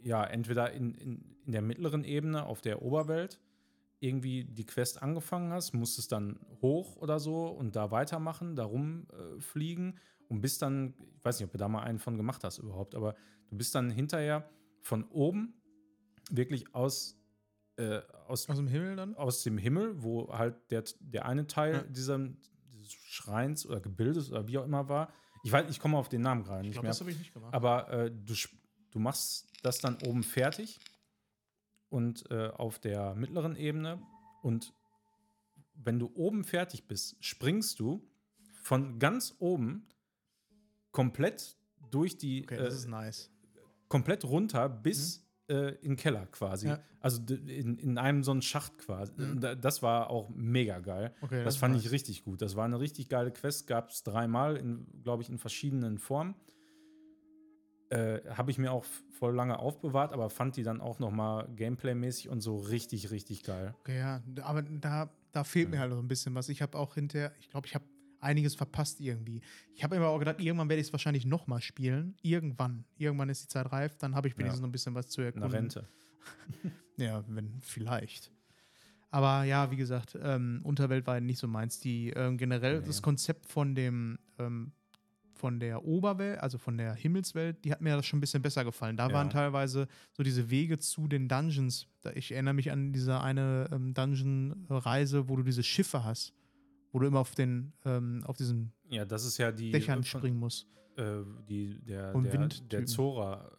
[SPEAKER 2] ja, entweder in, in, in der mittleren Ebene auf der Oberwelt irgendwie die Quest angefangen hast, musstest dann hoch oder so und da weitermachen, da rumfliegen äh, und bist dann, ich weiß nicht, ob du da mal einen von gemacht hast überhaupt, aber du bist dann hinterher von oben wirklich aus, äh, aus,
[SPEAKER 1] aus dem Himmel dann?
[SPEAKER 2] Aus dem Himmel, wo halt der, der eine Teil ja. dieser, dieses Schreins oder Gebildes oder wie auch immer war. Ich weiß, ich komme auf den Namen gerade nicht glaub, mehr. Das habe ich nicht gemacht. Aber äh, du, du machst das dann oben fertig und äh, auf der mittleren Ebene. Und wenn du oben fertig bist, springst du von ganz oben komplett durch die.
[SPEAKER 1] Okay, das äh, ist nice.
[SPEAKER 2] Komplett runter bis mhm. äh, in den Keller quasi. Ja. Also in, in einem so einen Schacht quasi. Mhm. Das war auch mega geil. Okay, das, das fand ich richtig gut. Das war eine richtig geile Quest. Gab es dreimal, glaube ich, in verschiedenen Formen. Äh, Habe ich mir auch voll lange aufbewahrt, aber fand die dann auch noch mal Gameplay-mäßig und so richtig, richtig geil.
[SPEAKER 1] Okay, ja, aber da, da fehlt mir halt noch ein bisschen was. Ich habe auch hinterher, ich glaube, ich habe einiges verpasst irgendwie. Ich habe immer auch gedacht, irgendwann werde ich es wahrscheinlich noch mal spielen. Irgendwann. Irgendwann ist die Zeit reif, dann habe ich wenigstens
[SPEAKER 2] Ja.
[SPEAKER 1] noch ein bisschen was zu
[SPEAKER 2] Eine
[SPEAKER 1] erkunden.
[SPEAKER 2] Rente.
[SPEAKER 1] Ja, wenn, vielleicht. Aber ja, wie gesagt, ähm, Unterwelt war nicht so meins. Die ähm, generell
[SPEAKER 2] Nee.
[SPEAKER 1] das Konzept von dem ähm, von der Oberwelt, also von der Himmelswelt, die hat mir das schon ein bisschen besser gefallen. Da
[SPEAKER 2] Ja.
[SPEAKER 1] waren teilweise so diese Wege zu den Dungeons. Ich erinnere mich an diese eine ähm, Dungeon-Reise, wo du diese Schiffe hast, wo du immer auf den ähm, auf diesen
[SPEAKER 2] Ja, das ist ja die
[SPEAKER 1] Dächern
[SPEAKER 2] von-
[SPEAKER 1] springen musst.
[SPEAKER 2] Äh, die, der,
[SPEAKER 1] Und
[SPEAKER 2] der,
[SPEAKER 1] Windtypen.
[SPEAKER 2] der Zora.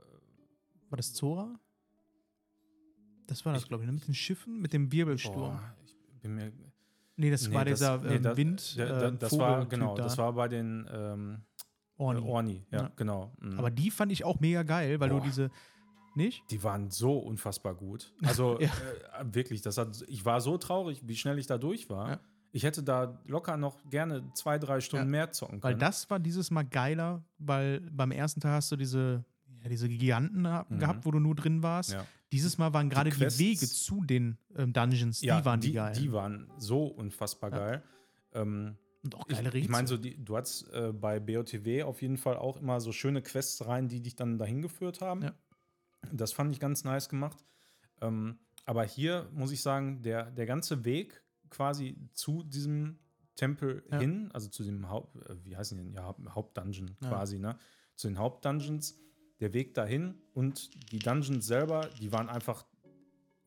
[SPEAKER 1] War das Zora? Das war das, glaube ich, ne? mit den Schiffen, mit dem Wirbelsturm.
[SPEAKER 2] Boah, ich bin mir.
[SPEAKER 1] Nee, das
[SPEAKER 2] Nee,
[SPEAKER 1] war
[SPEAKER 2] das-
[SPEAKER 1] dieser
[SPEAKER 2] nee,
[SPEAKER 1] ähm,
[SPEAKER 2] das-
[SPEAKER 1] Wind.
[SPEAKER 2] Da, da,
[SPEAKER 1] ähm,
[SPEAKER 2] das war, genau,
[SPEAKER 1] da.
[SPEAKER 2] das war bei den ähm,
[SPEAKER 1] Orni.
[SPEAKER 2] Orni. Orni, ja,
[SPEAKER 1] Ja.
[SPEAKER 2] genau. mhm.
[SPEAKER 1] Aber die fand ich auch mega geil, weil
[SPEAKER 2] Boah.
[SPEAKER 1] du diese. Nicht?
[SPEAKER 2] die waren so unfassbar gut. Also
[SPEAKER 1] Ja.
[SPEAKER 2] äh, wirklich, das hat, ich war so traurig, wie schnell ich da durch war.
[SPEAKER 1] Ja.
[SPEAKER 2] Ich hätte da locker noch gerne zwei, drei Stunden mehr zocken
[SPEAKER 1] Weil
[SPEAKER 2] können.
[SPEAKER 1] das war dieses Mal geiler, weil beim ersten Teil hast du diese, diese Giganten
[SPEAKER 2] Mhm.
[SPEAKER 1] gehabt, wo du nur drin warst. Dieses Mal waren gerade die,
[SPEAKER 2] Quests-
[SPEAKER 1] Wege zu den ähm, Dungeons, die waren die,
[SPEAKER 2] die,
[SPEAKER 1] geil.
[SPEAKER 2] die waren so unfassbar geil. Ähm,
[SPEAKER 1] Und auch geile Rätsel.
[SPEAKER 2] ich meine, so die, du hattest äh, bei BOTW auf jeden Fall auch immer so schöne Quests rein, die dich dann dahin geführt haben.
[SPEAKER 1] Ja.
[SPEAKER 2] Das fand ich ganz nice gemacht. Ähm, aber hier muss ich sagen, der, der ganze Weg quasi zu diesem Tempel
[SPEAKER 1] Ja.
[SPEAKER 2] hin, also zu dem Haupt, äh, wie heißen die denn? Ja, Haupt- Hauptdungeon
[SPEAKER 1] Ja.
[SPEAKER 2] quasi, ne? Zu den Hauptdungeons, der Weg dahin und die Dungeons selber, die waren einfach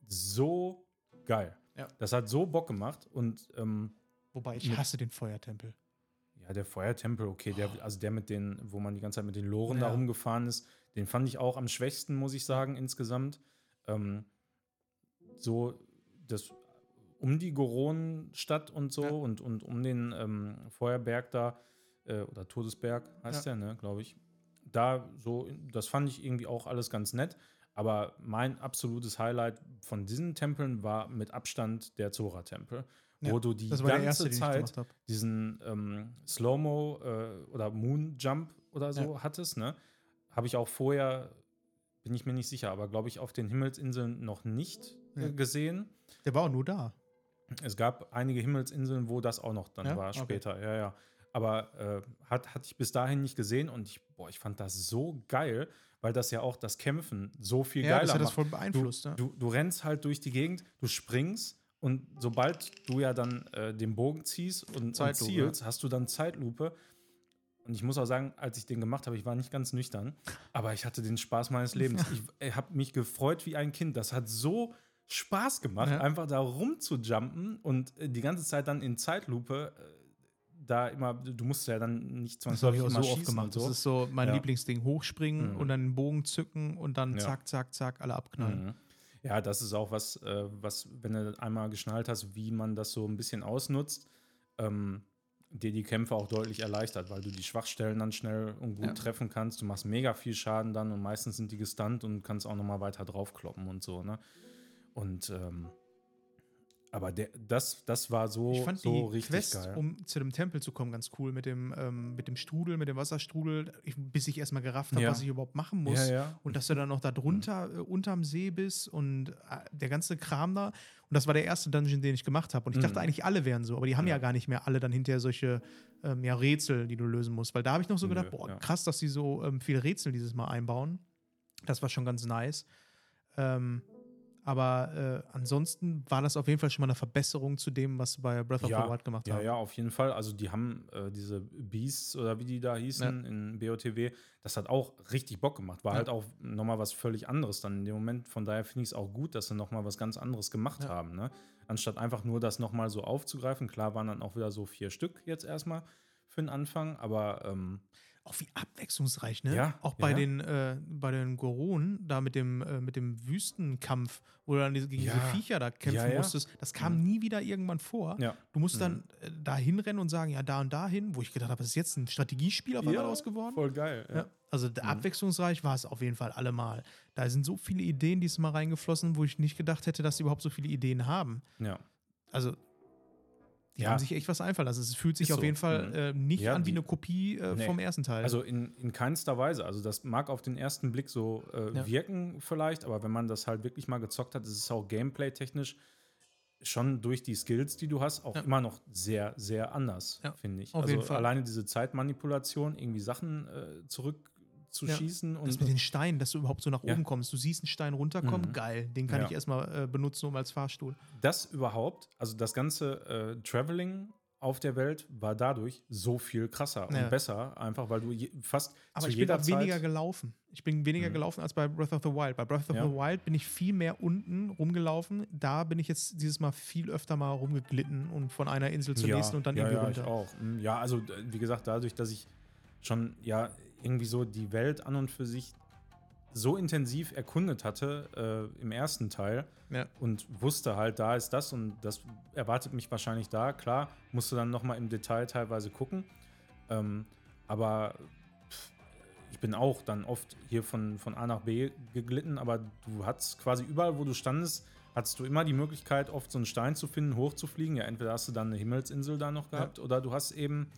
[SPEAKER 2] so geil.
[SPEAKER 1] Ja.
[SPEAKER 2] Das hat so Bock gemacht und ähm,
[SPEAKER 1] Wobei ich
[SPEAKER 2] mit-
[SPEAKER 1] hasse den Feuertempel.
[SPEAKER 2] ja, der Feuertempel, okay, der, also der mit den, wo man die ganze Zeit mit den Loren
[SPEAKER 1] Ja.
[SPEAKER 2] da rumgefahren ist, den fand ich auch am schwächsten, muss ich sagen, insgesamt. Ähm, so das um die Goronenstadt und so
[SPEAKER 1] Ja.
[SPEAKER 2] und, und um den ähm, Feuerberg da, äh, oder Todesberg heißt
[SPEAKER 1] Ja.
[SPEAKER 2] der, ne, glaube ich. Da so, das fand ich irgendwie auch alles ganz nett. Aber mein absolutes Highlight von diesen Tempeln war mit Abstand der Zora-Tempel, wo
[SPEAKER 1] Ja,
[SPEAKER 2] du die ganze Zeit diesen ähm, Slow-Mo äh, oder Moon-Jump oder so hattest, ne? Habe ich auch vorher, bin ich mir nicht sicher, aber glaube ich auf den Himmelsinseln noch nicht äh,
[SPEAKER 1] Ja.
[SPEAKER 2] gesehen.
[SPEAKER 1] Der war auch nur da.
[SPEAKER 2] Es gab einige Himmelsinseln, wo das auch noch dann
[SPEAKER 1] Ja?
[SPEAKER 2] war,
[SPEAKER 1] Okay.
[SPEAKER 2] später, ja, ja. Aber äh, hat, hatte ich bis dahin nicht gesehen und ich, boah, ich fand das so geil, weil das ja auch das Kämpfen so viel
[SPEAKER 1] Ja,
[SPEAKER 2] geiler
[SPEAKER 1] das hat das voll beeinflusst.
[SPEAKER 2] Du,
[SPEAKER 1] ja.
[SPEAKER 2] du, du rennst halt durch die Gegend, du springst und sobald du ja dann äh, den Bogen ziehst und, und zielst, hast du dann Zeitlupe. Und ich muss auch sagen, als ich den gemacht habe, ich war nicht ganz nüchtern, aber ich hatte den Spaß meines Lebens. Ich habe mich gefreut wie ein Kind. Das hat so Spaß gemacht,
[SPEAKER 1] Ja.
[SPEAKER 2] einfach da rumzujumpen und äh, die ganze Zeit dann in Zeitlupe äh, da immer, du musst ja dann nicht
[SPEAKER 1] Das habe
[SPEAKER 2] zwangsläufig
[SPEAKER 1] ich auch so oft gemacht.
[SPEAKER 2] so.
[SPEAKER 1] Das ist so mein
[SPEAKER 2] Ja.
[SPEAKER 1] Lieblingsding. Hochspringen
[SPEAKER 2] Mhm.
[SPEAKER 1] und dann den Bogen zücken und dann zack, zack, zack, alle abknallen.
[SPEAKER 2] Mhm. Ja, das ist auch was, äh, was, wenn du einmal geschnallt hast, wie man das so ein bisschen ausnutzt, ähm, dir die Kämpfe auch deutlich erleichtert, weil du die Schwachstellen dann schnell und gut
[SPEAKER 1] Ja.
[SPEAKER 2] treffen kannst. Du machst mega viel Schaden dann und meistens sind die gestunt und kannst auch nochmal weiter draufkloppen und so, ne? Und ähm, aber der, das, das war so,
[SPEAKER 1] Ich fand
[SPEAKER 2] so
[SPEAKER 1] die
[SPEAKER 2] richtig
[SPEAKER 1] Quest,
[SPEAKER 2] geil.
[SPEAKER 1] um zu dem Tempel zu kommen, ganz cool mit dem, ähm, mit dem Strudel, mit dem Wasserstrudel, ich, bis ich erstmal gerafft habe,
[SPEAKER 2] Ja.
[SPEAKER 1] was ich überhaupt machen muss.
[SPEAKER 2] ja, ja.
[SPEAKER 1] Und dass du dann noch da drunter, äh, unterm See bist und äh, der ganze Kram da. Und das war der erste Dungeon, den ich gemacht habe. Und ich dachte
[SPEAKER 2] Mhm.
[SPEAKER 1] eigentlich, alle wären so, aber die haben ja, gar nicht mehr alle dann hinterher solche ähm, ja, Rätsel, die du lösen musst. Weil da habe ich noch so
[SPEAKER 2] Nö,
[SPEAKER 1] gedacht, boah,
[SPEAKER 2] ja.
[SPEAKER 1] krass, dass die so ähm, viele Rätsel dieses Mal einbauen. Das war schon ganz nice. Ähm, aber äh, ansonsten war das auf jeden Fall schon mal eine Verbesserung zu dem, was sie bei Breath of
[SPEAKER 2] Ja,
[SPEAKER 1] the Wild gemacht
[SPEAKER 2] Ja,
[SPEAKER 1] haben.
[SPEAKER 2] ja, auf jeden Fall. Also die haben äh, diese Beasts oder wie die da hießen in BOTW, das hat auch richtig Bock gemacht. War
[SPEAKER 1] Ja.
[SPEAKER 2] halt auch nochmal was völlig anderes dann in dem Moment. Von daher finde ich es auch gut, dass sie nochmal was ganz anderes gemacht
[SPEAKER 1] Ja.
[SPEAKER 2] haben. Ne? Anstatt einfach nur das nochmal so aufzugreifen. Klar waren dann auch wieder so vier Stück jetzt erstmal für den Anfang, aber ähm,
[SPEAKER 1] Auch wie abwechslungsreich, ne?
[SPEAKER 2] Ja,
[SPEAKER 1] Auch bei
[SPEAKER 2] ja.
[SPEAKER 1] den, äh, bei den Goronen, da mit dem, äh, mit dem Wüstenkampf, wo du dann diese, gegen diese
[SPEAKER 2] Ja.
[SPEAKER 1] Viecher da kämpfen musstest, das kam nie wieder irgendwann vor. Du musst
[SPEAKER 2] Mhm.
[SPEAKER 1] dann äh, da hinrennen und sagen, ja, da und dahin, wo ich gedacht habe, das ist jetzt ein Strategiespiel auf einmal
[SPEAKER 2] Ja,
[SPEAKER 1] geworden.
[SPEAKER 2] Voll geil.
[SPEAKER 1] Also
[SPEAKER 2] Mhm.
[SPEAKER 1] abwechslungsreich war es auf jeden Fall allemal. Da sind so viele Ideen diesmal reingeflossen, wo ich nicht gedacht hätte, dass sie überhaupt so viele Ideen haben.
[SPEAKER 2] ja.
[SPEAKER 1] Also Die
[SPEAKER 2] Ja.
[SPEAKER 1] haben sich echt was einfallen lassen. Es fühlt sich
[SPEAKER 2] Ist
[SPEAKER 1] auf
[SPEAKER 2] so.
[SPEAKER 1] jeden Fall
[SPEAKER 2] Mhm.
[SPEAKER 1] äh, nicht
[SPEAKER 2] Ja,
[SPEAKER 1] an wie eine Kopie äh,
[SPEAKER 2] Nee.
[SPEAKER 1] vom ersten Teil.
[SPEAKER 2] Also in, in keinster Weise. Also das mag auf den ersten Blick so äh,
[SPEAKER 1] Ja.
[SPEAKER 2] wirken vielleicht, aber wenn man das halt wirklich mal gezockt hat, ist es auch gameplay-technisch schon durch die Skills, die du hast, auch immer noch sehr, sehr anders, finde ich.
[SPEAKER 1] auf
[SPEAKER 2] also
[SPEAKER 1] jeden Fall.
[SPEAKER 2] alleine diese Zeitmanipulation, irgendwie Sachen äh, zurückzuschießen
[SPEAKER 1] das
[SPEAKER 2] und
[SPEAKER 1] mit den Steinen, dass du überhaupt so nach
[SPEAKER 2] Ja.
[SPEAKER 1] oben kommst. Du siehst einen Stein runterkommen,
[SPEAKER 2] Mhm.
[SPEAKER 1] geil. Den kann
[SPEAKER 2] Ja.
[SPEAKER 1] ich erstmal äh, benutzen, um als Fahrstuhl.
[SPEAKER 2] das überhaupt, also das ganze äh, Traveling auf der Welt war dadurch so viel krasser
[SPEAKER 1] Ja.
[SPEAKER 2] und besser, einfach weil du je, fast
[SPEAKER 1] Aber
[SPEAKER 2] zu
[SPEAKER 1] ich bin
[SPEAKER 2] jeder
[SPEAKER 1] auch
[SPEAKER 2] Zeit
[SPEAKER 1] weniger gelaufen. Ich bin weniger
[SPEAKER 2] Mhm.
[SPEAKER 1] gelaufen als bei Breath of the Wild. Bei Breath of
[SPEAKER 2] Ja.
[SPEAKER 1] the Wild bin ich viel mehr unten rumgelaufen. Da bin ich jetzt dieses Mal viel öfter mal rumgeglitten und von einer Insel zur nächsten und dann
[SPEAKER 2] ja,
[SPEAKER 1] irgendwie
[SPEAKER 2] ja,
[SPEAKER 1] runter.
[SPEAKER 2] Ich auch. Mm, Ja, also wie gesagt, dadurch, dass ich schon ja irgendwie so die Welt an und für sich so intensiv erkundet hatte äh, im ersten Teil
[SPEAKER 1] Ja.
[SPEAKER 2] und wusste halt, da ist das und das erwartet mich wahrscheinlich da. Klar, musste dann nochmal im Detail teilweise gucken. Ähm, aber pff, ich bin auch dann oft hier von, von A nach B geglitten, aber du hattest quasi überall, wo du standest, hattest du immer die Möglichkeit, oft so einen Stein zu finden, hochzufliegen. Ja, entweder hast du dann eine Himmelsinsel da noch
[SPEAKER 1] Ja.
[SPEAKER 2] gehabt oder du hast eben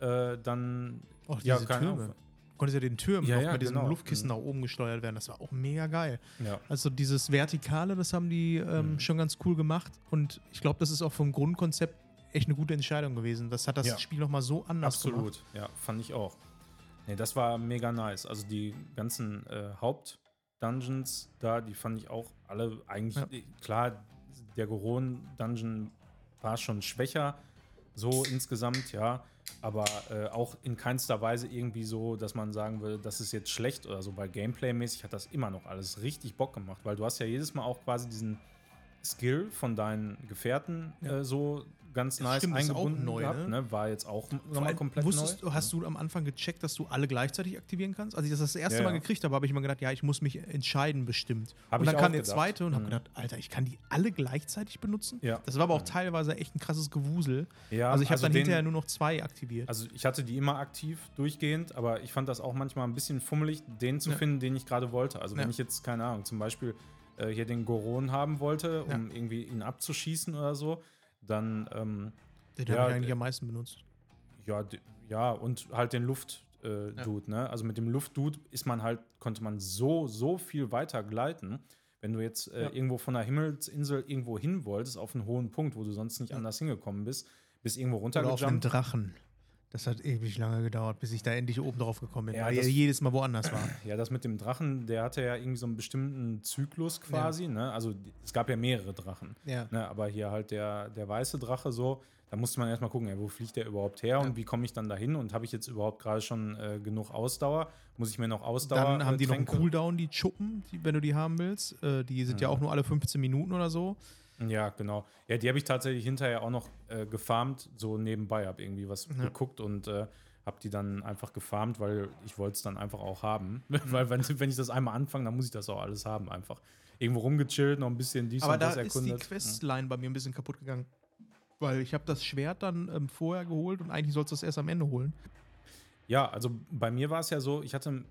[SPEAKER 2] äh, dann
[SPEAKER 1] Auch
[SPEAKER 2] Ja,
[SPEAKER 1] diese
[SPEAKER 2] keine
[SPEAKER 1] Türme.
[SPEAKER 2] Ahnung.
[SPEAKER 1] Konntest ja den Türmen
[SPEAKER 2] Ja,
[SPEAKER 1] noch
[SPEAKER 2] ja,
[SPEAKER 1] mit diesem
[SPEAKER 2] genau.
[SPEAKER 1] Luftkissen
[SPEAKER 2] Mhm.
[SPEAKER 1] nach oben gesteuert werden. Das war auch mega geil.
[SPEAKER 2] ja,
[SPEAKER 1] Also dieses Vertikale, das haben die ähm,
[SPEAKER 2] Mhm.
[SPEAKER 1] schon ganz cool gemacht. Und ich glaube, das ist auch vom Grundkonzept echt eine gute Entscheidung gewesen. Das hat das
[SPEAKER 2] Ja.
[SPEAKER 1] Spiel nochmal so anders gemacht.
[SPEAKER 2] Absolut, ja, fand ich auch. Nee, das war mega nice. Also die ganzen äh, Haupt-Dungeons da, die fand ich auch alle eigentlich,
[SPEAKER 1] Ja.
[SPEAKER 2] äh, klar, der Goron-Dungeon war schon schwächer, so insgesamt, ja. Aber äh, auch in keinster Weise irgendwie so, dass man sagen würde, das ist jetzt schlecht oder so, weil Gameplay-mäßig hat das immer noch alles richtig Bock gemacht, weil du hast ja jedes Mal auch quasi diesen Skill von deinen Gefährten
[SPEAKER 1] Ja.
[SPEAKER 2] äh, so ganz nice
[SPEAKER 1] stimmt,
[SPEAKER 2] eingebunden
[SPEAKER 1] neu,
[SPEAKER 2] gehabt,
[SPEAKER 1] ne?
[SPEAKER 2] ne? War jetzt auch nochmal komplett
[SPEAKER 1] wusstest,
[SPEAKER 2] neu.
[SPEAKER 1] Hast du am Anfang gecheckt, dass du alle gleichzeitig aktivieren kannst? Als ich das das erste
[SPEAKER 2] Ja,
[SPEAKER 1] Mal gekriegt habe, habe ich immer gedacht, ja, ich muss mich entscheiden bestimmt.
[SPEAKER 2] Hab
[SPEAKER 1] und dann kam der zweite und habe
[SPEAKER 2] Mhm.
[SPEAKER 1] gedacht, Alter, ich kann die alle gleichzeitig benutzen?
[SPEAKER 2] Ja.
[SPEAKER 1] Das war aber auch
[SPEAKER 2] Mhm.
[SPEAKER 1] teilweise echt ein krasses Gewusel.
[SPEAKER 2] Ja,
[SPEAKER 1] also ich habe dann
[SPEAKER 2] den-
[SPEAKER 1] hinterher nur noch zwei aktiviert.
[SPEAKER 2] Also ich hatte die immer aktiv durchgehend, aber ich fand das auch manchmal ein bisschen fummelig, den zu
[SPEAKER 1] Ja.
[SPEAKER 2] finden, den ich gerade wollte. Also wenn ich jetzt, keine Ahnung, zum Beispiel äh, hier den Goron haben wollte, um irgendwie ihn abzuschießen oder so, dann ähm,
[SPEAKER 1] Den
[SPEAKER 2] ja,
[SPEAKER 1] habe ich eigentlich
[SPEAKER 2] d-
[SPEAKER 1] am meisten benutzt.
[SPEAKER 2] ja, ja, und halt den Luft-Dude, äh, Dude, ne? Also mit dem Luft-Dude ist man halt, konnte man so, so viel weiter gleiten. Wenn du jetzt äh,
[SPEAKER 1] Ja.
[SPEAKER 2] irgendwo von der Himmelsinsel irgendwo hin wolltest, auf einen hohen Punkt, wo du sonst nicht
[SPEAKER 1] Ja.
[SPEAKER 2] anders hingekommen bist, bist irgendwo
[SPEAKER 1] Oder auf einen
[SPEAKER 2] runtergejumpt.
[SPEAKER 1] Drachen. Das hat ewig lange gedauert, bis ich da endlich oben drauf gekommen bin,
[SPEAKER 2] Ja,
[SPEAKER 1] weil er jedes Mal woanders war.
[SPEAKER 2] Ja, das mit dem Drachen, der hatte ja irgendwie so einen bestimmten Zyklus quasi, ne? Also es gab ja mehrere Drachen,
[SPEAKER 1] ja.
[SPEAKER 2] ne? Aber hier halt der, der weiße Drache so, da musste man erstmal gucken, ja, wo fliegt der überhaupt her
[SPEAKER 1] Ja.
[SPEAKER 2] und wie komme ich dann dahin und habe ich jetzt überhaupt gerade schon äh, genug Ausdauer? Muss ich mir noch Ausdauer
[SPEAKER 1] Dann haben die noch einen
[SPEAKER 2] Tränke-
[SPEAKER 1] Cooldown, die Chuppen, die, wenn du die haben willst. Äh, die sind ja
[SPEAKER 2] Mhm.
[SPEAKER 1] auch nur alle 15 Minuten oder so.
[SPEAKER 2] Ja, genau. Ja, die habe ich tatsächlich hinterher auch noch äh, gefarmt, so nebenbei, habe irgendwie was
[SPEAKER 1] Ja.
[SPEAKER 2] geguckt und äh, habe die dann einfach gefarmt, weil ich wollte es dann einfach auch haben. weil wenn, wenn ich das einmal anfange, dann muss ich das auch alles haben einfach. Irgendwo rumgechillt, noch ein bisschen dies
[SPEAKER 1] Aber
[SPEAKER 2] und
[SPEAKER 1] da
[SPEAKER 2] das
[SPEAKER 1] ist die
[SPEAKER 2] erkundet.
[SPEAKER 1] Questline bei mir ein bisschen kaputt gegangen. Weil ich habe das Schwert dann ähm, vorher geholt und eigentlich sollst du es erst am Ende holen.
[SPEAKER 2] Ja, also bei mir war es ja so, ich hatte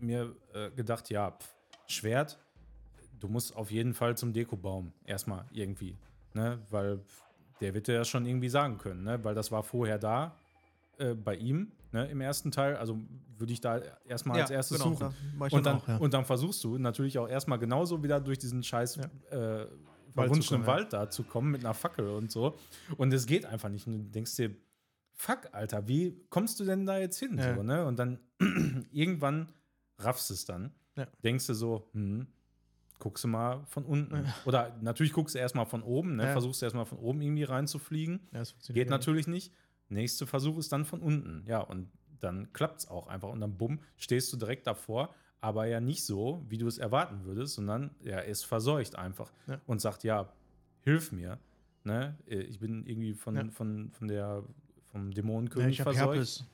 [SPEAKER 2] mir äh, gedacht, ja, pf, Schwert, du musst auf jeden Fall zum Dekobaum erstmal irgendwie, ne, weil der wird dir das schon irgendwie sagen können, ne, weil das war vorher da äh, bei ihm, ne, im ersten Teil, also würde ich da erstmal als erstes suchen.
[SPEAKER 1] da
[SPEAKER 2] Und dann,
[SPEAKER 1] auch, ja.
[SPEAKER 2] und dann versuchst du natürlich auch erstmal genauso wieder durch diesen scheiß
[SPEAKER 1] Ja.
[SPEAKER 2] äh, verwunschenen
[SPEAKER 1] ja.
[SPEAKER 2] Wald da zu kommen mit einer Fackel und so. Und es geht einfach nicht. Und du denkst dir, fuck, Alter, wie kommst du denn da jetzt hin?
[SPEAKER 1] Ja.
[SPEAKER 2] So, ne? Und dann irgendwann raffst es dann.
[SPEAKER 1] Ja.
[SPEAKER 2] Denkst du so, hm, guckst du mal von unten.
[SPEAKER 1] Ja.
[SPEAKER 2] Oder natürlich guckst du erstmal von oben, ne?
[SPEAKER 1] Ja.
[SPEAKER 2] versuchst du erstmal von oben irgendwie reinzufliegen.
[SPEAKER 1] Ja,
[SPEAKER 2] Geht natürlich nicht. Nächster Versuch ist dann von unten. Ja, und dann klappt es auch einfach. Und dann bumm, stehst du direkt davor, aber ja nicht so, wie du es erwarten würdest, sondern er ist verseucht einfach und sagt, ja, hilf mir. Ne? Äh, Ich bin irgendwie von, von, von der, vom Dämonenkönig verseucht.
[SPEAKER 1] Herpes.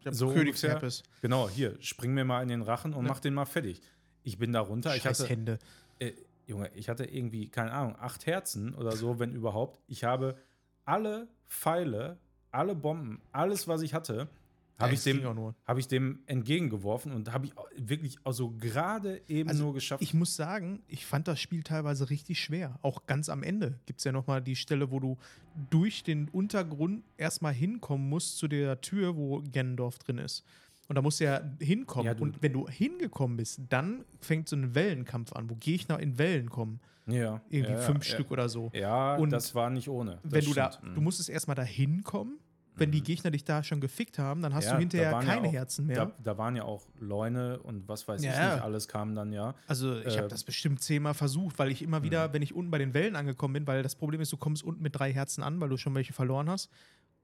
[SPEAKER 1] Ich habe
[SPEAKER 2] So
[SPEAKER 1] Königsherpes.
[SPEAKER 2] Genau, hier, spring mir mal in den Rachen und mach den mal fertig. Ich bin da runter. Ich
[SPEAKER 1] Scheiß
[SPEAKER 2] hatte,
[SPEAKER 1] Hände.
[SPEAKER 2] äh, Junge, ich hatte irgendwie, keine Ahnung, acht Herzen oder so, wenn überhaupt. Ich habe alle Pfeile, alle Bomben, alles, was ich hatte, habe
[SPEAKER 1] Ja,
[SPEAKER 2] ich, dem- hab ich dem entgegengeworfen und habe ich wirklich auch so gerade eben
[SPEAKER 1] Also,
[SPEAKER 2] nur geschafft.
[SPEAKER 1] Ich muss sagen, ich fand das Spiel teilweise richtig schwer. Auch ganz am Ende gibt es ja nochmal die Stelle, wo du durch den Untergrund erstmal hinkommen musst zu der Tür, wo Gennendorf drin ist. Und da musst du ja hinkommen.
[SPEAKER 2] Ja, du-
[SPEAKER 1] und wenn du hingekommen bist, dann fängt so ein Wellenkampf an, wo Gegner in Wellen kommen.
[SPEAKER 2] ja,
[SPEAKER 1] Irgendwie
[SPEAKER 2] ja,
[SPEAKER 1] fünf
[SPEAKER 2] ja,
[SPEAKER 1] Stück oder so.
[SPEAKER 2] Ja,
[SPEAKER 1] Und
[SPEAKER 2] das war nicht ohne. Das
[SPEAKER 1] wenn du da,
[SPEAKER 2] stimmt.
[SPEAKER 1] du musstest erstmal da hinkommen. Wenn die Gegner dich da schon gefickt haben, dann hast du hinterher keine
[SPEAKER 2] auch-
[SPEAKER 1] Herzen mehr.
[SPEAKER 2] Da, da waren ja auch Leune und was weiß ich nicht, alles kam dann ja.
[SPEAKER 1] Also ich
[SPEAKER 2] Äh,
[SPEAKER 1] habe das bestimmt zehnmal versucht, weil ich immer
[SPEAKER 2] Mhm.
[SPEAKER 1] wieder, wenn ich unten bei den Wellen angekommen bin, weil das Problem ist, du kommst unten mit drei Herzen an, weil du schon welche verloren hast.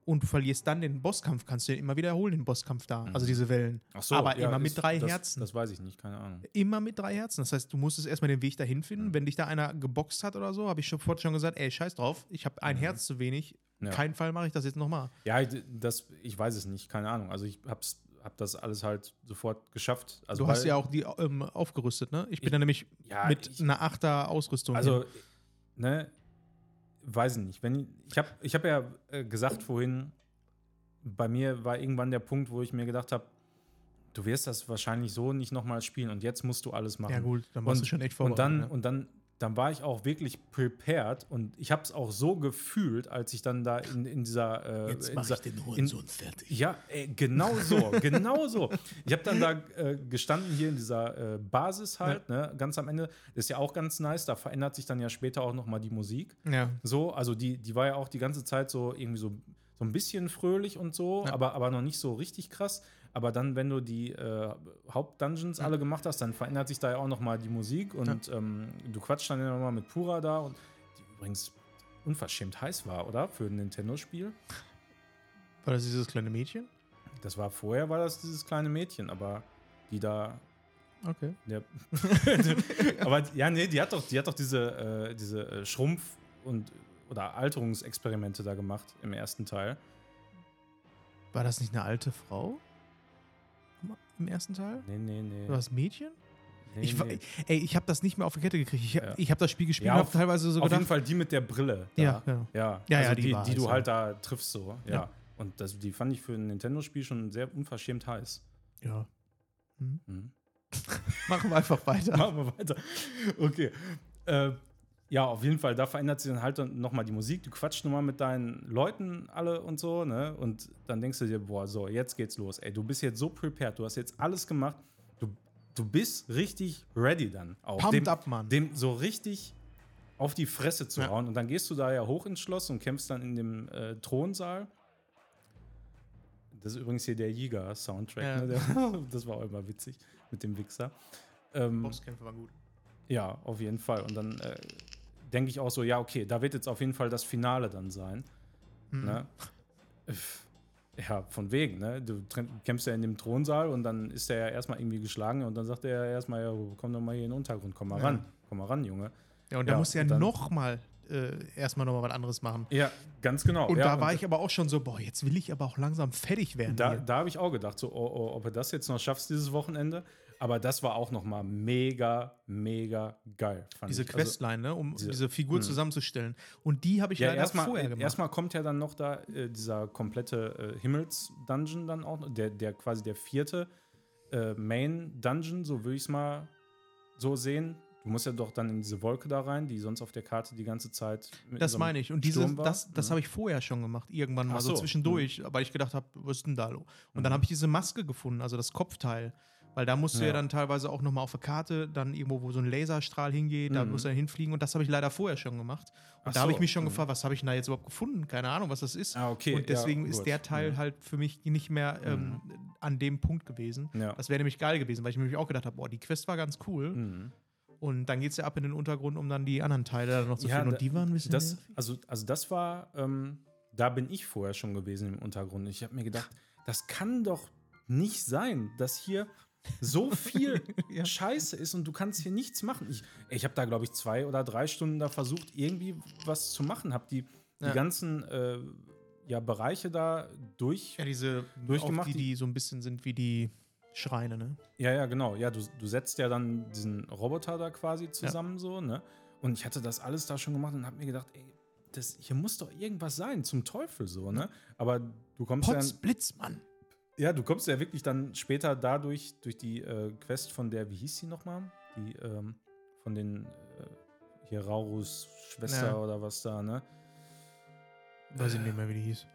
[SPEAKER 1] Und du verlierst dann den Bosskampf, kannst du den immer wiederholen, den Bosskampf da. Also diese Wellen.
[SPEAKER 2] Ach so,
[SPEAKER 1] Aber
[SPEAKER 2] ja,
[SPEAKER 1] immer mit drei
[SPEAKER 2] das,
[SPEAKER 1] Herzen.
[SPEAKER 2] Das weiß ich nicht, keine Ahnung.
[SPEAKER 1] Immer mit drei Herzen. Das heißt, du musstest erstmal den Weg dahin finden.
[SPEAKER 2] Mhm.
[SPEAKER 1] Wenn dich da einer geboxt hat oder so, habe ich sofort schon gesagt, ey, scheiß drauf, ich habe ein Herz zu wenig.
[SPEAKER 2] Mhm. Ja.
[SPEAKER 1] Keinen Fall mache ich das jetzt nochmal.
[SPEAKER 2] Ja, ich- das, ich weiß es nicht, keine Ahnung. Also ich hab's, hab das alles halt sofort geschafft. Also
[SPEAKER 1] Du hast ja auch die ähm, aufgerüstet, ne? Ich bin
[SPEAKER 2] Ich-
[SPEAKER 1] da nämlich
[SPEAKER 2] ja,
[SPEAKER 1] mit
[SPEAKER 2] ich-
[SPEAKER 1] einer Achter Ausrüstung. hin.
[SPEAKER 2] Also, ne, weiß ich nicht. Wenn ich habe ich hab ja äh, gesagt vorhin, bei mir war irgendwann der Punkt, wo ich mir gedacht habe, du wirst das wahrscheinlich so nicht nochmal spielen und jetzt musst du alles machen.
[SPEAKER 1] ja gut, dann warst du schon echt
[SPEAKER 2] und
[SPEAKER 1] vorbereitet.
[SPEAKER 2] dann
[SPEAKER 1] ne?
[SPEAKER 2] und dann dann war ich auch wirklich prepared und ich habe es auch so gefühlt, als ich dann da in, in dieser äh, in dieser, in,
[SPEAKER 1] fertig.
[SPEAKER 2] ja, ey, genau so, genau so. Ich habe dann da äh, gestanden hier in dieser äh, Basis halt, ne, ganz am Ende. Ist ja auch ganz nice. Da verändert sich dann ja später auch noch mal die Musik.
[SPEAKER 1] Ja.
[SPEAKER 2] So, also die, die war ja auch die ganze Zeit so irgendwie so, so ein bisschen fröhlich und so,
[SPEAKER 1] Ja.
[SPEAKER 2] aber, aber noch nicht so richtig krass. Aber dann, wenn du die äh, Hauptdungeons alle gemacht hast, dann verändert sich da ja auch noch mal die Musik und ähm, du quatscht dann ja noch mal mit Pura da und die übrigens unverschämt heiß war, oder? Für ein Nintendo-Spiel.
[SPEAKER 1] War das dieses kleine Mädchen?
[SPEAKER 2] Das war vorher, war das dieses kleine Mädchen, aber die da.
[SPEAKER 1] Okay.
[SPEAKER 2] Der aber ja, nee, die hat doch, die hat doch diese, äh, diese äh, Schrumpf- und oder Alterungsexperimente da gemacht im ersten Teil.
[SPEAKER 1] War das nicht eine alte Frau? Im ersten Teil?
[SPEAKER 2] Nee, nee, nee.
[SPEAKER 1] War das Mädchen?
[SPEAKER 2] nee,
[SPEAKER 1] ich,
[SPEAKER 2] nee.
[SPEAKER 1] Ey, ich habe das nicht mehr auf die Kette gekriegt. Ich habe
[SPEAKER 2] Ja.
[SPEAKER 1] hab das Spiel gespielt
[SPEAKER 2] Ja,
[SPEAKER 1] und
[SPEAKER 2] auf-
[SPEAKER 1] habe teilweise so
[SPEAKER 2] Auf jeden
[SPEAKER 1] gedacht.
[SPEAKER 2] Fall die mit der Brille. Da.
[SPEAKER 1] Ja, genau.
[SPEAKER 2] Ja,
[SPEAKER 1] Ja,
[SPEAKER 2] also
[SPEAKER 1] ja,
[SPEAKER 2] die,
[SPEAKER 1] die
[SPEAKER 2] die, du halt da triffst so. Ja.
[SPEAKER 1] Ja.
[SPEAKER 2] Und das, die fand ich für ein Nintendo-Spiel schon sehr unverschämt heiß.
[SPEAKER 1] Ja. Hm.
[SPEAKER 2] Mhm.
[SPEAKER 1] Machen wir einfach weiter.
[SPEAKER 2] Machen wir weiter. Okay. Äh, ja, auf jeden Fall, da verändert sich dann halt nochmal die Musik. Du quatschst nochmal mit deinen Leuten alle und so, ne? Und dann denkst du dir, boah, so, jetzt geht's los. Ey, du bist jetzt so prepared, du hast jetzt alles gemacht. Du, du bist richtig ready dann auch.
[SPEAKER 1] Pumped
[SPEAKER 2] dem,
[SPEAKER 1] up, Mann.
[SPEAKER 2] Dem so richtig auf die Fresse zu
[SPEAKER 1] Ja.
[SPEAKER 2] hauen. Und dann gehst du da ja hoch ins Schloss und kämpfst dann in dem äh, Thronsaal. Das ist übrigens hier der Jäger-Soundtrack.
[SPEAKER 1] Ja.
[SPEAKER 2] Ne? Das war auch immer witzig mit dem Wichser. Ähm,
[SPEAKER 1] Bosskämpfe war gut.
[SPEAKER 2] ja, auf jeden Fall. Und dann äh, denke ich auch so, ja, okay, da wird jetzt auf jeden Fall das Finale dann sein.
[SPEAKER 1] Mhm.
[SPEAKER 2] Ne? Ja, von wegen, ne? Du kämpfst ja in dem Thronsaal und dann ist er ja erstmal irgendwie geschlagen und dann sagt er ja erstmal, ja, komm doch mal hier in den Untergrund, komm mal
[SPEAKER 1] Ja.
[SPEAKER 2] ran, komm mal ran, Junge.
[SPEAKER 1] Ja, und da
[SPEAKER 2] Ja,
[SPEAKER 1] musst du ja
[SPEAKER 2] und
[SPEAKER 1] nochmal äh, erstmal nochmal was anderes machen.
[SPEAKER 2] Ja, ganz genau.
[SPEAKER 1] Und
[SPEAKER 2] ja,
[SPEAKER 1] da war ich aber auch schon so, boah, jetzt will ich aber auch langsam fertig werden.
[SPEAKER 2] Da,
[SPEAKER 1] hier.
[SPEAKER 2] da habe ich auch gedacht, so, oh, oh, ob du das jetzt noch schaffst dieses Wochenende. Aber das war auch noch mal mega, mega geil. Fand
[SPEAKER 1] diese
[SPEAKER 2] ich. Also,
[SPEAKER 1] Questline, ne, um
[SPEAKER 2] diese-
[SPEAKER 1] diese, Figur
[SPEAKER 2] Mhm.
[SPEAKER 1] zusammenzustellen. Und die habe ich
[SPEAKER 2] ja,
[SPEAKER 1] leider
[SPEAKER 2] erstmal
[SPEAKER 1] vorher
[SPEAKER 2] äh,
[SPEAKER 1] gemacht.
[SPEAKER 2] erstmal kommt ja dann noch da äh, dieser komplette äh, Himmels-Dungeon dann auch, der, der quasi der vierte äh, Main-Dungeon, so würde ich es mal so sehen. Du musst ja doch dann in diese Wolke da rein, die sonst auf der Karte die ganze Zeit mit
[SPEAKER 1] das
[SPEAKER 2] so
[SPEAKER 1] meine ich. Und diese, das, das
[SPEAKER 2] Mhm.
[SPEAKER 1] habe ich vorher schon gemacht, irgendwann mal so,
[SPEAKER 2] so,
[SPEAKER 1] zwischendurch, weil ich gedacht habe, was ist denn da? Und dann
[SPEAKER 2] Mhm.
[SPEAKER 1] habe ich diese Maske gefunden, also das Kopfteil. Weil da musst du ja,
[SPEAKER 2] Ja.
[SPEAKER 1] dann teilweise auch nochmal auf der Karte, dann irgendwo, wo so ein Laserstrahl hingeht, da
[SPEAKER 2] Mhm.
[SPEAKER 1] musst du dann hinfliegen. Und das habe ich leider vorher schon gemacht. Und
[SPEAKER 2] Ach
[SPEAKER 1] da habe
[SPEAKER 2] so,
[SPEAKER 1] ich mich schon
[SPEAKER 2] mhm.
[SPEAKER 1] gefragt, was habe ich denn da jetzt überhaupt gefunden? Keine Ahnung, was das ist.
[SPEAKER 2] Ah, okay.
[SPEAKER 1] und deswegen
[SPEAKER 2] ja,
[SPEAKER 1] ist der Teil
[SPEAKER 2] Mhm.
[SPEAKER 1] halt für mich nicht mehr ähm, an dem Punkt gewesen.
[SPEAKER 2] Ja.
[SPEAKER 1] Das wäre nämlich geil gewesen, weil ich mir nämlich auch gedacht habe, boah, die Quest war ganz cool.
[SPEAKER 2] Mhm.
[SPEAKER 1] Und dann geht es ja ab in den Untergrund, um dann die anderen Teile dann noch zu
[SPEAKER 2] Ja,
[SPEAKER 1] finden.
[SPEAKER 2] da-
[SPEAKER 1] Und die waren ein bisschen.
[SPEAKER 2] Das, also, also das war, ähm, da bin ich vorher schon gewesen im Untergrund. Ich habe mir gedacht, das kann doch nicht sein, dass hier so viel
[SPEAKER 1] Ja.
[SPEAKER 2] Scheiße ist und du kannst hier nichts machen. Ich, ich habe da, glaube ich, zwei oder drei Stunden da versucht, irgendwie was zu machen. Habe die, die
[SPEAKER 1] Ja.
[SPEAKER 2] ganzen äh, ja, Bereiche da durch.
[SPEAKER 1] Ja, diese
[SPEAKER 2] durchgemacht,
[SPEAKER 1] die,
[SPEAKER 2] die-
[SPEAKER 1] die so ein bisschen sind wie die Schreine, ne?
[SPEAKER 2] Ja, ja, genau. Ja, du, du setzt ja dann diesen Roboter da quasi zusammen so, ne? Und ich hatte das alles da schon gemacht und habe mir gedacht, ey, das, hier muss doch irgendwas sein, zum Teufel so, ne? Aber du kommst
[SPEAKER 1] Potz,
[SPEAKER 2] ja.
[SPEAKER 1] Blitzmann.
[SPEAKER 2] Ja, du kommst ja wirklich dann später dadurch, durch die äh, Quest von der, wie hieß sie nochmal? Die, ähm, von den, äh, hier Raurus Schwester
[SPEAKER 1] Ja.
[SPEAKER 2] oder was da, ne?
[SPEAKER 1] Weiß ich nicht mehr, wie die hieß.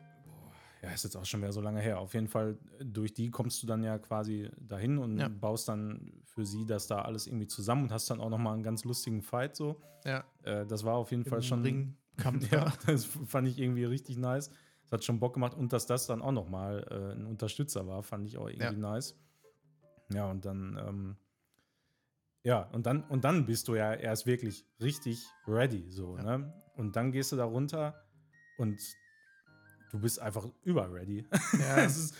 [SPEAKER 2] Ja, ist jetzt auch schon wieder so lange her. Auf jeden Fall, durch die kommst du dann ja quasi dahin und
[SPEAKER 1] Ja.
[SPEAKER 2] baust dann für sie das da alles irgendwie zusammen und hast dann auch nochmal einen ganz lustigen Fight so.
[SPEAKER 1] Ja.
[SPEAKER 2] Äh, das war auf jeden Fall
[SPEAKER 1] Im
[SPEAKER 2] schon.
[SPEAKER 1] Ringkampf.
[SPEAKER 2] Ja, das fand ich irgendwie richtig nice. Das hat schon Bock gemacht und dass das dann auch nochmal äh, ein Unterstützer war, fand ich auch irgendwie nice. Ja, und dann, ähm, ja, und dann, und dann bist du ja erst wirklich richtig ready, so,
[SPEAKER 1] Ja.
[SPEAKER 2] ne? Und dann gehst du da runter und du bist einfach über ready.
[SPEAKER 1] Ja.
[SPEAKER 2] es ist,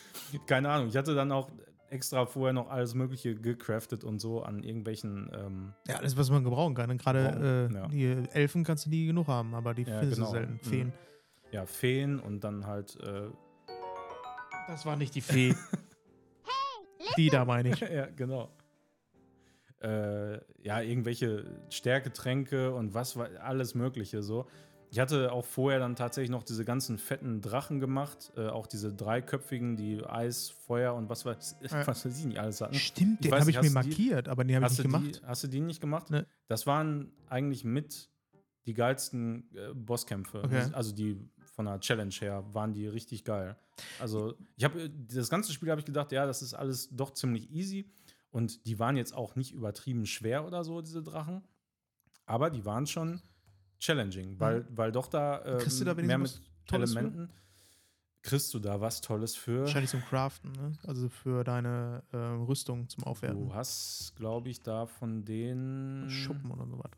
[SPEAKER 2] keine Ahnung, ich hatte dann auch extra vorher noch alles Mögliche gecraftet und so an irgendwelchen, ähm,
[SPEAKER 1] ja, alles, was man gebrauchen kann. Gerade äh,
[SPEAKER 2] ja.
[SPEAKER 1] die Elfen kannst du nie genug haben, aber die
[SPEAKER 2] Ja, genau.
[SPEAKER 1] selten.
[SPEAKER 2] Mhm.
[SPEAKER 1] Feen.
[SPEAKER 2] ja, Feen und dann halt, äh,
[SPEAKER 1] Das war nicht die Fee. die da meine ich.
[SPEAKER 2] ja, genau. Äh, ja, irgendwelche Stärketränke und was war alles Mögliche so. Ich hatte auch vorher dann tatsächlich noch diese ganzen fetten Drachen gemacht, äh, auch diese dreiköpfigen, die Eis, Feuer und was weiß,
[SPEAKER 1] Ja.
[SPEAKER 2] was weiß ich nicht alles hatten.
[SPEAKER 1] Stimmt,
[SPEAKER 2] Ich
[SPEAKER 1] den habe ich
[SPEAKER 2] nicht,
[SPEAKER 1] mir
[SPEAKER 2] du die-
[SPEAKER 1] markiert, aber den habe ich nicht
[SPEAKER 2] du,
[SPEAKER 1] gemacht.
[SPEAKER 2] die, hast du die nicht gemacht?
[SPEAKER 1] Nee.
[SPEAKER 2] Das waren eigentlich mit die geilsten äh, Bosskämpfe.
[SPEAKER 1] Okay.
[SPEAKER 2] Also die von der Challenge her waren die richtig geil. Also ich habe das ganze Spiel habe ich gedacht, ja, das ist alles doch ziemlich easy und die waren jetzt auch nicht übertrieben schwer oder so diese Drachen, aber die waren schon challenging, weil, weil doch da, ähm,
[SPEAKER 1] Mhm. Da
[SPEAKER 2] mehr mit
[SPEAKER 1] Tolles für?
[SPEAKER 2] Elementen kriegst du da was Tolles für.
[SPEAKER 1] Wahrscheinlich zum Craften, ne? Also für deine äh, Rüstung zum Aufwerten.
[SPEAKER 2] Du hast, glaube ich, da von den
[SPEAKER 1] Schuppen oder so was.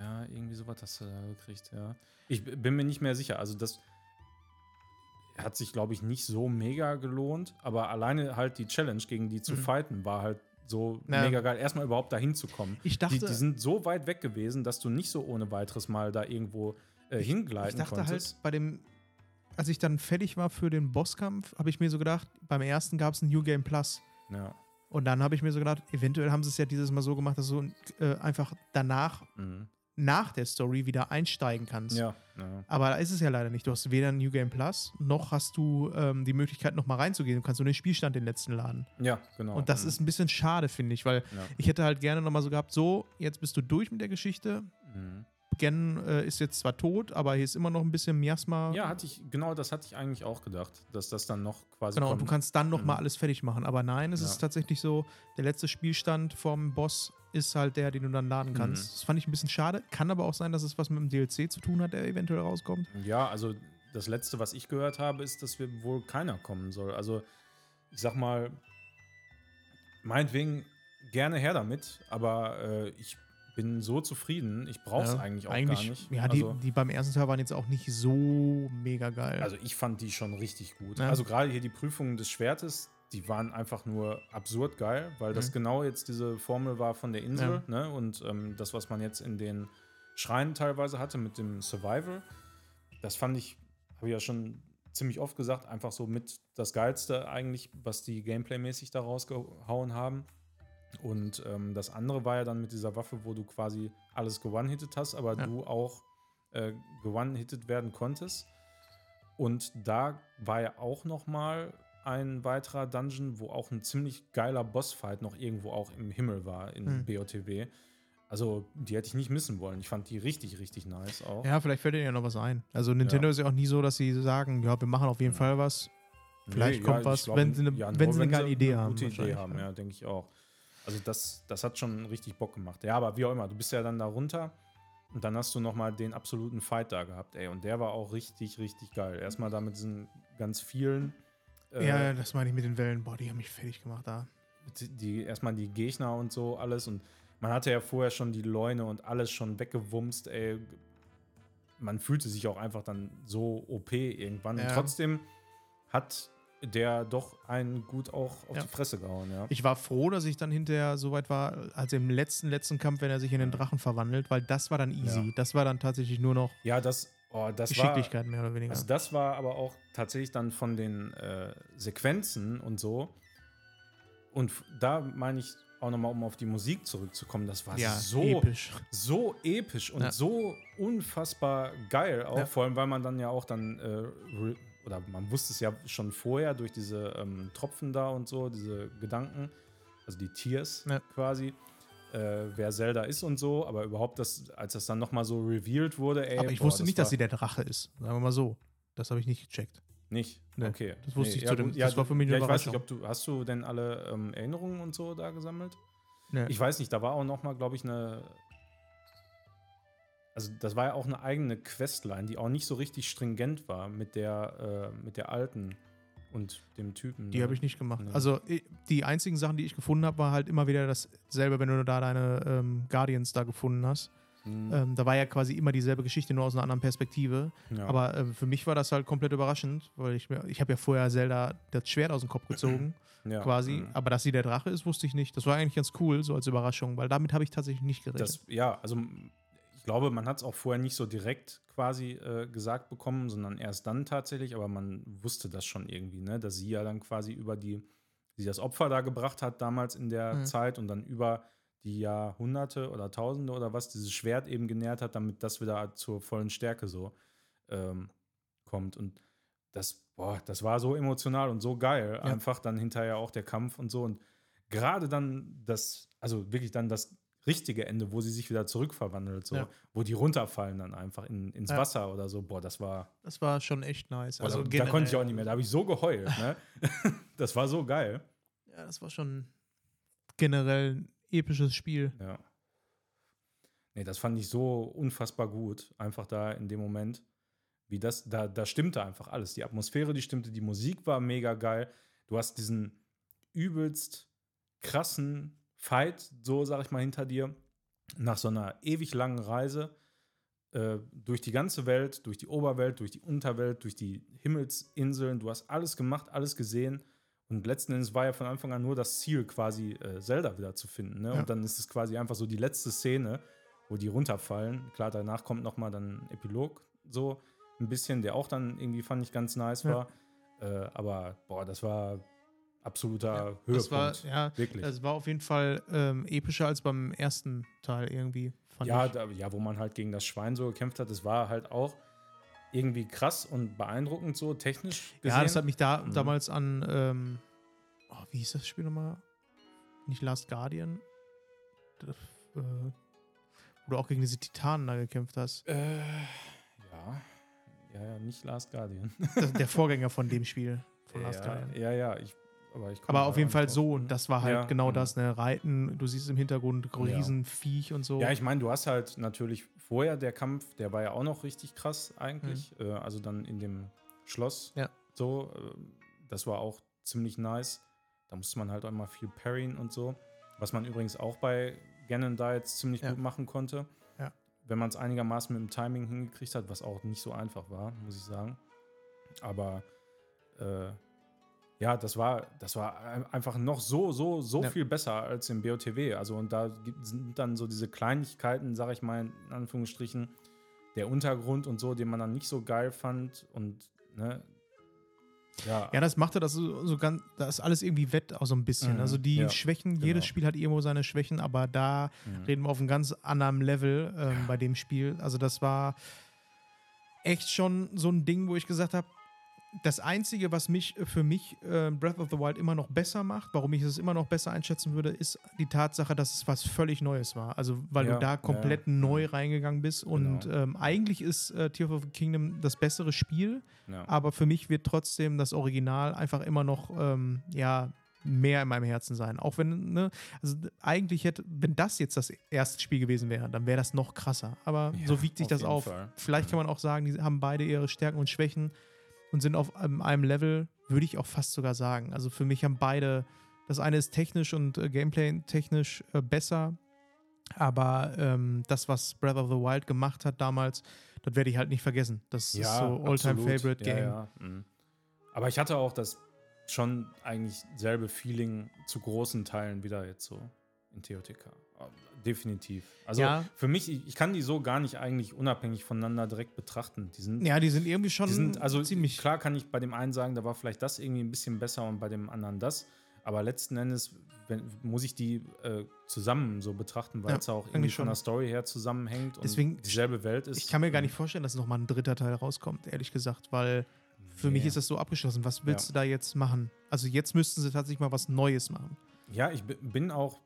[SPEAKER 2] Ja, irgendwie sowas hast du da gekriegt, ja. Ich bin mir nicht mehr sicher. Also, das hat sich, glaube ich, nicht so mega gelohnt, aber alleine halt die Challenge, gegen die zu
[SPEAKER 1] Mhm.
[SPEAKER 2] fighten, war halt so
[SPEAKER 1] Ja.
[SPEAKER 2] mega geil. Erstmal überhaupt dahin zu kommen.
[SPEAKER 1] Ich
[SPEAKER 2] Die,
[SPEAKER 1] dachte,
[SPEAKER 2] die sind so weit weg gewesen, dass du nicht so ohne weiteres mal da irgendwo äh,
[SPEAKER 1] ich
[SPEAKER 2] hingleiten
[SPEAKER 1] dachte
[SPEAKER 2] konntest.
[SPEAKER 1] halt bei dem, als ich dann fertig war für den Bosskampf, habe ich mir so gedacht, beim ersten gab es ein New Game Plus.
[SPEAKER 2] Ja.
[SPEAKER 1] Und dann habe ich mir so gedacht, eventuell haben sie es ja dieses Mal so gemacht, dass du äh, einfach danach,
[SPEAKER 2] Mhm.
[SPEAKER 1] Nach der Story wieder einsteigen kannst.
[SPEAKER 2] ja. ja.
[SPEAKER 1] Aber da ist es ja leider nicht. Du hast weder ein New Game Plus, noch hast du ähm, die Möglichkeit, nochmal reinzugehen. Du kannst nur den Spielstand den letzten laden.
[SPEAKER 2] Ja, genau.
[SPEAKER 1] Und das
[SPEAKER 2] Mhm.
[SPEAKER 1] ist ein bisschen schade, finde ich, weil
[SPEAKER 2] Ja.
[SPEAKER 1] ich hätte halt gerne nochmal so gehabt, so, jetzt bist du durch mit der Geschichte.
[SPEAKER 2] Mhm.
[SPEAKER 1] Gen äh, ist jetzt zwar tot, aber hier ist immer noch ein bisschen Miasma.
[SPEAKER 2] Ja, hatte ich, genau das hatte ich eigentlich auch gedacht, dass das dann noch quasi
[SPEAKER 1] Genau, und
[SPEAKER 2] kommt.
[SPEAKER 1] du kannst dann nochmal
[SPEAKER 2] Mhm.
[SPEAKER 1] alles fertig machen. Aber nein, es
[SPEAKER 2] Ja.
[SPEAKER 1] ist tatsächlich so, der letzte Spielstand vom Boss ist halt der, den du dann laden kannst.
[SPEAKER 2] Mhm.
[SPEAKER 1] Das fand ich ein bisschen schade. Kann aber auch sein, dass es was mit dem DLC zu tun hat, der eventuell rauskommt.
[SPEAKER 2] Ja, also das letzte, was ich gehört habe, ist, dass wir wohl keiner kommen soll. Also ich sag mal, meinetwegen gerne her damit, aber äh, ich bin so zufrieden. Ich brauche es
[SPEAKER 1] Ja,
[SPEAKER 2] eigentlich auch gar nicht.
[SPEAKER 1] Ja, die,
[SPEAKER 2] also,
[SPEAKER 1] die beim ersten Teil waren jetzt auch nicht so mega geil.
[SPEAKER 2] also ich fand die schon richtig gut.
[SPEAKER 1] Ja.
[SPEAKER 2] Also gerade hier die Prüfungen des Schwertes, die waren einfach nur absurd geil, weil das
[SPEAKER 1] Mhm.
[SPEAKER 2] genau jetzt diese Formel war von der Insel ne? und ähm, das, was man jetzt in den Schreinen teilweise hatte mit dem Survival, das fand ich, habe ich ja schon ziemlich oft gesagt, einfach so mit das Geilste eigentlich, was die Gameplay-mäßig da rausgehauen haben. Und ähm, das andere war ja dann mit dieser Waffe, wo du quasi alles gewonnen-hitted hast, aber
[SPEAKER 1] Ja.
[SPEAKER 2] du auch äh, gewonnen-hitted werden konntest. Und da war ja auch noch mal ein weiterer Dungeon, wo auch ein ziemlich geiler Bossfight noch irgendwo auch im Himmel war in
[SPEAKER 1] Hm.
[SPEAKER 2] BOTW. Also die hätte ich nicht missen wollen. Ich fand die richtig, richtig nice auch.
[SPEAKER 1] ja, vielleicht fällt dir ja noch was ein. Also Nintendo ist ja auch nie so, dass sie sagen, ja, wir machen auf jeden
[SPEAKER 2] Ja.
[SPEAKER 1] Fall was. Vielleicht kommt
[SPEAKER 2] ich
[SPEAKER 1] was,
[SPEAKER 2] glaub,
[SPEAKER 1] wenn sie ne-
[SPEAKER 2] ja,
[SPEAKER 1] wenn sie eine geile Idee haben,
[SPEAKER 2] Gute Idee haben,
[SPEAKER 1] ja.
[SPEAKER 2] ja, denke ich auch. Also das, das hat schon richtig Bock gemacht. Ja, aber wie auch immer, du bist ja dann da runter und dann hast du noch mal den absoluten Fight da gehabt, ey. Und der war auch richtig, richtig geil. Erstmal da mit diesen ganz vielen äh,
[SPEAKER 1] ja, das meine ich mit den Wellen. Boah, die haben mich fertig gemacht da.
[SPEAKER 2] die, die erstmal die Gegner und so alles und man hatte ja vorher schon die Leune und alles schon weggewumst, ey. Man fühlte sich auch einfach dann so OP irgendwann.
[SPEAKER 1] Ja.
[SPEAKER 2] Und trotzdem hat der doch einen gut auch auf
[SPEAKER 1] Ja.
[SPEAKER 2] die Fresse gehauen, ja.
[SPEAKER 1] Ich war froh, dass ich dann hinterher so weit war, als im letzten, letzten Kampf, wenn er sich in den. Drachen verwandelt, weil das war dann easy.
[SPEAKER 2] Ja.
[SPEAKER 1] Das war dann tatsächlich nur noch
[SPEAKER 2] Ja, das, oh, das war.
[SPEAKER 1] Geschicklichkeit mehr oder weniger.
[SPEAKER 2] Also das war aber auch tatsächlich dann von den äh, Sequenzen und so. Und da meine ich auch nochmal, um auf die Musik zurückzukommen, das war
[SPEAKER 1] ja,
[SPEAKER 2] so
[SPEAKER 1] episch.
[SPEAKER 2] so episch und
[SPEAKER 1] Ja.
[SPEAKER 2] so unfassbar geil auch,
[SPEAKER 1] Ja.
[SPEAKER 2] vor allem weil man dann ja auch dann äh, oder man wusste es ja schon vorher durch diese ähm, Tropfen da und so, diese Gedanken, also die Tiers quasi, äh, wer Zelda ist und so, aber überhaupt, das, als das dann nochmal so revealed wurde, ey.
[SPEAKER 1] Aber ich
[SPEAKER 2] boah,
[SPEAKER 1] wusste
[SPEAKER 2] das
[SPEAKER 1] nicht, dass sie der Drache ist. Sagen wir mal so. Das habe ich nicht gecheckt.
[SPEAKER 2] Nicht?
[SPEAKER 1] Nee,
[SPEAKER 2] okay.
[SPEAKER 1] das wusste ich
[SPEAKER 2] ja,
[SPEAKER 1] zu dem-
[SPEAKER 2] gut,
[SPEAKER 1] das
[SPEAKER 2] ja,
[SPEAKER 1] war für mich eine
[SPEAKER 2] ja, ich weiß nicht, ob du, hast du denn alle ähm, Erinnerungen und so da gesammelt?
[SPEAKER 1] Nee.
[SPEAKER 2] Ich weiß nicht, da war auch nochmal, glaube ich, eine. Also, das war ja auch eine eigene Questline, die auch nicht so richtig stringent war mit der, äh, mit der alten und dem Typen.
[SPEAKER 1] Die
[SPEAKER 2] ne?
[SPEAKER 1] habe ich nicht gemacht.
[SPEAKER 2] Nee.
[SPEAKER 1] Also die einzigen Sachen, die ich gefunden habe, war halt immer wieder dasselbe, wenn du da deine ähm, Guardians da gefunden hast.
[SPEAKER 2] Hm,
[SPEAKER 1] Ähm, da war ja quasi immer dieselbe Geschichte, nur aus einer anderen Perspektive.
[SPEAKER 2] ja.
[SPEAKER 1] Aber ähm, für mich war das halt komplett überraschend, weil ich mir, ich habe ja vorher Zelda das Schwert aus dem Kopf gezogen,
[SPEAKER 2] ja,
[SPEAKER 1] quasi.
[SPEAKER 2] hm.
[SPEAKER 1] Aber dass sie der Drache ist, wusste ich nicht. Das war eigentlich ganz cool, so als Überraschung, weil damit habe ich tatsächlich nicht gerechnet.
[SPEAKER 2] Das, ja, also glaube, man hat es auch vorher nicht so direkt quasi äh, gesagt bekommen, sondern erst dann tatsächlich, aber man wusste das schon irgendwie, ne? dass sie ja dann quasi über die, sie das Opfer da gebracht hat damals in der
[SPEAKER 1] Mhm.
[SPEAKER 2] Zeit und dann über die Jahrhunderte oder Tausende oder was dieses Schwert eben genährt hat, damit das wieder zur vollen Stärke so ähm, kommt. Und das, boah, das war so emotional und so geil.
[SPEAKER 1] Ja.
[SPEAKER 2] Einfach dann hinterher auch der Kampf und so. Und gerade dann das, also wirklich dann das richtige Ende, wo sie sich wieder zurückverwandelt, so,
[SPEAKER 1] Ja.
[SPEAKER 2] wo die runterfallen dann einfach in, ins
[SPEAKER 1] Ja.
[SPEAKER 2] Wasser oder so. Boah, das war.
[SPEAKER 1] Das war schon echt nice.
[SPEAKER 2] Boah,
[SPEAKER 1] Also
[SPEAKER 2] da, konnte ich auch nicht mehr. Da habe ich so geheult. Ne? das war so geil.
[SPEAKER 1] Ja, das war schon generell ein episches Spiel.
[SPEAKER 2] Ja. Nee, das fand ich so unfassbar gut. Einfach da in dem Moment. Wie das, da, da stimmte einfach alles. Die Atmosphäre, die stimmte, die Musik war mega geil. Du hast diesen übelst krassen Fight, so sag ich mal, hinter dir, nach so einer ewig langen Reise äh, durch die ganze Welt, durch die Oberwelt, durch die Unterwelt, durch die Himmelsinseln. Du hast alles gemacht, alles gesehen. Und letzten Endes war ja von Anfang an nur das Ziel, quasi äh, Zelda wieder zu finden. Ne?
[SPEAKER 1] Ja.
[SPEAKER 2] Und dann ist es quasi einfach so die letzte Szene, wo die runterfallen. Klar, danach kommt noch mal dann ein Epilog, so ein bisschen, der auch dann irgendwie, fand ich, ganz nice
[SPEAKER 1] Ja.
[SPEAKER 2] war. Äh, aber, boah, das war absoluter
[SPEAKER 1] Ja,
[SPEAKER 2] Höhepunkt.
[SPEAKER 1] Das war, ja,
[SPEAKER 2] Wirklich.
[SPEAKER 1] das war auf jeden Fall ähm, epischer als beim ersten Teil irgendwie. Fand
[SPEAKER 2] ja,
[SPEAKER 1] ich.
[SPEAKER 2] da, ja, wo man halt gegen das Schwein so gekämpft hat, das war halt auch irgendwie krass und beeindruckend so technisch gesehen.
[SPEAKER 1] ja, das hat mich da
[SPEAKER 2] Mhm.
[SPEAKER 1] damals an, ähm, oh, wie hieß das Spiel nochmal? Nicht Last Guardian? Das, äh, wo du auch gegen diese Titanen da gekämpft hast.
[SPEAKER 2] äh, ja. ja, ja, nicht Last Guardian.
[SPEAKER 1] Das, der Vorgänger von dem Spiel, von Last
[SPEAKER 2] ja,
[SPEAKER 1] Guardian.
[SPEAKER 2] ja, ja, ich, aber
[SPEAKER 1] Aber auf jeden Fall so, und das war halt
[SPEAKER 2] Ja,
[SPEAKER 1] genau
[SPEAKER 2] mhm.
[SPEAKER 1] das, ne? Reiten, du siehst im Hintergrund
[SPEAKER 2] Ja.
[SPEAKER 1] Riesenviech und so.
[SPEAKER 2] Ja, ich meine, du hast halt natürlich vorher der Kampf, der war ja auch noch richtig krass eigentlich. Äh, also dann in dem Schloss.
[SPEAKER 1] Ja.
[SPEAKER 2] So, äh, das war auch ziemlich nice. Da musste man halt auch immer viel parryen und so. Was man übrigens auch bei Ganon da jetzt ziemlich
[SPEAKER 1] Ja.
[SPEAKER 2] gut machen konnte.
[SPEAKER 1] Ja.
[SPEAKER 2] Wenn man es einigermaßen mit dem Timing hingekriegt hat, was auch nicht so einfach war, muss ich sagen. Aber äh, ja, das war, das war ein- einfach noch so, so, so
[SPEAKER 1] Ja.
[SPEAKER 2] viel besser als im BOTW. Also, und da sind dann so diese Kleinigkeiten, sag ich mal, in Anführungsstrichen, der Untergrund und so, den man dann nicht so geil fand. Und, ne, ja,
[SPEAKER 1] Ja, das machte das so, so ganz, da ist alles irgendwie wett auch so ein bisschen.
[SPEAKER 2] Mhm,
[SPEAKER 1] Also die
[SPEAKER 2] ja,
[SPEAKER 1] Schwächen,
[SPEAKER 2] genau.
[SPEAKER 1] jedes Spiel hat irgendwo seine Schwächen, aber da
[SPEAKER 2] Mhm.
[SPEAKER 1] reden wir auf einem ganz anderen Level ähm, bei dem Spiel. Also das war echt schon so ein Ding, wo ich gesagt habe, das Einzige, was mich äh, für mich äh, Breath of the Wild immer noch besser macht, warum ich es immer noch besser einschätzen würde, ist die Tatsache, dass es was völlig Neues war. Also weil
[SPEAKER 2] Ja,
[SPEAKER 1] du da komplett
[SPEAKER 2] ja.
[SPEAKER 1] neu reingegangen bist. Und
[SPEAKER 2] Genau.
[SPEAKER 1] ähm, eigentlich ist äh, Tears of the Kingdom das bessere Spiel,
[SPEAKER 2] ja.
[SPEAKER 1] aber für mich wird trotzdem das Original einfach immer noch ähm, ja mehr in meinem Herzen sein. Auch wenn, ne, also eigentlich hätte, wenn das jetzt das erste Spiel gewesen wäre, dann wäre das noch krasser. Aber
[SPEAKER 2] Ja,
[SPEAKER 1] so wiegt sich das auf.
[SPEAKER 2] Fall.
[SPEAKER 1] Vielleicht
[SPEAKER 2] Mhm.
[SPEAKER 1] kann man auch sagen, die haben beide ihre Stärken und Schwächen und sind auf einem Level, würde ich auch fast sogar sagen. Also für mich haben beide, das eine ist technisch und äh, Gameplay-technisch äh, besser, aber ähm, das, was Breath of the Wild gemacht hat damals, das werde ich halt nicht vergessen. Das ist so All-Time-Favorite
[SPEAKER 2] ja,
[SPEAKER 1] Game.
[SPEAKER 2] Ja, mhm. Aber ich hatte auch das schon eigentlich selbe Feeling zu großen Teilen wieder jetzt so in TOTK. Definitiv. Also
[SPEAKER 1] Ja.
[SPEAKER 2] für mich, ich, ich kann die so gar nicht eigentlich unabhängig voneinander direkt betrachten. Die sind,
[SPEAKER 1] Ja, die sind irgendwie schon
[SPEAKER 2] die sind also
[SPEAKER 1] ziemlich.
[SPEAKER 2] klar kann ich bei dem einen sagen, da war vielleicht das irgendwie ein bisschen besser und bei dem anderen das. Aber letzten Endes wenn, muss ich die äh, zusammen so betrachten, weil
[SPEAKER 1] Ja,
[SPEAKER 2] es auch irgendwie
[SPEAKER 1] eigentlich
[SPEAKER 2] von
[SPEAKER 1] schon.
[SPEAKER 2] der Story her zusammenhängt
[SPEAKER 1] Deswegen-
[SPEAKER 2] und dieselbe Welt ist.
[SPEAKER 1] Ich kann mir gar nicht vorstellen, dass nochmal ein dritter Teil rauskommt, ehrlich gesagt, weil Für mich
[SPEAKER 2] Nee.
[SPEAKER 1] ist das so abgeschlossen. Was willst
[SPEAKER 2] Ja.
[SPEAKER 1] du da jetzt machen? Also jetzt müssten sie tatsächlich mal was Neues machen.
[SPEAKER 2] Ja, ich bi- bin auch,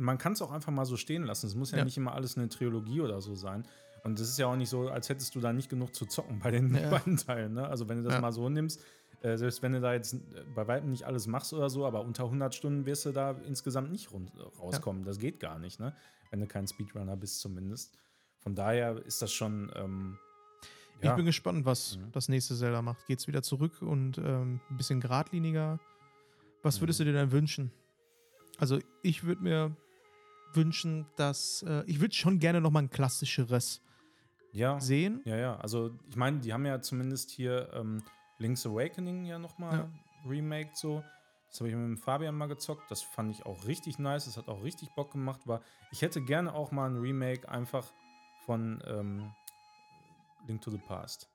[SPEAKER 2] man kann es auch einfach mal so stehen lassen. Es muss ja,
[SPEAKER 1] Ja.
[SPEAKER 2] nicht immer alles eine Trilogie oder so sein. Und es ist ja auch nicht so, als hättest du da nicht genug zu zocken bei den
[SPEAKER 1] Ja.
[SPEAKER 2] beiden Teilen. Ne? Also wenn du das
[SPEAKER 1] Ja.
[SPEAKER 2] mal so nimmst, äh, selbst wenn du da jetzt äh, bei weitem nicht alles machst oder so, aber unter 100 Stunden wirst du da insgesamt nicht rund, rauskommen. Das geht gar nicht, ne? wenn du kein Speedrunner bist zumindest. Von daher ist das schon, ähm,
[SPEAKER 1] Ich bin gespannt, was
[SPEAKER 2] Mhm.
[SPEAKER 1] das nächste Zelda macht. Geht's wieder zurück und ähm, ein bisschen geradliniger? Was
[SPEAKER 2] Mhm.
[SPEAKER 1] würdest du dir denn wünschen? Also ich würde mir wünschen, dass äh, ich würde schon gerne noch mal ein klassischeres
[SPEAKER 2] ja,
[SPEAKER 1] sehen.
[SPEAKER 2] Ja, ja, also ich meine, die haben ja zumindest hier ähm, Link's Awakening ja nochmal
[SPEAKER 1] Ja.
[SPEAKER 2] remaked so. Das habe ich mit dem Fabian mal gezockt. Das fand ich auch richtig nice. Das hat auch richtig Bock gemacht. War, ich hätte gerne auch mal ein Remake einfach von ähm, Link to the Past.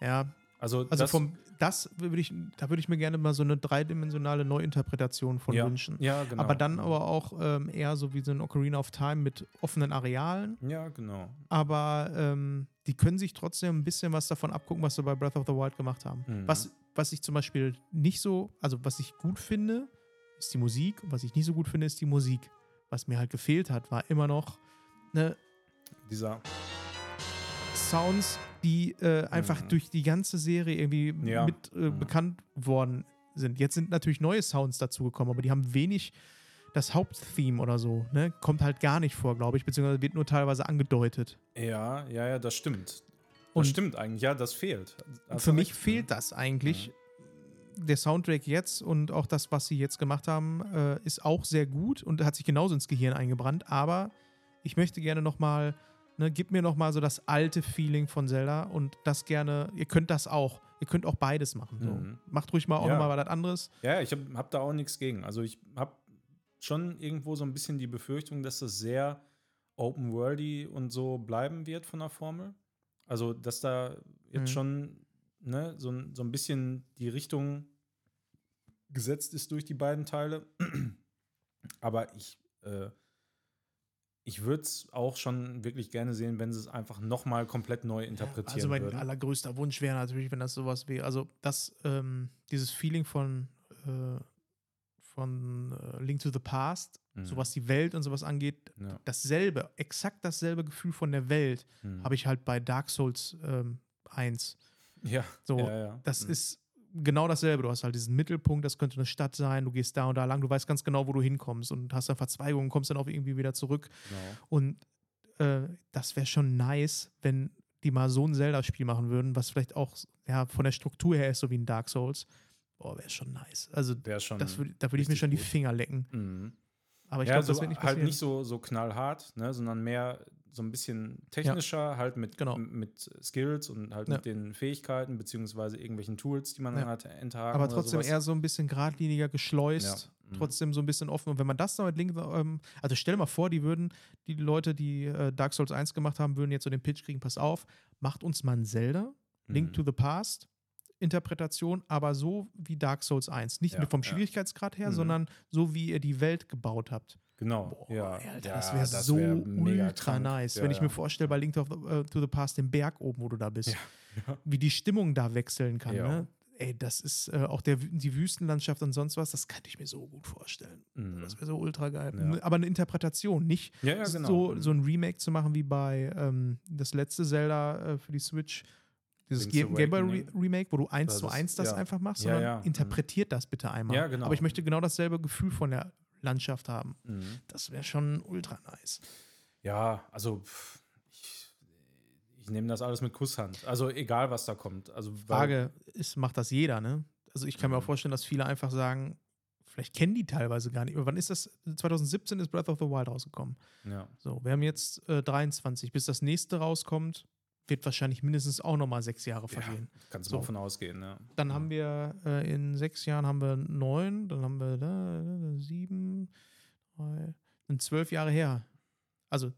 [SPEAKER 1] Ja,
[SPEAKER 2] Also,
[SPEAKER 1] also
[SPEAKER 2] das,
[SPEAKER 1] vom das würde ich, da würde ich mir gerne mal so eine dreidimensionale Neuinterpretation von
[SPEAKER 2] ja,
[SPEAKER 1] wünschen.
[SPEAKER 2] Ja, genau.
[SPEAKER 1] Aber dann aber auch ähm, eher so wie so ein Ocarina of Time mit offenen Arealen.
[SPEAKER 2] Ja, genau.
[SPEAKER 1] aber ähm, die können sich trotzdem ein bisschen was davon abgucken, was sie bei Breath of the Wild gemacht haben.
[SPEAKER 2] Mhm.
[SPEAKER 1] Was, was ich zum Beispiel nicht so, also was ich gut finde, ist die Musik. Und was ich nicht so gut finde, ist die Musik. Was mir halt gefehlt hat, war immer noch ne,
[SPEAKER 2] Dieser,
[SPEAKER 1] Sounds, die äh, einfach
[SPEAKER 2] Mhm.
[SPEAKER 1] durch die ganze Serie irgendwie
[SPEAKER 2] Ja.
[SPEAKER 1] mit äh,
[SPEAKER 2] Mhm.
[SPEAKER 1] bekannt worden sind. Jetzt sind natürlich neue Sounds dazugekommen, aber die haben wenig das Haupttheme oder so, ne? Kommt halt gar nicht vor, glaube ich, beziehungsweise wird nur teilweise angedeutet.
[SPEAKER 2] ja, ja, ja, das stimmt. Das
[SPEAKER 1] Und
[SPEAKER 2] stimmt eigentlich. Ja, das fehlt. Hast
[SPEAKER 1] für mich
[SPEAKER 2] recht.
[SPEAKER 1] fehlt das eigentlich. Der Soundtrack jetzt und auch das, was sie jetzt gemacht haben, äh, ist auch sehr gut und hat sich genauso ins Gehirn eingebrannt. Aber ich möchte gerne noch mal, ne, gib mir noch mal so das alte Feeling von Zelda und das gerne. Ihr könnt das auch. Ihr könnt auch beides machen. So.
[SPEAKER 2] Mhm.
[SPEAKER 1] Macht ruhig mal auch
[SPEAKER 2] Ja.
[SPEAKER 1] noch mal was anderes.
[SPEAKER 2] Ja, ich habe hab da auch nichts gegen. Also ich habe schon irgendwo so ein bisschen die Befürchtung, dass das sehr open-worldy und so bleiben wird von der Formel. Also, dass da jetzt
[SPEAKER 1] Mhm.
[SPEAKER 2] schon ne, so, ein- so ein bisschen die Richtung gesetzt ist durch die beiden Teile. Aber ich, äh, ich würde es auch schon wirklich gerne sehen, wenn sie es einfach nochmal komplett neu interpretieren
[SPEAKER 1] Also mein
[SPEAKER 2] würden.
[SPEAKER 1] allergrößter Wunsch wäre natürlich, wenn das sowas wäre. Also das, ähm, dieses Feeling von, äh, von äh, Link to the Past,
[SPEAKER 2] Mhm.
[SPEAKER 1] so was die Welt und sowas angeht,
[SPEAKER 2] Ja.
[SPEAKER 1] dasselbe, exakt dasselbe Gefühl von der Welt
[SPEAKER 2] Mhm.
[SPEAKER 1] habe ich halt bei Dark Souls ähm, 1.
[SPEAKER 2] Ja,
[SPEAKER 1] So,
[SPEAKER 2] ja, ja.
[SPEAKER 1] das
[SPEAKER 2] Mhm.
[SPEAKER 1] ist genau dasselbe. Du hast halt diesen Mittelpunkt, das könnte eine Stadt sein, du gehst da und da lang, du weißt ganz genau, wo du hinkommst und hast dann Verzweigungen, kommst dann auch irgendwie wieder zurück.
[SPEAKER 2] Genau.
[SPEAKER 1] Und äh, das wäre schon nice, wenn die mal so ein Zelda-Spiel machen würden, was vielleicht auch ja, von der Struktur her ist, so wie ein Dark Souls. Boah, wäre schon nice. Also,
[SPEAKER 2] schon.
[SPEAKER 1] würd, da würde ich mir schon die. Finger lecken.
[SPEAKER 2] Mhm.
[SPEAKER 1] Aber ich
[SPEAKER 2] ja,
[SPEAKER 1] glaube,
[SPEAKER 2] so,
[SPEAKER 1] das wird nicht
[SPEAKER 2] halt
[SPEAKER 1] passieren.
[SPEAKER 2] nicht so, so knallhart, ne, sondern mehr so ein bisschen technischer, halt mit,
[SPEAKER 1] Genau.
[SPEAKER 2] mit Skills und halt
[SPEAKER 1] Ja.
[SPEAKER 2] mit den Fähigkeiten, beziehungsweise irgendwelchen Tools, die man
[SPEAKER 1] Ja.
[SPEAKER 2] dann hat, enthaken
[SPEAKER 1] aber trotzdem eher so ein bisschen geradliniger geschleust.
[SPEAKER 2] Ja. Mhm.
[SPEAKER 1] Trotzdem so ein bisschen offen. Und wenn man das noch mit Link, ähm, also stell mal vor, die würden, die Leute, die äh, Dark Souls 1 gemacht haben, würden jetzt so den Pitch kriegen, pass auf, macht uns mal ein Zelda, Link
[SPEAKER 2] Mhm.
[SPEAKER 1] to the Past, Interpretation, aber so wie Dark Souls 1. Nicht
[SPEAKER 2] Ja,
[SPEAKER 1] vom
[SPEAKER 2] ja.
[SPEAKER 1] Schwierigkeitsgrad her,
[SPEAKER 2] Mhm.
[SPEAKER 1] sondern so wie ihr die Welt gebaut habt.
[SPEAKER 2] Genau,
[SPEAKER 1] Boah,
[SPEAKER 2] ja.
[SPEAKER 1] Alter,
[SPEAKER 2] ja,
[SPEAKER 1] das wäre so
[SPEAKER 2] wär
[SPEAKER 1] ultra
[SPEAKER 2] krank.
[SPEAKER 1] nice.
[SPEAKER 2] Ja,
[SPEAKER 1] Wenn ich
[SPEAKER 2] ja.
[SPEAKER 1] mir vorstelle, bei Link to, äh, to the Past, den Berg oben, wo du da bist,
[SPEAKER 2] Ja, ja.
[SPEAKER 1] wie die Stimmung da wechseln kann.
[SPEAKER 2] Ja.
[SPEAKER 1] Ne? Ey, das ist äh, auch der, die Wüstenlandschaft und sonst was, das könnte ich mir so gut vorstellen.
[SPEAKER 2] Mhm.
[SPEAKER 1] Das wäre so ultra geil.
[SPEAKER 2] Ja.
[SPEAKER 1] Aber eine Interpretation, nicht
[SPEAKER 2] Ja, ja, genau.
[SPEAKER 1] so,
[SPEAKER 2] Mhm.
[SPEAKER 1] so ein Remake zu machen wie bei ähm, das letzte Zelda äh, für die Switch. Dieses Game Game Boy Re. Remake, wo du eins zu eins das
[SPEAKER 2] ja.
[SPEAKER 1] einfach machst,
[SPEAKER 2] Ja,
[SPEAKER 1] sondern
[SPEAKER 2] ja. Mhm.
[SPEAKER 1] interpretiert das bitte einmal.
[SPEAKER 2] Ja, genau.
[SPEAKER 1] Aber ich möchte genau dasselbe Gefühl von der Landschaft haben.
[SPEAKER 2] Mhm.
[SPEAKER 1] Das wäre schon ultra nice.
[SPEAKER 2] Ja, also ich, ich nehme das alles mit Kusshand. Also egal, was da kommt. Also,
[SPEAKER 1] Frage ist, macht das jeder, ne? Also ich kann mir auch
[SPEAKER 2] Mhm.
[SPEAKER 1] vorstellen, dass viele einfach sagen, vielleicht kennen die teilweise gar nicht. Aber wann ist das? 2017 ist Breath of the Wild rausgekommen.
[SPEAKER 2] Ja,
[SPEAKER 1] So, wir haben jetzt äh, 23. Bis das nächste rauskommt, wird wahrscheinlich mindestens auch nochmal sechs Jahre
[SPEAKER 2] Ja.
[SPEAKER 1] vergehen.
[SPEAKER 2] kannst du
[SPEAKER 1] So.
[SPEAKER 2] mal von ausgehen. Ja.
[SPEAKER 1] Dann haben wir äh, in sechs Jahren haben wir neun, dann haben wir da, da, sieben, drei, sind zwölf Jahre her. Also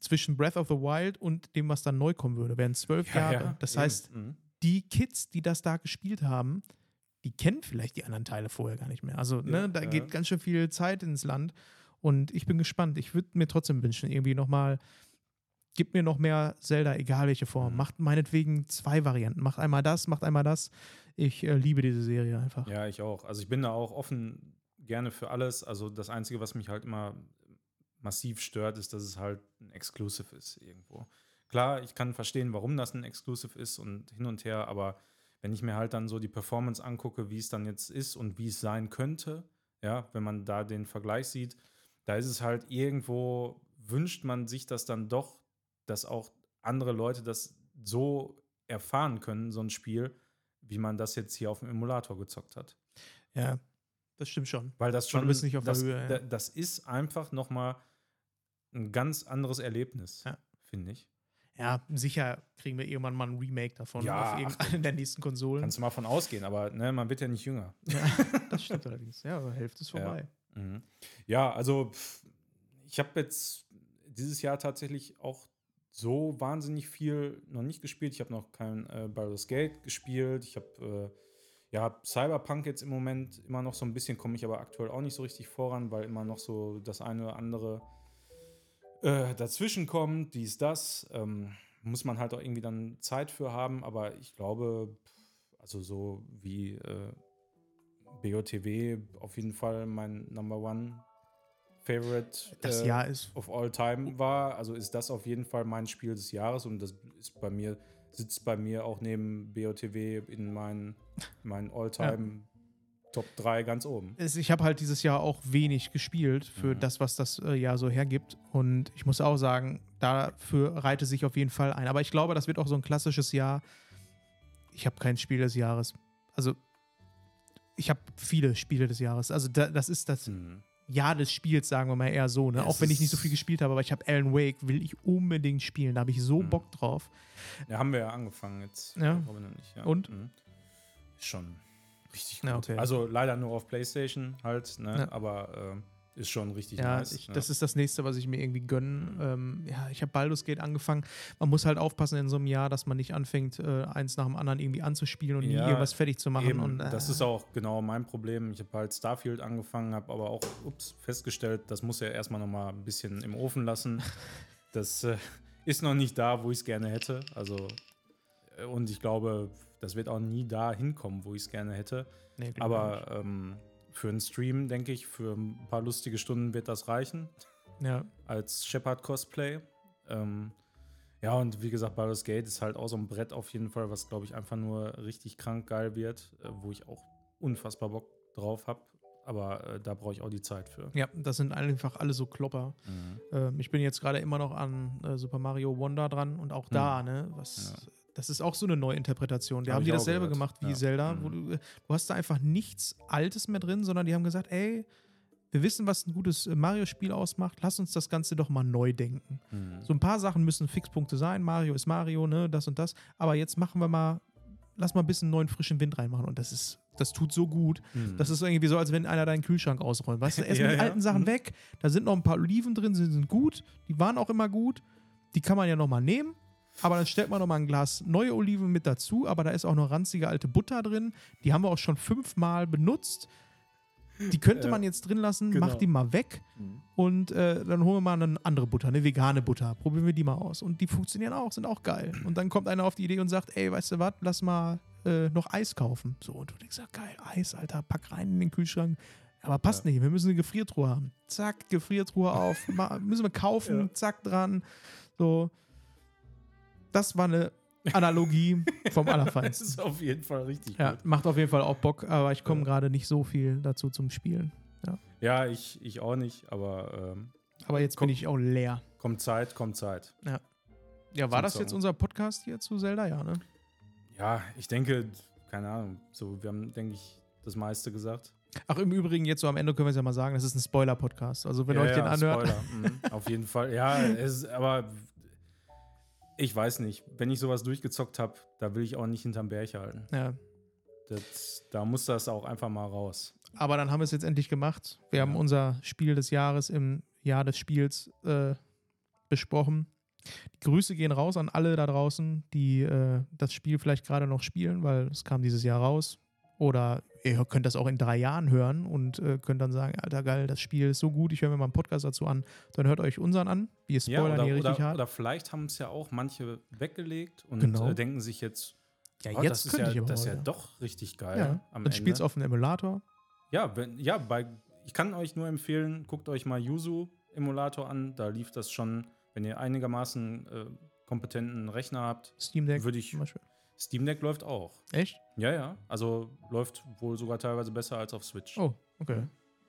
[SPEAKER 1] zwischen Breath of the Wild und dem, was dann neu kommen würde, wären zwölf
[SPEAKER 2] Ja,
[SPEAKER 1] Jahre.
[SPEAKER 2] ja,
[SPEAKER 1] das
[SPEAKER 2] eben.
[SPEAKER 1] heißt,
[SPEAKER 2] Mhm.
[SPEAKER 1] die Kids, die das da gespielt haben, die kennen vielleicht die anderen Teile vorher gar nicht mehr. Also, ne,
[SPEAKER 2] Ja,
[SPEAKER 1] da
[SPEAKER 2] ja.
[SPEAKER 1] geht ganz schön viel Zeit ins Land. Und ich bin gespannt. Ich würde mir trotzdem wünschen, irgendwie nochmal gib mir noch mehr Zelda, egal welche Form.
[SPEAKER 2] Mhm.
[SPEAKER 1] Macht meinetwegen zwei Varianten. Macht einmal das, macht einmal das. Ich äh, liebe diese Serie einfach.
[SPEAKER 2] Ja, ich auch. Also ich bin da auch offen gerne für alles. Also das Einzige, was mich halt immer massiv stört, ist, dass es halt ein Exclusive ist irgendwo. Klar, ich kann verstehen, warum das ein Exclusive ist und hin und her, aber wenn ich mir halt dann so die Performance angucke, wie es dann jetzt ist und wie es sein könnte, ja, wenn man da den Vergleich sieht, da ist es halt irgendwo, wünscht man sich das dann doch, dass auch andere Leute das so erfahren können, so ein Spiel, wie man das jetzt hier auf dem Emulator gezockt hat.
[SPEAKER 1] Ja, das stimmt schon.
[SPEAKER 2] Weil das schon,
[SPEAKER 1] bist nicht auf der
[SPEAKER 2] das,
[SPEAKER 1] Höhe, ja.
[SPEAKER 2] da- das ist einfach noch mal ein ganz anderes Erlebnis,
[SPEAKER 1] Ja.
[SPEAKER 2] finde ich.
[SPEAKER 1] Ja, sicher kriegen wir irgendwann mal ein Remake davon
[SPEAKER 2] Ja,
[SPEAKER 1] auf irgendeiner der nächsten Konsolen.
[SPEAKER 2] Kannst du mal von ausgehen, aber ne, man wird ja nicht jünger.
[SPEAKER 1] Ja, das stimmt allerdings. Ja, aber Hälfte ist
[SPEAKER 2] Ja.
[SPEAKER 1] vorbei.
[SPEAKER 2] Mhm. Ja, also ich habe jetzt dieses Jahr tatsächlich auch so wahnsinnig viel noch nicht gespielt. Ich habe noch kein äh, Baldur's Gate gespielt. Ich habe äh, ja Cyberpunk jetzt im Moment immer noch so ein bisschen, komme ich aber aktuell auch nicht so richtig voran, weil immer noch so das eine oder andere äh, dazwischen kommt, dies, das. Ähm, muss man halt auch irgendwie dann Zeit für haben, aber ich glaube, also so wie äh, BOTW auf jeden Fall mein Number One Favorite
[SPEAKER 1] Das
[SPEAKER 2] äh,
[SPEAKER 1] Jahr ist
[SPEAKER 2] of all time war. Also ist das auf jeden Fall mein Spiel des Jahres und das ist bei mir, sitzt bei mir auch neben BOTW in meinen, meinen All-Time Top 3 ganz oben.
[SPEAKER 1] ich habe halt dieses Jahr auch wenig gespielt für
[SPEAKER 2] Mhm.
[SPEAKER 1] das, was das äh, Jahr so hergibt. Und ich muss auch sagen, dafür reite sich auf jeden Fall ein. Aber ich glaube, das wird auch so ein klassisches Jahr. Ich habe kein Spiel des Jahres. Also, ich habe viele Spiele des Jahres. Also, da, das ist das
[SPEAKER 2] Mhm.
[SPEAKER 1] Jahr des Spiels, sagen wir mal eher so. Ne? Auch wenn ich nicht so viel gespielt habe, aber ich habe Alan Wake, will ich unbedingt spielen. Da habe ich so
[SPEAKER 2] Mhm.
[SPEAKER 1] Bock drauf.
[SPEAKER 2] Ja, haben wir ja angefangen jetzt.
[SPEAKER 1] Ja.
[SPEAKER 2] Nicht, ja.
[SPEAKER 1] Und?
[SPEAKER 2] Mhm. Schon richtig gut.
[SPEAKER 1] Ja, okay.
[SPEAKER 2] Also leider nur auf PlayStation halt, ne?
[SPEAKER 1] Ja.
[SPEAKER 2] aber ähm, ist schon richtig
[SPEAKER 1] Ja,
[SPEAKER 2] nice.
[SPEAKER 1] ich,
[SPEAKER 2] ne?
[SPEAKER 1] das ist das nächste, was ich mir irgendwie gönne.
[SPEAKER 2] Mhm.
[SPEAKER 1] Ähm, ja, ich habe Baldur's Gate angefangen. Man muss halt aufpassen in so einem Jahr, dass man nicht anfängt, äh, eins nach dem anderen irgendwie anzuspielen und nie
[SPEAKER 2] Ja,
[SPEAKER 1] irgendwas fertig zu machen.
[SPEAKER 2] Eben,
[SPEAKER 1] und, äh,
[SPEAKER 2] das ist auch genau mein Problem. Ich habe halt Starfield angefangen, habe aber auch ups, festgestellt, das muss ja erstmal noch mal ein bisschen im Ofen lassen. Das äh, ist noch nicht da, wo ich es gerne hätte. Also, äh, und ich glaube, das wird auch nie da hinkommen, wo ich es gerne hätte.
[SPEAKER 1] nee.
[SPEAKER 2] Aber für einen Stream, denke ich, für ein paar lustige Stunden wird das reichen.
[SPEAKER 1] ja,
[SPEAKER 2] als Shepard-Cosplay. Ähm, ja, und wie gesagt, Baldur's Gate ist halt auch so ein Brett auf jeden Fall, was, glaube ich, einfach nur richtig krank geil wird, äh, wo ich auch unfassbar Bock drauf habe. Aber äh, da brauche ich auch die Zeit für.
[SPEAKER 1] ja, das sind einfach alle so Klopper. Ähm, ich bin jetzt gerade immer noch an äh, Super Mario Wonder dran und auch da, ne, was.
[SPEAKER 2] Ja.
[SPEAKER 1] Das ist auch so eine Neuinterpretation. Die
[SPEAKER 2] Hab
[SPEAKER 1] haben die dasselbe
[SPEAKER 2] gehört.
[SPEAKER 1] gemacht wie
[SPEAKER 2] Ja.
[SPEAKER 1] Zelda, wo
[SPEAKER 2] Mhm.
[SPEAKER 1] du, du hast da einfach nichts Altes mehr drin, sondern die haben gesagt, ey, wir wissen, was ein gutes Mario-Spiel ausmacht, lass uns das Ganze doch mal neu denken.
[SPEAKER 2] Mhm.
[SPEAKER 1] So ein paar Sachen müssen Fixpunkte sein. Mario ist Mario, ne, das und das. Aber jetzt machen wir mal, lass mal ein bisschen neuen frischen Wind reinmachen. Und das ist, das tut so gut.
[SPEAKER 2] Mhm.
[SPEAKER 1] Das ist irgendwie so, als wenn einer deinen Kühlschrank ausräumt. Weißt du, erstmal
[SPEAKER 2] Ja,
[SPEAKER 1] die
[SPEAKER 2] ja.
[SPEAKER 1] alten Sachen
[SPEAKER 2] Mhm.
[SPEAKER 1] weg. Da sind noch ein paar Oliven drin, die sind gut. Die waren auch immer gut. Die kann man ja noch mal nehmen. Aber dann stellt man noch mal ein Glas neue Oliven mit dazu. Aber da ist auch noch ranzige alte Butter drin. Die haben wir auch schon fünfmal benutzt. Die könnte
[SPEAKER 2] Ja.
[SPEAKER 1] man jetzt drin lassen,
[SPEAKER 2] Genau.
[SPEAKER 1] mach die mal weg.
[SPEAKER 2] Mhm.
[SPEAKER 1] Und äh, dann holen wir mal eine andere Butter, eine vegane Butter. Probieren wir die mal aus. Und die funktionieren auch, sind auch geil. Und dann kommt einer auf die Idee und sagt, ey, weißt du was, lass mal äh, noch Eis kaufen. So, und du denkst, ja, geil, Eis, Alter, pack rein in den Kühlschrank. Aber passt nicht, wir müssen eine Gefriertruhe haben. Zack, Gefriertruhe auf, ma, müssen wir kaufen,
[SPEAKER 2] Ja.
[SPEAKER 1] zack dran. So, das war eine Analogie vom
[SPEAKER 2] Das
[SPEAKER 1] Allerfeinsten.
[SPEAKER 2] ist auf jeden Fall richtig
[SPEAKER 1] Ja,
[SPEAKER 2] gut.
[SPEAKER 1] macht auf jeden Fall auch Bock, aber ich komme
[SPEAKER 2] Ja.
[SPEAKER 1] gerade nicht so viel dazu zum Spielen.
[SPEAKER 2] Ja, ich, ich auch nicht, aber ähm,
[SPEAKER 1] Aber jetzt
[SPEAKER 2] Komm.
[SPEAKER 1] bin ich auch leer.
[SPEAKER 2] kommt Zeit, kommt Zeit.
[SPEAKER 1] Ja, war
[SPEAKER 2] Zum
[SPEAKER 1] das jetzt
[SPEAKER 2] Zocken.
[SPEAKER 1] unser Podcast hier zu Zelda? Ja, ne?
[SPEAKER 2] Ja, ich denke, keine Ahnung, so, wir haben, denke ich, das meiste gesagt.
[SPEAKER 1] Ach, im Übrigen, jetzt so am Ende können wir es ja mal sagen, das ist ein Spoiler-Podcast. Also, wenn
[SPEAKER 2] ja,
[SPEAKER 1] ihr euch den
[SPEAKER 2] ja,
[SPEAKER 1] anhört.
[SPEAKER 2] Spoiler. Mhm, auf jeden Fall. Ja, es ist, aber ich weiß nicht. Wenn ich sowas durchgezockt habe, da will ich auch nicht hinterm Berg halten.
[SPEAKER 1] Ja.
[SPEAKER 2] Das, da muss das auch einfach mal raus.
[SPEAKER 1] Aber dann haben wir es jetzt endlich gemacht. Wir haben
[SPEAKER 2] Ja.
[SPEAKER 1] unser Spiel des Jahres im Jahr des Spiels äh, besprochen. Die Grüße gehen raus an alle da draußen, die äh, das Spiel vielleicht gerade noch spielen, weil es kam dieses Jahr raus. Oder ihr könnt das auch in drei Jahren hören und äh, könnt dann sagen, Alter geil, das Spiel ist so gut, ich höre mir mal einen Podcast dazu an. Dann hört euch unseren an. Wir
[SPEAKER 2] Ja,
[SPEAKER 1] spoilern
[SPEAKER 2] oder,
[SPEAKER 1] hier richtig
[SPEAKER 2] oder,
[SPEAKER 1] hart.
[SPEAKER 2] oder vielleicht haben es ja auch manche weggelegt und
[SPEAKER 1] Genau.
[SPEAKER 2] äh, denken sich jetzt,
[SPEAKER 1] ja,
[SPEAKER 2] oh,
[SPEAKER 1] jetzt
[SPEAKER 2] das ist
[SPEAKER 1] könnte
[SPEAKER 2] ja,
[SPEAKER 1] ich
[SPEAKER 2] das ist ja doch richtig geil
[SPEAKER 1] Ja,
[SPEAKER 2] am
[SPEAKER 1] dann
[SPEAKER 2] Ende.
[SPEAKER 1] spielt's auf dem Emulator.
[SPEAKER 2] Ja, wenn, ja bei, ich kann euch nur empfehlen, guckt euch mal Yuzu Emulator an. Da lief das schon, wenn ihr einigermaßen äh, kompetenten Rechner habt.
[SPEAKER 1] Steam Deck
[SPEAKER 2] Würde ich-. Steam Deck läuft auch.
[SPEAKER 1] Echt?
[SPEAKER 2] Ja, ja. Also läuft wohl sogar teilweise besser als auf Switch.
[SPEAKER 1] Oh, okay.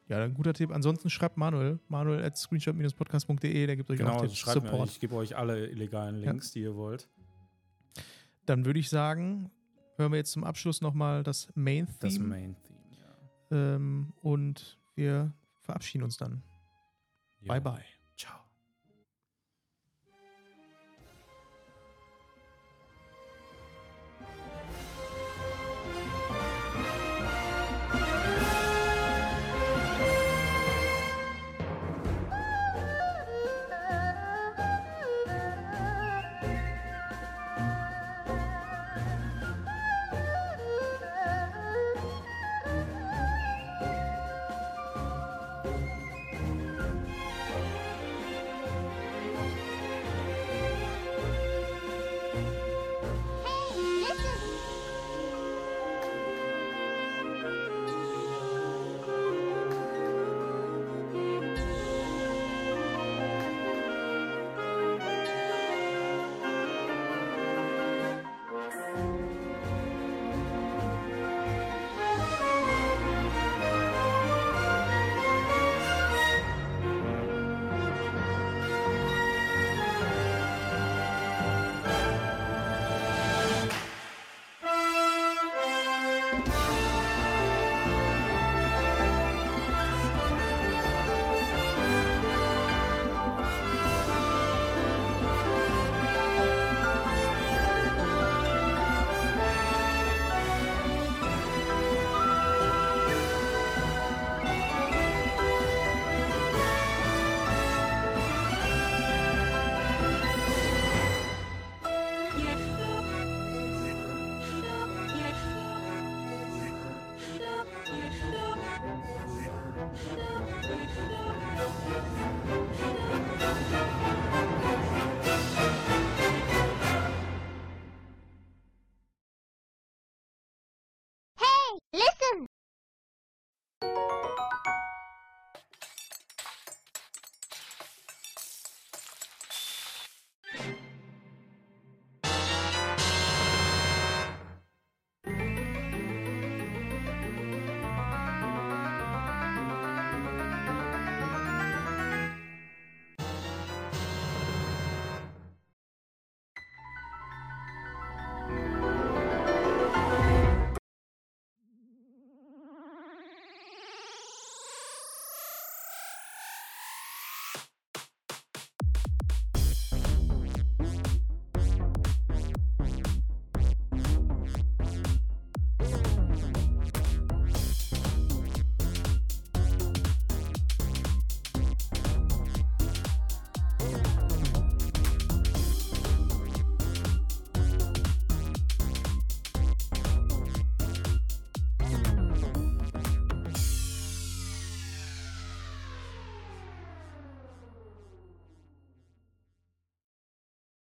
[SPEAKER 1] Ja, ein guter Tipp. Ansonsten schreibt Manuel, manuel at screenshot-podcast.de, der gibt euch
[SPEAKER 2] genau,
[SPEAKER 1] auch Tipps,
[SPEAKER 2] schreibt mir,
[SPEAKER 1] Support.
[SPEAKER 2] ich gebe euch alle illegalen
[SPEAKER 1] Ja.
[SPEAKER 2] Links, die ihr wollt.
[SPEAKER 1] Dann würde ich sagen, hören wir jetzt zum Abschluss nochmal das Main-Theme.
[SPEAKER 2] Das Main Theme, ja.
[SPEAKER 1] ähm, und wir verabschieden uns dann.
[SPEAKER 2] Jo.
[SPEAKER 1] Bye, bye.